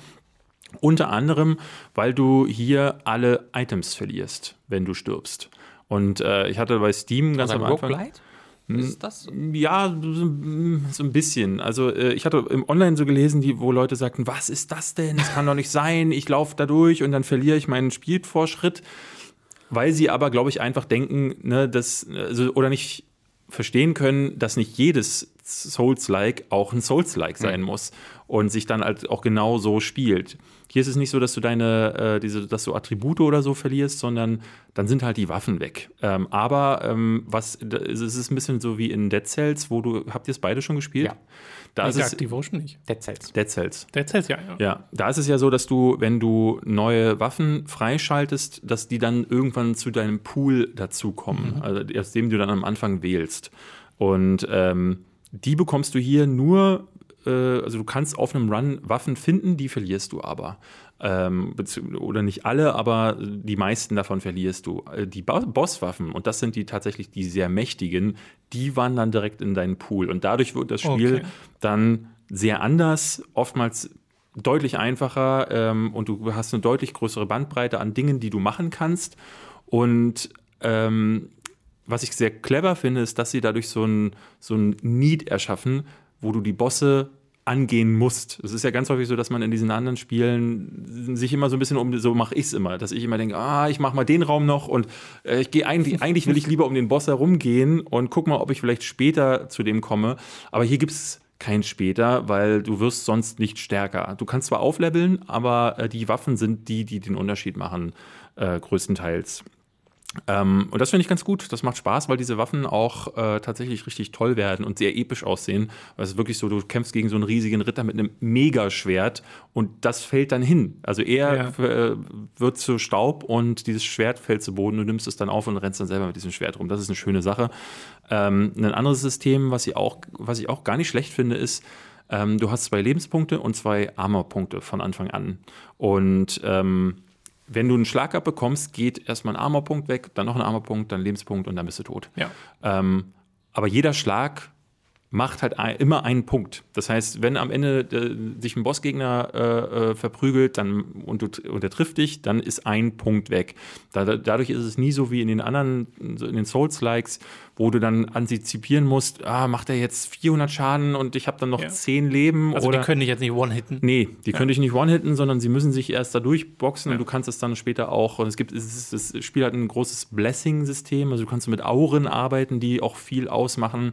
Unter anderem, weil du hier alle Items verlierst, wenn du stirbst. Und äh, ich hatte bei Steam ganz Also am Anfang. Roguelite? Ist das so? Ja, so, ein bisschen. Also äh, ich hatte im Online so gelesen, die, wo Leute sagten, was ist das denn? Das kann doch nicht sein. Ich laufe da durch und dann verliere ich meinen Spielvorschritt. Weil sie aber, glaube ich, einfach denken, ne, dass, also, oder nicht verstehen können, dass nicht jedes Souls-like auch ein Souls-like sein muss. und sich dann halt auch genau so spielt. Hier ist es nicht so, dass du deine, äh, diese, dass du Attribute oder so verlierst, sondern dann sind halt die Waffen weg. Ähm, aber ähm, was, es ist ein bisschen so wie in Dead Cells, wo du, habt ihr es beide schon gespielt? Ja. Da ist es, Devotion nicht. Dead Cells. Dead Cells. Dead Cells, ja, ja. Ja, da ist es ja so, dass du, wenn du neue Waffen freischaltest, dass die dann irgendwann zu deinem Pool dazukommen, also aus dem du dann am Anfang wählst. Und ähm, die bekommst du hier nur, also du kannst auf einem Run Waffen finden, die verlierst du aber. Ähm, oder nicht alle, aber die meisten davon verlierst du. Äh, Die Bo- Bosswaffen, und das sind die tatsächlich die sehr mächtigen, die wandern direkt in deinen Pool. Und dadurch wird das Spiel Okay. dann sehr anders, oftmals deutlich einfacher ähm, und du hast eine deutlich größere Bandbreite an Dingen, die du machen kannst. Und ähm, was ich sehr clever finde, ist, dass sie dadurch so ein, so ein Need erschaffen, wo du die Bosse angehen musst. Es ist ja ganz häufig so, dass man in diesen anderen Spielen sich immer so ein bisschen um, so mache ich es immer, dass ich immer denke, ah, ich mache mal den Raum noch und äh, ich gehe eigentlich, eigentlich will ich lieber um den Boss herumgehen und guck mal, ob ich vielleicht später zu dem komme. Aber hier gibt es kein später, weil du wirst sonst nicht stärker. Du kannst zwar aufleveln, aber äh, die Waffen sind die, die den Unterschied machen, äh, größtenteils. Ähm, und das finde ich ganz gut. Das macht Spaß, weil diese Waffen auch äh, tatsächlich richtig toll werden und sehr episch aussehen. Weil es ist wirklich so, du kämpfst gegen so einen riesigen Ritter mit einem Megaschwert und das fällt dann hin. Also er äh, wird zu Staub und dieses Schwert fällt zu Boden. Du nimmst es dann auf und rennst dann selber mit diesem Schwert rum. Das ist eine schöne Sache. Ähm, ein anderes System, was ich auch, was ich auch gar nicht schlecht finde, ist, ähm, du hast zwei Lebenspunkte und zwei Armorpunkte von Anfang an. Und ähm, wenn du einen Schlag abbekommst, geht erstmal ein Armorpunkt weg, dann noch ein Armorpunkt, dann ein Lebenspunkt und dann bist du tot. Ja. Ähm, aber jeder Schlag macht halt immer einen Punkt. Das heißt, wenn am Ende äh, sich ein Bossgegner äh, äh, verprügelt dann, und, du, und er trifft dich, dann ist ein Punkt weg. Da, da, dadurch ist es nie so wie in den anderen, in den Souls-Likes, wo du dann antizipieren musst, ah, macht er jetzt 400 Schaden und ich habe dann noch Ja. 10 Leben. Also oder die können dich jetzt nicht one-hitten. Nee, die können dich nicht one-hitten, sondern sie müssen sich erst da durchboxen Ja. und du kannst es dann später auch. Und es gibt, es ist, das Spiel hat ein großes Blessing-System, also du kannst mit Auren arbeiten, die auch viel ausmachen.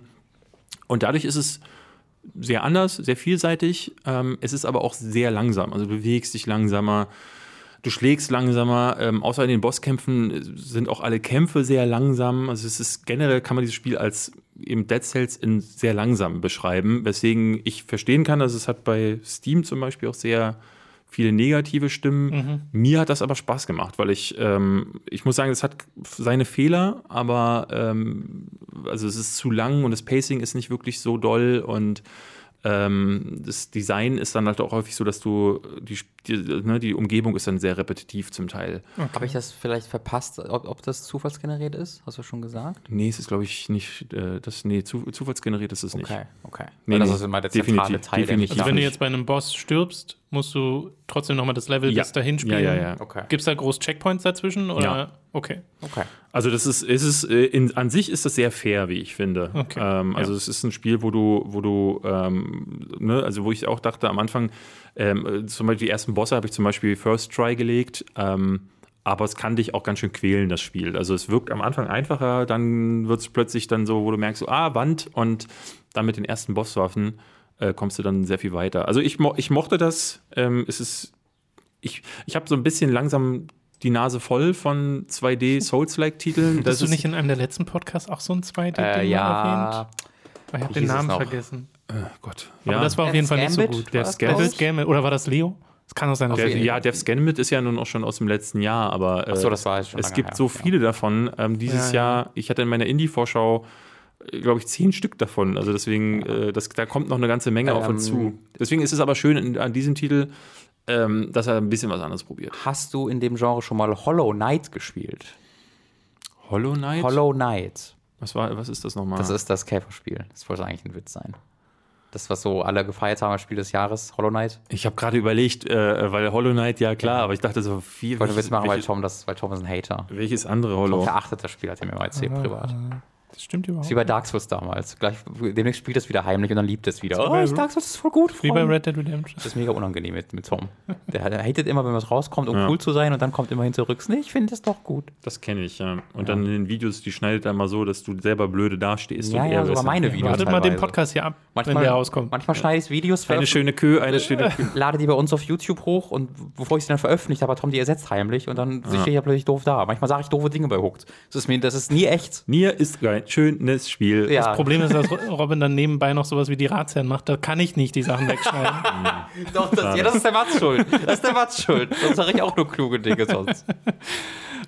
Und dadurch ist es sehr anders, sehr vielseitig. Ähm, es ist aber auch sehr langsam. Also du bewegst dich langsamer, du schlägst langsamer. Ähm, außer in den Bosskämpfen sind auch alle Kämpfe sehr langsam. Also es ist generell kann man dieses Spiel als eben Dead Cells in sehr langsam beschreiben, weswegen ich verstehen kann, dass es hat bei Steam zum Beispiel auch sehr viele negative Stimmen. Mir hat das aber Spaß gemacht, weil ich, ähm, ich muss sagen, es hat seine Fehler, aber ähm, also es ist zu lang und das Pacing ist nicht wirklich so doll und ähm, das Design ist dann halt auch häufig so, dass du die, die, ne, die Umgebung ist dann sehr repetitiv zum Teil. Habe ich das vielleicht verpasst, ob, ob das zufallsgeneriert ist? Hast du schon gesagt? Nee, es ist glaube ich nicht, äh, das, nee, zu, zufallsgeneriert ist es nicht. Okay, okay. Nee, das nee, ist immer der definitiv, zentrale Teil. der definitiv. Also wenn du jetzt bei einem Boss stirbst, musst du trotzdem nochmal das Level Ja. bis dahin spielen. Ja, ja, ja. Okay. Gibt es da groß Checkpoints dazwischen? Oder? Ja. Okay. Okay. Also das ist, es ist äh, in, an sich ist das sehr fair, wie ich finde. Okay, Ähm, also ja. es ist ein Spiel, wo du, wo du, ähm, ne, also wo ich auch dachte am Anfang, ähm, äh, zum Beispiel die ersten Bosse habe ich zum Beispiel First Try gelegt. Ähm, aber es kann dich auch ganz schön quälen, das Spiel. Also es wirkt am Anfang einfacher, dann wird es plötzlich dann so, wo du merkst, so, ah, Wand und dann mit den ersten Bosswaffen äh, kommst du dann sehr viel weiter. Also ich, mo ich mochte das. Ähm, es ist, ich, ich habe so ein bisschen langsam die Nase voll von 2D Souls-like-Titeln. Hast du nicht in einem der letzten Podcasts auch so ein 2D-Ding Äh, erwähnt? ja. Ich habe den Namen vergessen. Oh Gott. Aber Ja, das war auf jeden Fall nicht so gut. Das, Gambit? Gambit. Oder war das Leo? Es kann auch sein, dass der, jeden ja, Dev's Gambit ist ja nun auch schon aus dem letzten Jahr, aber äh, Ach so, das war schon es gibt her, so ja. viele davon. Ähm, dieses Ja, ja. Jahr, ich hatte in meiner Indie-Vorschau, glaube ich, zehn Stück davon. Also deswegen, äh, das, da kommt noch eine ganze Menge auf uns Ähm, zu. Deswegen ist es aber schön in, an diesem Titel, ähm, dass er ein bisschen was anderes probiert. Hast du in dem Genre schon mal Hollow Knight gespielt? Hollow Knight? Hollow Knight. was, war, was ist das nochmal? Das ist das Käferspiel. Das wollte eigentlich ein Witz sein. Das, was so alle gefeiert haben als Spiel des Jahres, Hollow Knight. ich habe gerade überlegt, äh, weil Hollow Knight, ja klar, aber ich dachte so, viel, Ich wollte Witz machen, weil welches, Tom, das, weil Tom ist ein Hater. welches andere Tom Hollow? verachtet das Spiel, hat er mir mal erzählt, privat. Das stimmt überhaupt ist wie bei Dark Souls damals. Gleich, demnächst spielt es wieder heimlich und dann liebt es wieder. wie Oh, bei- Dark Souls ist voll gut. Wie bei. Red Dead Redemption. Das ist mega unangenehm mit, mit Tom. Der, der hatet immer, wenn was rauskommt, um Ja. cool zu sein und dann kommt immerhin zurück. Nee, ich finde das doch gut. Das kenne ich, ja. Und dann in den Videos, die schneidet er mal so, dass du selber blöde dastehst. Ja, und ja, sogar meine Videos. Wartet mal den teilweise. Podcast hier ab, Manchmal, wenn der rauskommt. Manchmal schneide ich Videos, Eine schöne Kö, eine schöne Kö. lade die bei uns auf YouTube hoch und bevor ich sie dann veröffentlicht habe, hat Tom die ersetzt heimlich und dann stehe ich ja plötzlich doof da. Manchmal sage ich doofe Dinge bei Hooked. Das ist, mir, das ist nie echt. Nier ist ein schönes Spiel. Ja. Das Problem ist, dass Robin dann nebenbei noch sowas wie die Ratsherren macht. Da kann ich nicht die Sachen wegschneiden. Doch, das, ja, das ist der Mats schuld. Das ist der Mats schuld. Sonst sage ich auch nur kluge Dinge sonst.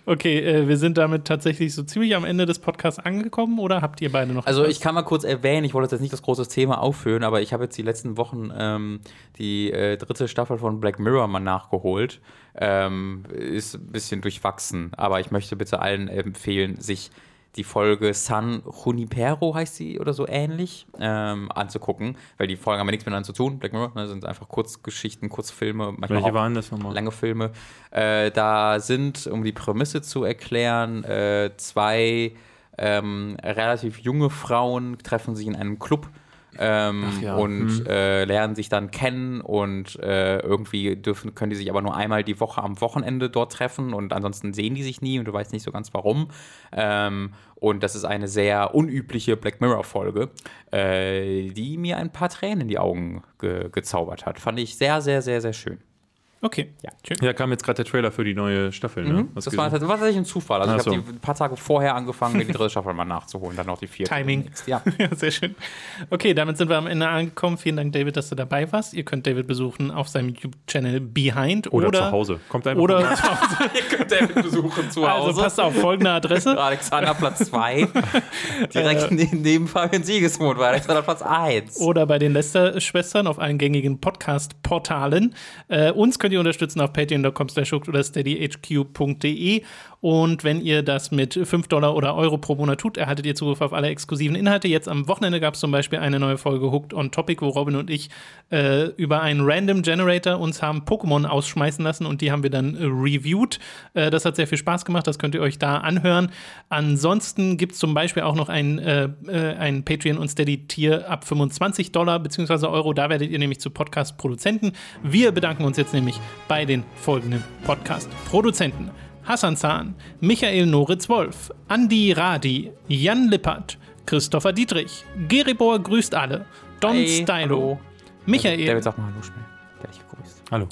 Okay, äh, wir sind damit tatsächlich so ziemlich am Ende des Podcasts angekommen oder habt ihr beide noch Also etwas? ich kann mal kurz erwähnen, ich wollte jetzt nicht das große Thema aufführen, aber ich habe jetzt die letzten Wochen ähm, die äh, dritte Staffel von Black Mirror mal nachgeholt. Ähm, ist ein bisschen durchwachsen, aber ich möchte bitte allen empfehlen, sich die Folge San Junipero heißt sie oder so ähnlich ähm, anzugucken, weil die Folgen haben ja nichts miteinander zu tun. Black Mirror ne, sind einfach Kurzgeschichten, Kurzfilme, manchmal Welche auch waren das nochmal? lange Filme. Äh, da sind, um die Prämisse zu erklären, äh, zwei ähm, relativ junge Frauen treffen sich in einem Club. Ähm, ja. und äh, lernen sich dann kennen und äh, irgendwie dürfen, können die sich aber nur einmal die Woche am Wochenende dort treffen und ansonsten sehen die sich nie und du weißt nicht so ganz warum. Ähm, und das ist eine sehr unübliche Black Mirror-Folge, äh, die mir ein paar Tränen in die Augen ge gezaubert hat. Fand ich sehr, sehr, sehr, sehr schön. Okay, Ja. schön. Ja, kam jetzt gerade der Trailer für die neue Staffel, ne? Mhm. Das war, gesehen? das war tatsächlich ein Zufall. Also Ach ich habe so. die ein paar Tage vorher angefangen, mir die dritte Staffel mal nachzuholen, dann noch die vierte. Timing. Ja. Ja, sehr schön. Okay, damit sind wir am Ende angekommen. Vielen Dank, David, dass du dabei warst. Ihr könnt David besuchen auf seinem YouTube-Channel Behind Oder, oder, zu Hause. Kommt einfach Oder zu Hause. Ihr könnt David besuchen zu Also passt auf, folgende Adresse. Alexanderplatz 2. Direkt neben, neben Fabian Siegesmund war Alexanderplatz 1. oder bei den Lester-Schwestern auf allen gängigen Podcast-Portalen. Äh, uns könnt ihr unterstützen auf patreon.com oder steadyhq.de und wenn ihr das mit 5 Dollar oder Euro pro Monat tut, erhaltet ihr Zugriff auf alle exklusiven Inhalte. Jetzt am Wochenende gab es zum Beispiel eine neue Folge Hooked on Topic, wo Robin und ich äh, über einen Random Generator uns haben Pokémon ausschmeißen lassen und die haben wir dann äh, reviewed. Äh, das hat sehr viel Spaß gemacht, das könnt ihr euch da anhören. Ansonsten gibt es zum Beispiel auch noch ein, äh, äh, ein Patreon- und Steady-Tier ab 25 Dollar bzw. Euro. Da werdet ihr nämlich zu Podcast-Produzenten. Wir bedanken uns jetzt nämlich bei den folgenden Podcast-Produzenten. Hassan Zahn, Michael Noritz-Wolf, Andi Radi, Jan Lippert, Christopher Dietrich, Geribor grüßt alle, Don Hi, Stylo, hallo. Michael, David, sag mal Hallo schnell. Der dich gegrüßt. Hallo.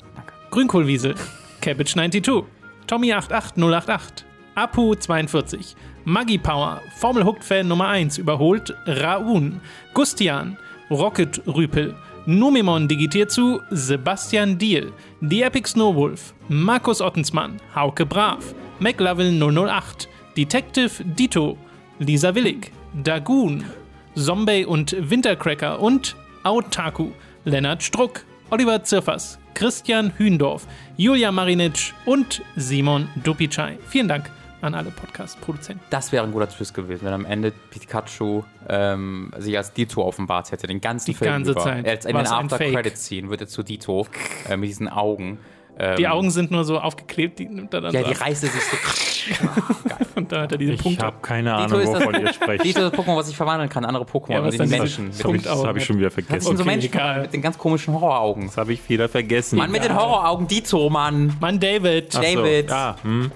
Grünkohlwiesel, Cabbage92, Tommy88088, Apu42, Maggie Power, Formel Hooked Fan Nummer 1 überholt, Raun, Gustian, Rocket Rüpel, Numemon digitiert zu, Sebastian Diel, The Epic Snowwolf, Markus Ottensmann, Hauke Brav, McLovin 008, Detective Dito, Lisa Willig, Dagoon, Zombie und Wintercracker und Autaku, Lennart Struck, Oliver Zirfers, Christian Hühndorf, Julia Marinitsch und Simon Dupicai. Vielen Dank an alle Podcast-Produzenten. Das wäre ein guter Twist gewesen, wenn am Ende Pikachu ähm, sich als Dito offenbart hätte, den ganzen Die Film ganze über. Zeit. Als in den ein Fake. After-Credit-Scene wird er zu Dito äh, mit diesen Augen. Ähm, Die Augen sind nur so aufgeklebt, die nimmt er dann Ja, so die ab. reißt er sich so. und da hat er diese Ich Punkte. habe keine Dito Ahnung, das- wovon ihr sprecht. Dito ist das Pokémon, was sich verwandeln kann, andere Pokémon, Ja, was also Menschen. Das habe ich, hab ich schon wieder Das sind vergessen. so Okay, Menschen egal. mit den ganz komischen Horroraugen. Das habe ich wieder vergessen. Mann, mit den Horroraugen, Dito, Mann. Mann, David. Ach so, David. Ja, hm.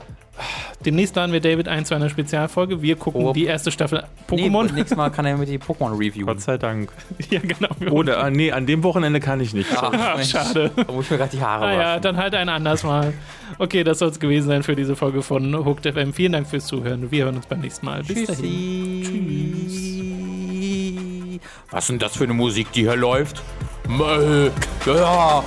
Demnächst laden wir David ein zu einer Spezialfolge. Wir gucken Oh. die erste Staffel Nee, Pokémon. nächstes Mal kann er mit die Pokémon reviewen. Gott sei Dank. ja, genau. Oder, ah, nee, an dem Wochenende kann ich nicht. Ach, Mensch, schade. Da muss ich mir gerade die Haare Ah ja, waschen. dann halt ein anderes Mal. Okay, das soll es gewesen sein für diese Folge von Hooked FM. Vielen Dank fürs Zuhören. Wir hören uns beim nächsten Mal. Bis dahin. Tschüssi. Was ist denn das für eine Musik, die hier läuft? Ja.